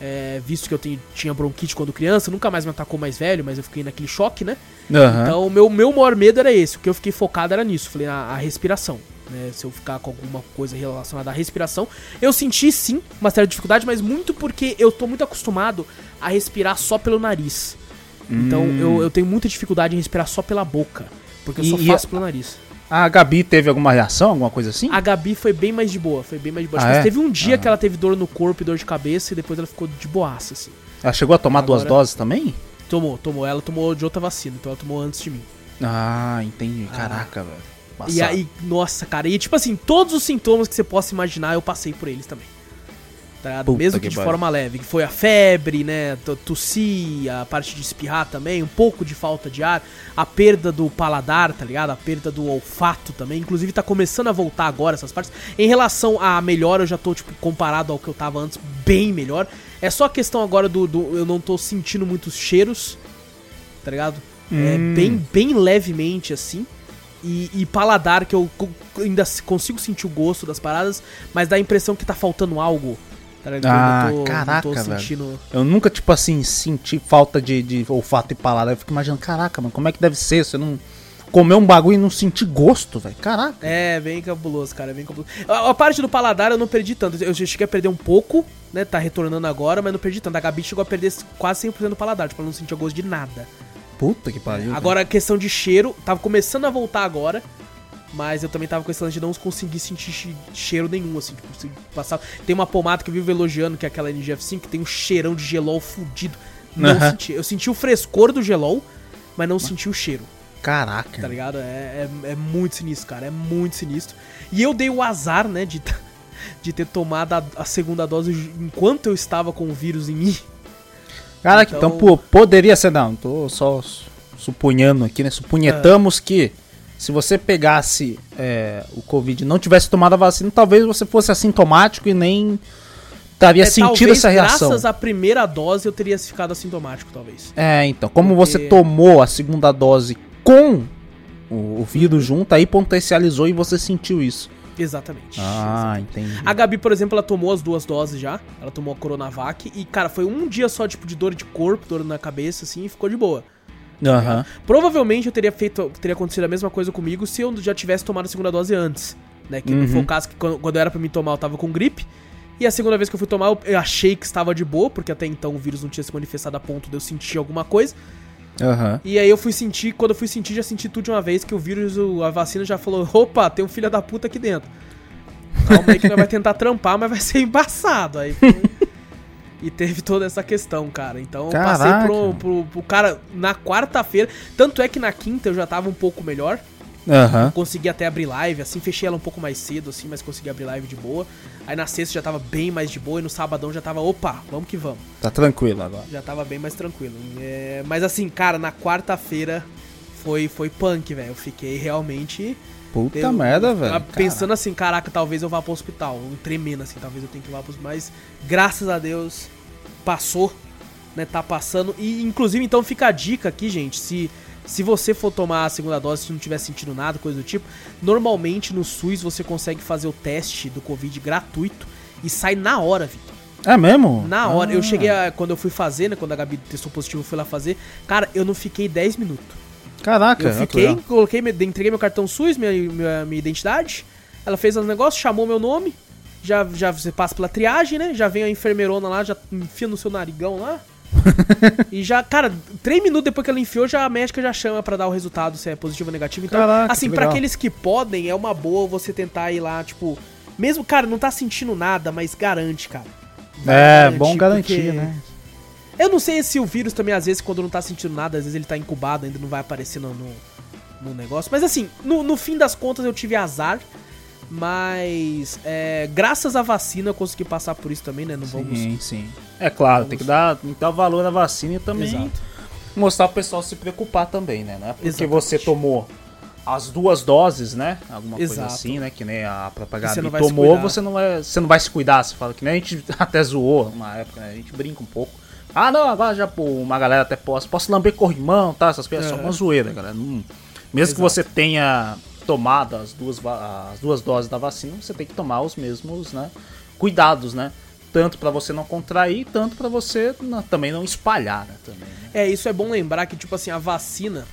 É, visto que eu tenho- tinha bronquite quando criança, nunca mais me atacou mais velho, mas eu fiquei naquele choque, né? Aham. Então, o meu, meu maior medo era esse. O que eu fiquei focado era nisso. Falei, a, a respiração. Né? Se eu ficar com alguma coisa relacionada à respiração. Eu senti, sim, uma certa dificuldade, mas muito porque eu tô muito acostumado a respirar só pelo nariz. Então, eu, eu tenho muita dificuldade em respirar só pela boca. Porque eu E- só e faço a- pelo nariz. A Gabi teve alguma reação, alguma coisa assim? A Gabi foi bem mais de boa. Foi bem mais de boa. Ah, é? teve um dia que ela teve dor no corpo e dor de cabeça. E depois ela ficou de boaça, assim. Ela chegou a tomar duas Agora- doses também? Tomou, tomou. Ela tomou de outra vacina. Então, ela tomou antes de mim. Ah, entendi. Caraca, velho. E aí, nossa, cara, e tipo assim, todos os sintomas que você possa imaginar, eu passei por eles também. Tá ligado? Puta Mesmo que, que de forma leve, que foi a febre, né, to- tossir, a parte de espirrar também, um pouco de falta de ar, a perda do paladar, tá ligado? A perda do olfato também, inclusive tá começando a voltar agora essas partes. Em relação à melhora, eu já tô, tipo, comparado ao que eu tava antes, bem melhor. É só a questão agora do, do eu não tô sentindo muitos cheiros, tá ligado? É Hum. bem, bem levemente assim. E, e paladar, que eu ainda consigo sentir o gosto das paradas, mas dá a impressão que tá faltando algo. Tá ligado? Ah, Eu tô- caraca, tô velho. sentindo. Eu nunca, tipo assim, senti falta de, de olfato e paladar. Eu fico imaginando, caraca, mano, como é que deve ser? Você não comer um bagulho e não sentir gosto, velho. Caraca. É, bem cabuloso, cara, bem cabuloso. A, a parte do paladar eu não perdi tanto. Eu cheguei a perder um pouco, né? Tá retornando agora, mas não perdi tanto. A Gabi chegou a perder quase 100% do paladar, tipo, ela não sentia gosto de nada. Puta que pariu. Agora, a questão de cheiro, tava começando a voltar agora. Mas eu também tava com esse lance de não conseguir sentir che- cheiro nenhum, assim, tipo, passar. Tem uma pomada que eu vivo elogiando, que é aquela NGF5, que tem um cheirão de gelol fudido. Não Aham. senti. Eu senti o frescor do gelol, mas não senti o cheiro, Caraca. tá ligado? É, é, é muito sinistro, cara. É muito sinistro. E eu dei o azar, né, de, de ter tomado a, a segunda dose enquanto eu estava com o vírus em mim. Caraca, então, Então- pô, poderia ser, não, tô só su- supunhando aqui, né? Supunhetamos que se você pegasse é, o Covid e não tivesse tomado a vacina, talvez você fosse assintomático e nem teria É, sentido talvez, essa reação. Graças à primeira dose eu teria ficado assintomático, talvez. É, então, como Porque- você tomou a segunda dose com o, o vírus junto, aí potencializou e você sentiu isso. Exatamente. Ah, entendi. A Gabi, por exemplo, ela tomou as duas doses já. Ela tomou a Coronavac. E, cara, foi um dia só, tipo, de dor de corpo, dor na cabeça, assim, e ficou de boa. Aham. Provavelmente eu teria feito. Teria acontecido a mesma coisa comigo se eu já tivesse tomado a segunda dose antes. Né? Que Uhum. foi o caso que quando, quando era pra me tomar, eu tava com gripe. E a segunda vez que eu fui tomar, eu- achei que estava de boa, porque até então o vírus não tinha se manifestado a ponto de eu sentir alguma coisa. Aham. E aí eu fui sentir, quando eu fui sentir, já senti tudo de uma vez que o vírus, a vacina já falou: opa, tem um filho da puta aqui dentro. Calma aí que nós vai tentar trampar, mas vai ser embaçado. Aí foi- E teve toda essa questão, cara. Então eu passei Caraca. pro, pro, pro cara na quarta-feira. Tanto é que na quinta eu já tava um pouco melhor. Aham. Consegui até abrir live, assim, fechei ela um pouco mais cedo, assim, mas consegui abrir live de boa. Aí na sexta já tava bem mais de boa e no sabadão já tava, opa, vamos que vamos Tá tranquilo agora. já tava bem mais tranquilo. É, mas assim, cara, na quarta-feira foi, foi punk, velho. Eu fiquei realmente. Puta eu- merda, eu velho. tava Pensando assim, caraca, talvez eu vá pro hospital. Um tremendo assim, talvez eu tenha que ir lá pro hospital. Mas graças a Deus passou, né? Tá passando. E inclusive, então fica a dica aqui, gente. Se. Se você for tomar a segunda dose, se não tiver sentindo nada, coisa do tipo, normalmente no SUS você consegue fazer o teste do Covid gratuito e sai na hora, Vitor. É mesmo? Na hora, eu Ah. cheguei a, quando eu fui fazer, né, quando a Gabi testou positivo, eu fui lá fazer, cara, eu não fiquei 10 minutos. Caraca, Eu fiquei, coloquei, entreguei meu cartão SUS, minha, minha, minha identidade. Ela fez os negócios, chamou meu nome. Já, já você passa pela triagem, né? Já vem a enfermeirona lá, já enfia no seu narigão lá. e já, cara, três minutos depois que ela enfiou, já a médica já chama pra dar o resultado se é positivo ou negativo. Então, Caraca, assim, legal. aqueles que podem, é uma boa você tentar ir lá, tipo, mesmo, cara, não tá sentindo nada, mas garante, cara. É, Garante, bom garantir, né? Eu não sei se o vírus também, às vezes, quando não tá sentindo nada, às vezes ele tá incubado, ainda não vai aparecer no, no, no negócio. Mas assim, no, no fim das contas eu tive azar. Mas é, graças à vacina eu consegui passar por isso também, né? Não vamos. Sim, sim. É claro, tem que dar, tem que dar valor à vacina e também Exato. mostrar pro pessoal se preocupar também, né? Não é porque Exatamente. você tomou as duas doses, né? Alguma coisa Exato. assim, né? Que nem a própria você tomou, você não, vai, você não vai se cuidar. Você fala que nem a gente até zoou uma época, né? A gente brinca um pouco. Ah, não, agora já pô, uma galera até posso. Posso lamber corrimão, tá? Essas coisas. É só Aham. uma zoeira, galera. Não- mesmo que Exato. você tenha tomado as duas, as duas doses da vacina, você tem que tomar os mesmos, né? Cuidados, né? Tanto pra você não contrair, tanto pra você não- também não espalhar, né? Também, né? É, isso é bom lembrar que, tipo assim, a vacina.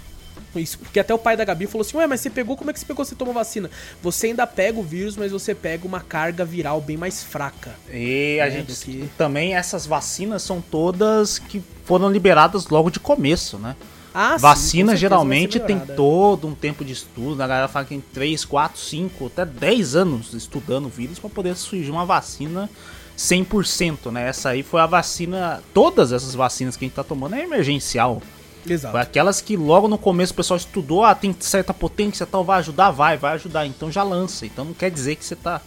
Isso, porque até o pai da Gabi falou assim: Ué, mas você pegou, como é que você pegou? Você tomou vacina? Você ainda pega o vírus, mas você pega uma carga viral bem mais fraca. E a É, gente que- também essas vacinas são todas que foram liberadas logo de começo, né? Ah, sim, vacina certeza geralmente tem todo um tempo de estudo, né? a galera fala que tem 3, 4, 5, até 10 anos estudando o vírus para poder surgir uma vacina 100%, né? Essa aí foi a vacina, todas essas vacinas que a gente tá tomando é emergencial. Exato. Foi aquelas que logo no começo o pessoal estudou, ah, tem certa potência, tal, vai ajudar, vai, vai ajudar, então já lança. Então não quer dizer que você tá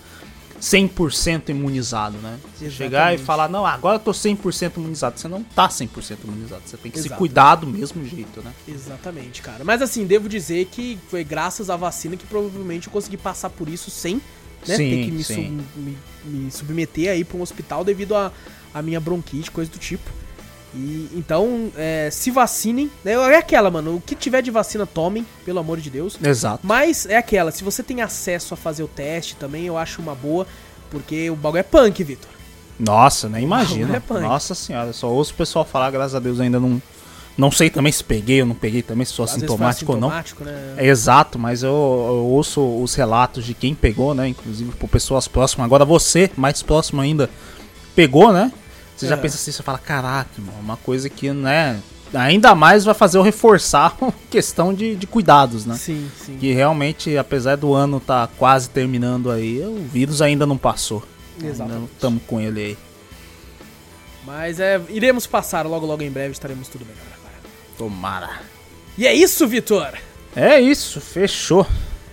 100% imunizado, né? Exatamente. chegar e falar, não, agora eu tô 100% imunizado. Você não tá 100% imunizado, você tem que se Exato. cuidar do mesmo jeito, né? Exatamente, cara. Mas assim, devo dizer que foi graças à vacina que provavelmente eu consegui passar por isso sem né, Sim, ter que me, sub- me- me submeter aí pra um hospital devido a, a minha bronquite, coisa do tipo. E então, é, se vacinem. Né, é aquela, mano. O que tiver de vacina, tomem, pelo amor de Deus. Exato. Mas é aquela, se você tem acesso a fazer o teste também, eu acho uma boa. Porque o bagulho é punk, Vitor. Nossa, nem imagina. é. Nossa senhora, só ouço o pessoal falar, graças a Deus ainda não. Não sei também se peguei ou não peguei também, se sou Às assintomático ou não. Né? É exato, mas eu, eu ouço os relatos de quem pegou, né? Inclusive por pessoas próximas. Agora você, mais próximo ainda, pegou, né? Você já É. pensa assim, você fala, caraca, irmão, uma coisa que, né? Ainda mais vai fazer eu reforçar a questão de, de cuidados, né? Sim, sim. Que realmente, apesar do ano tá quase terminando aí, o vírus ainda não passou. Exatamente. Estamos com ele aí. Mas é, iremos passar logo, logo em breve, estaremos tudo melhor agora. Tomara. E é isso, Vitor! É isso, fechou.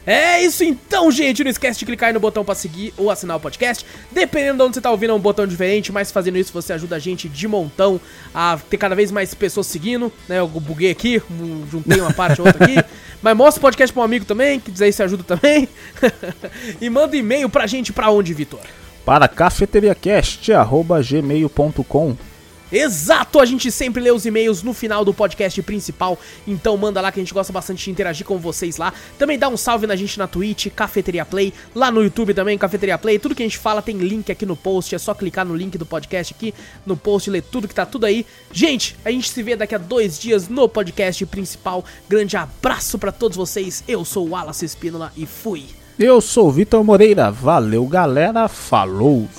É isso então, gente. Não esquece de clicar aí no botão pra seguir ou assinar o podcast. Dependendo de onde você tá ouvindo, é um botão diferente, mas fazendo isso você ajuda a gente de montão a ter cada vez mais pessoas seguindo. Né? Eu buguei aqui, juntei uma parte ou outra aqui. Mas mostra o podcast pra um amigo também, que dizer isso ajuda também. e manda e-mail pra gente pra onde, Vitor? Para cafeteriacast.gmail.com Exato, a gente sempre lê os e-mails no final do podcast principal, então manda lá que a gente gosta bastante de interagir com vocês lá. Também dá um salve na gente na Twitch, Cafeteria Play, lá no YouTube também, Cafeteria Play. Tudo que a gente fala tem link aqui no post, é só clicar no link do podcast aqui no post, ler tudo que tá tudo aí. Gente, a gente se vê daqui a dois dias no podcast principal. Grande abraço pra todos vocês, eu sou o Wallace Espínola e fui! Eu sou o Vitor Moreira. Valeu, galera. Falou!